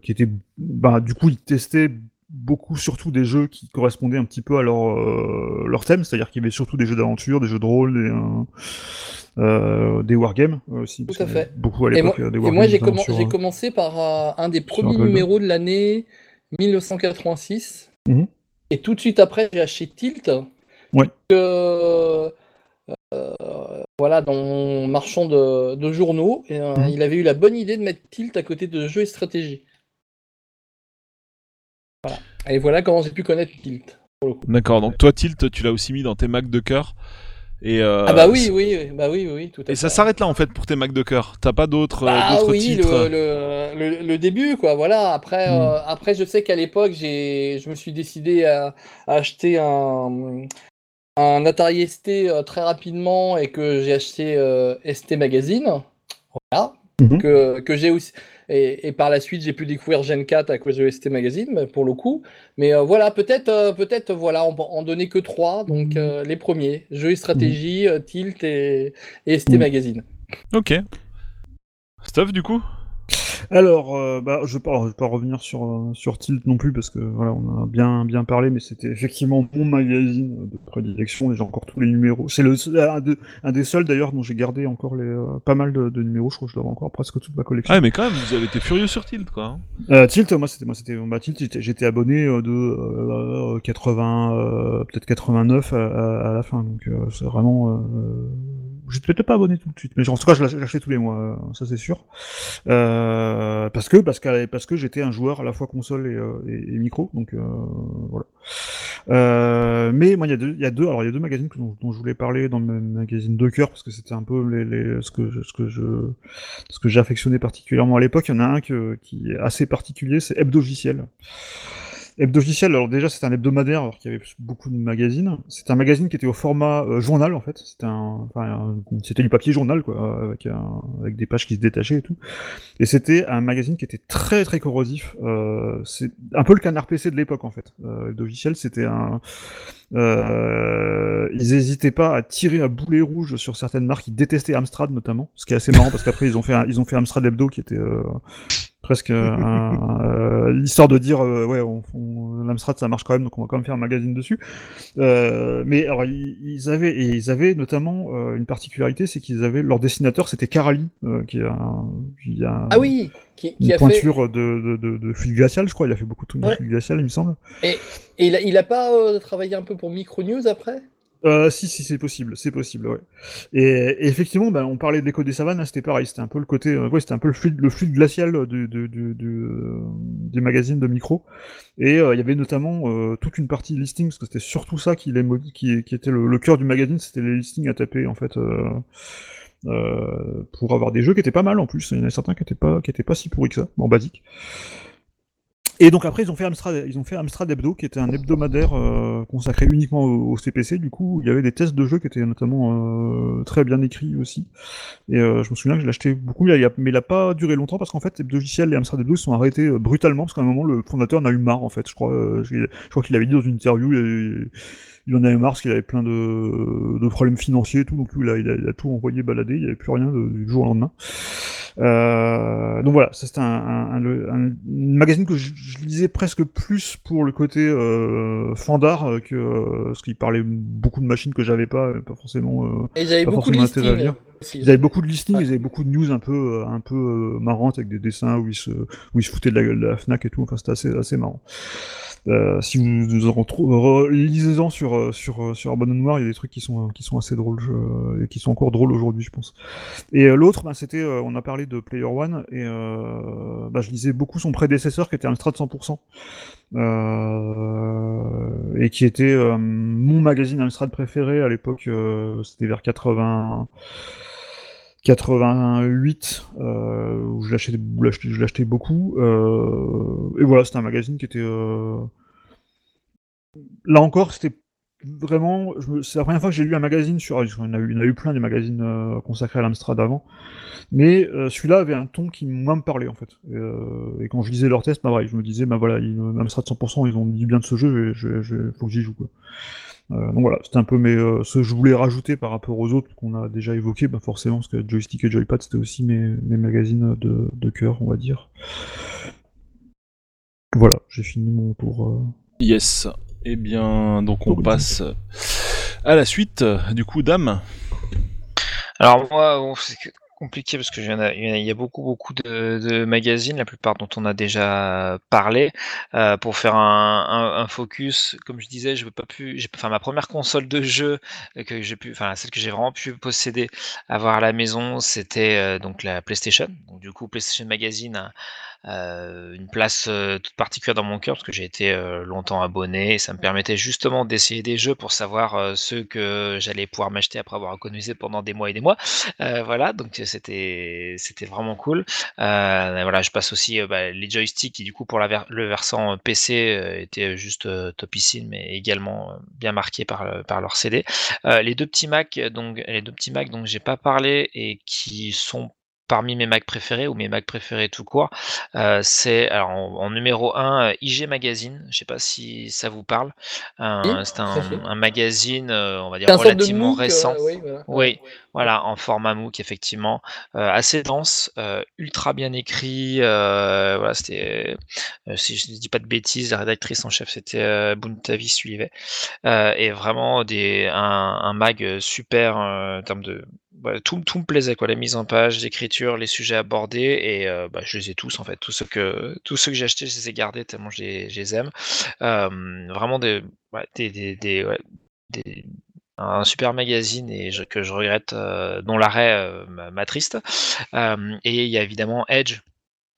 qui était bah du coup ils testaient beaucoup surtout des jeux qui correspondaient un petit peu à leur euh, leur thème, c'est-à-dire qu'il y avait surtout des jeux d'aventure, des jeux de rôle, des euh, euh, des wargames euh, aussi. Tout à fait. Beaucoup à l'époque des et moi, j'ai commencé par euh, un des premiers numéros de l'année 1986. Mhm. Et tout de suite après, j'ai acheté Tilt. Ouais. Euh, voilà, dans mon marchand de, de journaux. Et, Mhm. Il avait eu la bonne idée de mettre Tilt à côté de jeux et stratégie. Voilà. Et voilà comment j'ai pu connaître Tilt. D'accord. Donc toi, Tilt, tu l'as aussi mis dans tes Macs de cœur. Et euh, ah bah oui, oui, oui, bah oui, oui, tout à Et ça s'arrête là en fait pour tes Macs de cœur. T'as pas d'autres euh, Ah d'autres oui, titres. le, le, le, le début, quoi. Voilà. Après, Mm. euh, après je sais qu'à l'époque, j'ai, je me suis décidé à, à acheter un, un Atari ST euh, très rapidement et que j'ai acheté euh, ST Magazine. Voilà. Mhm. Que, que j'ai aussi. Et, et par la suite, j'ai pu découvrir Gen 4 à cause de ST Magazine, mais pour le coup. Mais euh, voilà, peut-être, euh, peut-être, voilà, on en donner que trois. Donc, Mhm. euh, les premiers jeux et stratégie, euh, Tilt et, et ST Mhm. Magazine. Ok. Stuff du coup? Alors, euh, bah, je ne vais, pas- je vais pas revenir sur, euh, sur Tilt non plus, parce que voilà, on a bien, bien parlé, mais c'était effectivement mon magazine de prédilection, et j'ai encore tous les numéros. C'est le, seul- un, de- un des seuls d'ailleurs dont j'ai gardé encore les, euh, pas mal de, de numéros, je crois que je dois avoir encore presque toute ma collection. Ah mais quand même, vous avez été furieux sur Tilt quoi. hein. Euh, Tilt, moi c'était moi c'était bah, Tilt, j'étais- j'étais abonné euh, de euh, 80 euh, peut-être 89 à, à- à la fin donc euh, c'est vraiment j'étais peut-être pas abonné tout de suite mais en tout cas je l'ach- j'achetais tous les mois euh, ça c'est sûr. Euh, parce que parce que parce que j'étais un joueur à la fois console et, euh, et, micro donc euh, voilà. Euh, mais moi il y a deux y a deux alors il y a deux magazines dont, je voulais parler dans le magazine de cœur parce que c'était un peu les, les ce que je- ce que je ce que j'ai affectionné particulièrement à l'époque, il y en a un qui est assez particulier, c'est Hebdogiciel. Hebdogiciel, alors déjà c'était un hebdomadaire alors qu'il y avait beaucoup de magazines. C'était un magazine qui était au format euh, journal en fait. C'était un, un- du papier journal quoi, avec, un- avec des pages qui se détachaient et tout. Et c'était un magazine qui était très très corrosif. Euh, c'est un peu le canard PC de l'époque en fait. Euh, Hebdogiciel, c'était un, euh, ils hésitaient pas à tirer à boulet rouge sur certaines marques. Ils détestaient Amstrad notamment, ce qui est assez marrant parce qu'après ils ont fait un- ils ont fait Amstrad Hebdo qui était euh, presque un- euh, l'histoire de dire euh, ouais on, on- l'Amstrad ça marche quand même donc on va quand même faire un magazine dessus. Euh, mais alors ils, ils avaient et ils avaient notamment une particularité c'est qu'ils avaient leur dessinateur c'était Carali qui est un, qui a un- Ah oui, qui, qui une a fait. pointure de, de, de, glacial je crois il a fait beaucoup de trucs de glacial il me semble. Et il a, il a pas travaillé un peu pour Micro News après? Euh, si, si, c'est possible, c'est possible, ouais. Et, effectivement, ben, on parlait de l'écho des savanes, c'était pareil, c'était un peu le côté, euh, ouais, c'était un peu le fluide, le glacial du, du, euh, du magazine de micro. Et euh, il y avait notamment toute une partie listing, parce que c'était surtout ça qui, était le, cœur du magazine, c'était les listings à taper, en fait, pour avoir des jeux qui étaient pas mal en plus. Il y en a certains qui étaient pas, qui étaient pas si pourris que ça, en basique. Et donc après ils ont fait Amstrad, ils ont fait Amstrad Hebdo qui était un hebdomadaire euh, consacré uniquement au, CPC. Du coup, il y avait des tests de jeux qui étaient notamment euh, très bien écrits aussi. Et euh, je me souviens que je acheté beaucoup, mais il a pas duré longtemps parce qu'en fait Hebdogiciel et Amstrad Hebdo sont arrêtés euh, brutalement parce qu'à un moment le fondateur en a eu marre en fait. Je crois, euh, je, je crois qu'il avait dit dans une interview. Il, en avait marre parce qu'il avait plein de, de problèmes financiers et tout, donc il a, il a, tout envoyé balader, il n'y avait plus rien de- du jour au lendemain. Euh, donc voilà, ça c'était un, un, un- un magazine que je, je lisais presque plus pour le côté euh, fandard que euh, parce qu'il parlait beaucoup de machines que j'avais pas, pas forcément. euh, Et j'avais Pas beaucoup de listings. ils avaient beaucoup de listings, Ouais. ils avaient beaucoup de news un peu, un peu euh, marrantes avec des dessins où ils se, où ils se foutaient de la gueule de la Fnac et tout. Enfin, c'était assez, assez marrant. Euh, si vous vous en retrou- lisez-en sur euh, sur euh, sur Urban Noir, il y a des trucs qui sont qui sont assez drôles je- et qui sont encore drôles aujourd'hui, je pense. Et euh, l'autre, bah, c'était, euh, on a parlé de Player One et euh, bah, je lisais beaucoup son prédécesseur qui était Amstrad 100%. Euh, et qui était euh, mon magazine Amstrad préféré à l'époque, euh, c'était vers 80, 88, euh, où je l'achetais, beaucoup. euh, et voilà, c'était un magazine qui était... euh, Là encore, c'était vraiment... C'est la première fois que j'ai lu un magazine sur... Il y en a eu, il a eu plein des magazines consacrés à l'Amstrad avant. Mais celui-là avait un ton qui moins me parlait en fait. Et, quand je lisais leurs tests, bah, je me disais, bah voilà, ils, Amstrad 100%, ils ont dit bien de ce jeu, je, je, je- faut que j'y joue. Euh, donc voilà, c'était un peu mes, euh, ce que je voulais rajouter par rapport aux autres qu'on a déjà évoqués, bah forcément, parce que Joystick et Joypad, c'était aussi mes, mes magazines de, de cœur, on va dire. Voilà, j'ai fini mon tour. euh. Yes. Eh bien, donc on Oh, passe à la suite. Du coup, Dame. Alors moi, bon, c'est que- compliqué parce que il y, a, beaucoup beaucoup de, magazines, la plupart dont on a déjà parlé. Euh, pour faire un, focus, comme je disais, je veux pas pu, enfin ma première console de jeu euh, que j'ai pu, enfin celle que j'ai vraiment pu posséder, avoir à la maison, c'était euh, donc la PlayStation. Donc du coup, PlayStation Magazine a euh, une place euh, toute particulière dans mon cœur parce que j'ai été euh, longtemps abonné et ça me permettait justement d'essayer des jeux pour savoir euh, ceux que j'allais pouvoir m'acheter après avoir économisé pendant des mois et des mois. Euh, voilà, donc c'était c'était vraiment cool. Euh, voilà, je passe aussi euh, bah, les joysticks qui du coup pour la ver- le versant euh, PC euh, étaient juste euh, topissime mais également euh, bien marqués par par leur CD. Euh, les deux petits Mac donc les deux petits Mac dont j'ai pas parlé et qui sont parmi mes Mac préférés ou mes Mac préférés tout court, euh, c'est alors en, en numéro 1 IG Magazine. Je sais pas si ça vous parle. Euh, Oui, c'est un, magazine, euh, on va dire relativement MOOC, euh, récent. oui, voilà. Oui, voilà, en format MOOC, effectivement. Euh, assez dense, euh, ultra bien écrit. euh, voilà, c'était, euh, si je ne dis pas de bêtises, la rédactrice en chef, c'était euh, Buntavi Suivet. Euh, et vraiment des, un, un mag super en termes de. voilà, tout, tout me plaisait, quoi. La mise en page, l'écriture, les sujets abordés. Et bah, je les ai tous, en fait. Tous ceux que, tous ceux que j'ai achetés, je les ai gardés tellement je les, je les aime. Vraiment des, ouais, des, des, des, ouais, des- un super magazine et je- que je regrette, euh, dont l'arrêt euh, m'a- m'attriste. Euh, et il y a évidemment Edge,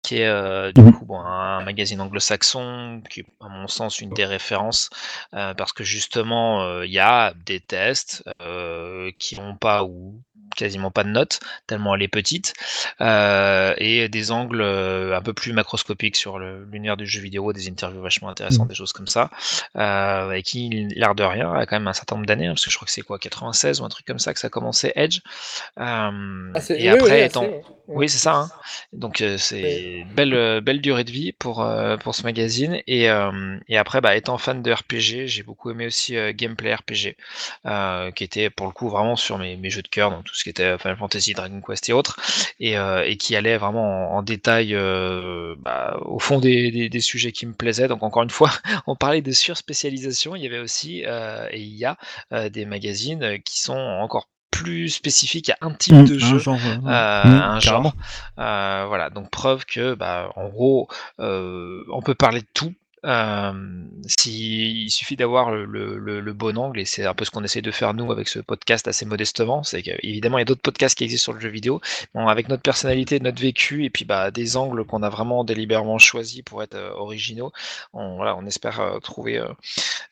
qui est euh, du Mhm. coup bon, un magazine anglo-saxon, qui est à mon sens une des références, euh, parce que justement euh, il y a des tests euh, qui vont pas ou quasiment pas de notes, tellement elle est petite, euh, et des angles euh, un peu plus macroscopiques sur l'univers du jeu vidéo, des interviews vachement intéressantes, Mhm. des choses comme ça, euh, et qui, l'air de rien, a quand même un certain nombre d'années, hein, parce que je crois que c'est quoi, 96 ou un truc comme ça que ça a commencé Edge. Euh, Ah, et oui, après, oui, étant, oui, c'est ça. hein. Donc c'est une belle, belle durée de vie pour, pour ce magazine. Et, et après, bah, étant fan de RPG, j'ai beaucoup aimé aussi Gameplay RPG, qui était pour le coup vraiment sur mes, mes jeux de cœur, donc tout ce qui était Final Fantasy, Dragon Quest et autres, et, euh, et qui allait vraiment en, en détail euh, bah, au fond des, des, des sujets qui me plaisaient. Donc encore une fois, on parlait de surspécialisation, il y avait aussi, euh, et il y a des magazines qui sont encore plus spécifiques à un type Mmh, de un jeu genre, euh, Mmh, un genre. Euh, voilà, donc preuve que, bah, en gros, euh, on peut parler de tout. Si, il suffit d'avoir le, bon angle, et c'est un peu ce qu'on essaie de faire nous avec ce podcast assez modestement. C'est qu'évidemment, il y a d'autres podcasts qui existent sur le jeu vidéo, avec notre personnalité, notre vécu, et puis bah, des angles qu'on a vraiment délibérément choisis pour être originaux. On, espère trouver,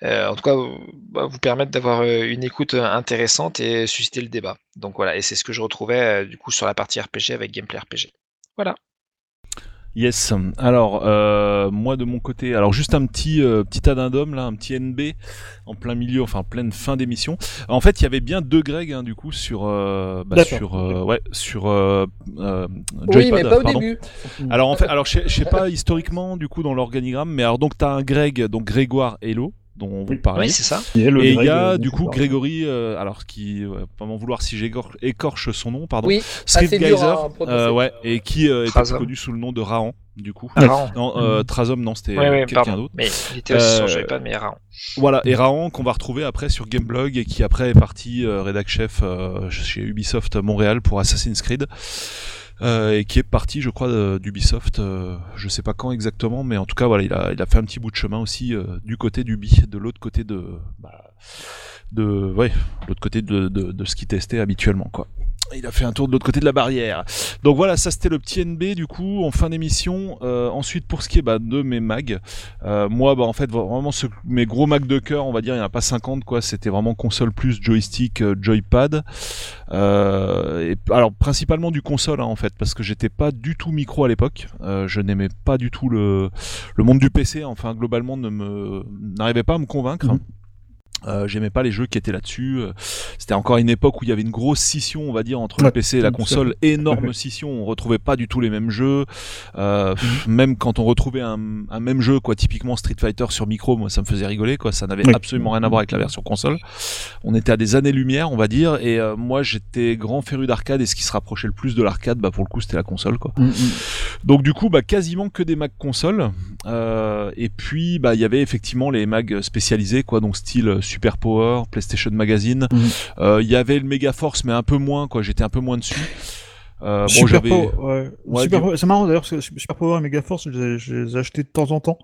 en tout cas, euh, bah, vous permettre d'avoir une écoute intéressante et susciter le débat. Donc voilà, et c'est ce que je retrouvais du coup sur la partie RPG avec Gameplay RPG. Voilà. Yes. Alors, euh, moi de mon côté, alors juste un petit euh, petit addendum là, un petit NB en plein milieu, enfin pleine fin d'émission. En fait, il y avait bien deux Greg hein, du coup sur euh, bah, sur euh, ouais sur euh, euh, Oui, mais pas au pardon. début. Alors en fait, alors je sais pas historiquement du coup dans l'organigramme, mais alors donc t'as un Greg, donc Grégoire Hello dont vous Oui. parlez. Oui, c'est ça. Et, il Greg, y a euh, du coup. Grégory, euh, alors qui, euh, pas m'en vouloir si j'écorche écorche son nom, pardon, Oui, Street Geyser, euh, ouais, et qui euh, Trazom. connu sous le nom de Rahan, du coup. Raon. Non, euh, Trazom, non, c'était Oui, oui, quelqu'un d'autre. Mais il était aussi Euh, sur Joypad, mais Raon. Voilà, et Rahan qu'on va retrouver après sur Gameblog et qui après est parti euh, rédac chef euh, chez Ubisoft Montréal pour Assassin's Creed. Euh, et qui est parti, je crois, d'Ubisoft, euh, je sais pas quand exactement, mais en tout cas, voilà, il a, il a fait un petit bout de chemin aussi euh, du côté d'Ubi, de l'autre côté de, bah, de, ouais, l'autre côté de, de, de ce qu'il testait habituellement, quoi. Il a fait un tour de l'autre côté de la barrière. Donc voilà, ça c'était le petit NB du coup en fin d'émission. Euh, ensuite pour ce qui est bah, de mes mags, euh, moi bah en fait vraiment mes gros mags de cœur, on va dire il n'y en a pas 50 quoi. C'était vraiment console plus joystick, euh, joypad. Alors principalement du console hein, en fait parce que j'étais pas du tout micro à l'époque. Je n'aimais pas du tout le monde du PC. Enfin globalement ne me n'arrivait pas à me convaincre. Mhm. Euh, J'aimais pas les jeux qui étaient là-dessus. Euh, C'était encore une époque où il y avait une grosse scission, on va dire, entre le PC et la console. Énorme scission. On retrouvait pas du tout les mêmes jeux. Euh, pff, Même quand on retrouvait un, un même jeu, quoi, typiquement Street Fighter sur micro, moi ça me faisait rigoler, quoi. Ça n'avait Oui. absolument rien à voir avec la version console. On était à des années-lumière, on va dire. Et euh, moi j'étais grand féru d'arcade et ce qui se rapprochait le plus de l'arcade, bah pour le coup c'était la console, quoi. Mm, mm. Donc du coup, bah, quasiment que des Mac consoles. Euh, et puis, bah, il y avait effectivement les mags spécialisés, quoi, donc style Super Power, PlayStation Magazine. Mhm. Euh, Il y avait le Mega Force, mais un peu moins, quoi. J'étais un peu moins dessus. Euh, bon, Super j'avais. Power, ouais. Ouais, Super du- Power- C'est marrant d'ailleurs, parce que Super Power et Mega Force, je les, ai- je les ai achetés de temps en temps.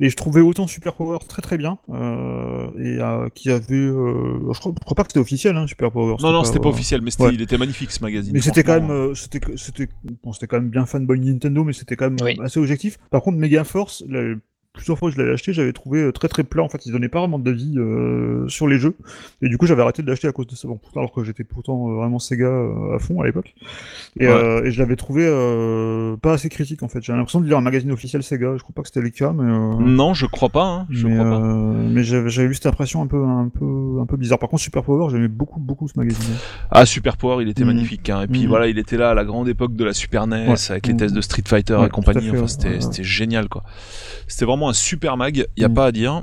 Et je trouvais autant Super Power très très bien. Euh, et euh, qui avait. euh, je, crois, je crois pas que c'était officiel, hein, Super Power. Non, non, c'était pas euh, officiel, mais ouais. il était magnifique ce magazine. Mais c'était quand même, euh, c'était, c'était, bon, c'était quand même bien fanboy Nintendo, mais c'était quand même Oui. assez objectif. Par contre, Mega Force, la- plusieurs fois que je l'avais acheté, j'avais trouvé euh, très très plat. En fait, ils donnaient pas vraiment d'avis euh, sur les jeux, et du coup, j'avais arrêté de l'acheter à cause de ça. Bon, alors que j'étais pourtant euh, vraiment Sega euh, à fond à l'époque, et, Ouais. euh, et je l'avais trouvé euh, pas assez critique en fait. J'avais l'impression de lire un magazine officiel Sega. Je crois pas que c'était le cas, mais. euh, Non, je crois pas. Hein, je mais, crois pas. euh, mais j'avais, eu cette impression un peu, un peu, un peu bizarre. Par contre, Super Power, j'aimais beaucoup, beaucoup ce magazine. Ah, Super Power, il était Mhm. magnifique. Hein. Et puis Mhm. voilà, il était là à la grande époque de la Super NES, Ouais. avec les tests Mhm. de Street Fighter Ouais, et compagnie. fait, Enfin, c'était génial, quoi. C'était vraiment un super mag. Il y a Mhm. pas à dire.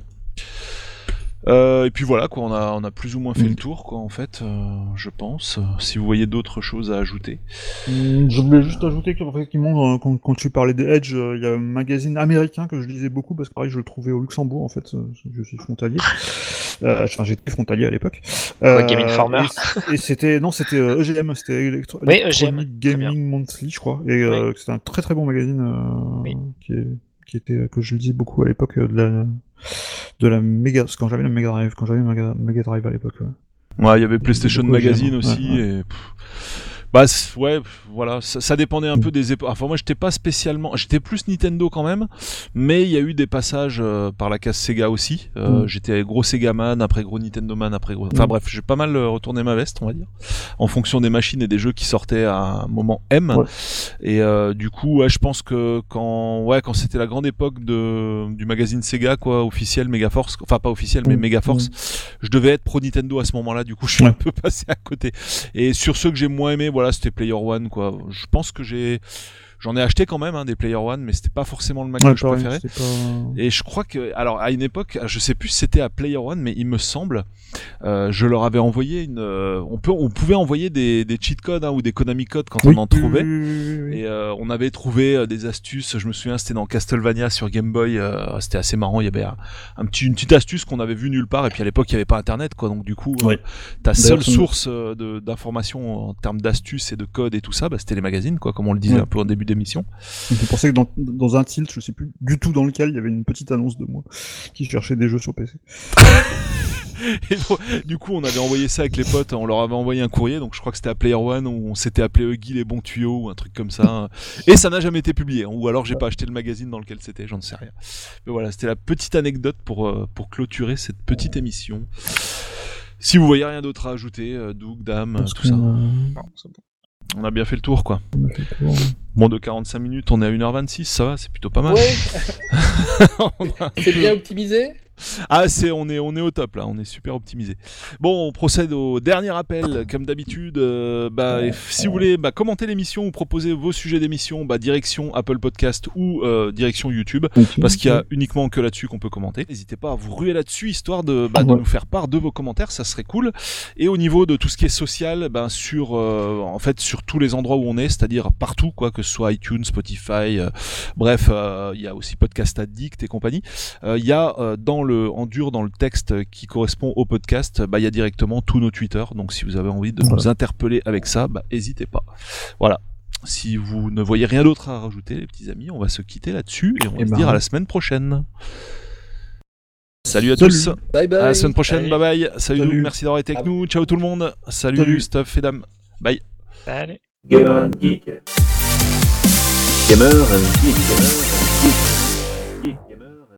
Euh, et puis voilà, quoi, on a, on a plus ou moins fait Mhm. le tour, quoi, en fait, euh, je pense. Si vous voyez d'autres choses à ajouter. Hum, Je voulais juste ajouter qu'effectivement, euh, quand, quand tu parlais des Edge, euh, il y a un magazine américain que je lisais beaucoup parce que pareil, je le trouvais au Luxembourg en fait. Je suis frontalier. Euh, Enfin, j'étais frontalier à l'époque. Quoi, Game Informer Et, et c'était non, c'était euh, EGM, c'était Electro Oui, Electronic EGM. Gaming Monthly, je crois. Et euh, c'était un très très bon magazine euh, Oui. qui, est, qui était que je lisais beaucoup à l'époque euh, de la de la Mega, parce que quand j'avais la Mega Drive, quand j'avais Mega, Mega Drive à l'époque. ouais. Ouais, il y avait PlayStation Magazine aussi. ouais, Et, pff, Bah ouais, voilà, ça, ça dépendait un peu des époques. Enfin moi j'étais pas spécialement, j'étais plus Nintendo quand même, mais il y a eu des passages euh, par la case Sega aussi. Euh, Mm. J'étais gros Sega man, après gros Nintendo man, après gros. Enfin Mm. bref, j'ai pas mal euh, retourné ma veste, on va dire, en fonction des machines et des jeux qui sortaient à un moment M. Ouais. Et euh, du coup, ouais, je pense que quand, ouais, quand c'était la grande époque de du magazine Sega quoi, officiel Megaforce, enfin pas officiel mais Mm. Megaforce, je devais être pro Nintendo à ce moment-là. Du coup, je suis Ouais. un peu passé à côté. Et sur ceux que j'ai moins aimé, voilà, c'était Player One, quoi. Je pense que j'ai, j'en ai acheté quand même hein, des Player One, mais c'était pas forcément le Mac Ouais, que je pareil, préférais. pas- Et je crois que, alors à une époque, je sais plus si c'était à Player One, mais il me semble, euh, je leur avais envoyé une, euh, on peut, on pouvait envoyer des, des cheat codes hein, ou des Konami codes quand Oui, on en trouvait. Et euh, on avait trouvé euh, des astuces. Je me souviens, c'était dans Castlevania sur Game Boy. euh, c'était assez marrant. Il y avait un, un petit, une petite astuce qu'on avait vue nulle part. Et puis à l'époque, il n'y avait pas Internet, quoi. Donc du coup, euh, ta seule source de- d'information en termes d'astuces et de codes et tout ça, bah, c'était les magazines, quoi, comme on le disait un peu en début d'émission. Je pensais que dans, dans un tilt, je sais plus du tout dans lequel, il y avait une petite annonce de moi qui cherchait des jeux sur PC. Et donc, du coup, on avait envoyé ça avec les potes. On leur avait envoyé un courrier. Donc je crois que c'était à Player One où on s'était appelé Huggy les bons tuyaux ou un truc comme ça. Et ça n'a jamais été publié. hein. Ou alors j'ai pas acheté le magazine dans lequel c'était. J'en sais rien. Mais voilà, c'était la petite anecdote pour euh, pour clôturer cette petite émission. Si vous voyez rien d'autre à ajouter, euh, Doug, Dame, euh, tout ça, c'est bon. On a bien fait le tour, quoi. on a fait le tour. Moins de 45 minutes, on est à 1h26, ça va, c'est plutôt pas mal. Ouais, On a- c'est bien optimisé? Ah, c'est on est on est au top là, on est super optimisé. Bon, on procède au dernier appel comme d'habitude. euh, bah, si vous voulez bah, commenter l'émission ou proposer vos sujets d'émission, bah, direction Apple Podcast ou euh, direction YouTube. Parce qu'il y a uniquement que là-dessus qu'on peut commenter. N'hésitez pas à vous ruer là-dessus, histoire de, bah, de Ouais. nous faire part de vos commentaires, ça serait cool. Et au niveau de tout ce qui est social, ben sur, euh, en fait, sur tous les endroits où on est, c'est-à-dire partout, quoi, que ce soit iTunes, Spotify, euh, bref, euh, il y a aussi Podcast Addict et compagnie. Euh, Il y a euh, dans le, en dur, dans le texte qui correspond au podcast, bah, il y a directement tous nos Twitter. Donc si vous avez envie de Voilà. nous interpeller avec ça, bah, n'hésitez pas. Voilà. Si vous ne voyez rien d'autre à rajouter, les petits amis, on va se quitter là-dessus et on va Eh se ben. dire à la semaine prochaine. Salut à Salut. tous. Bye bye. À la semaine prochaine. Salut. Bye bye. Salut, merci d'avoir été avec Ah. nous. Ciao tout le monde. Salut, Salut. Stuff et Dame. Bye. Allez. Gamer and Geek. Gamer and Geek.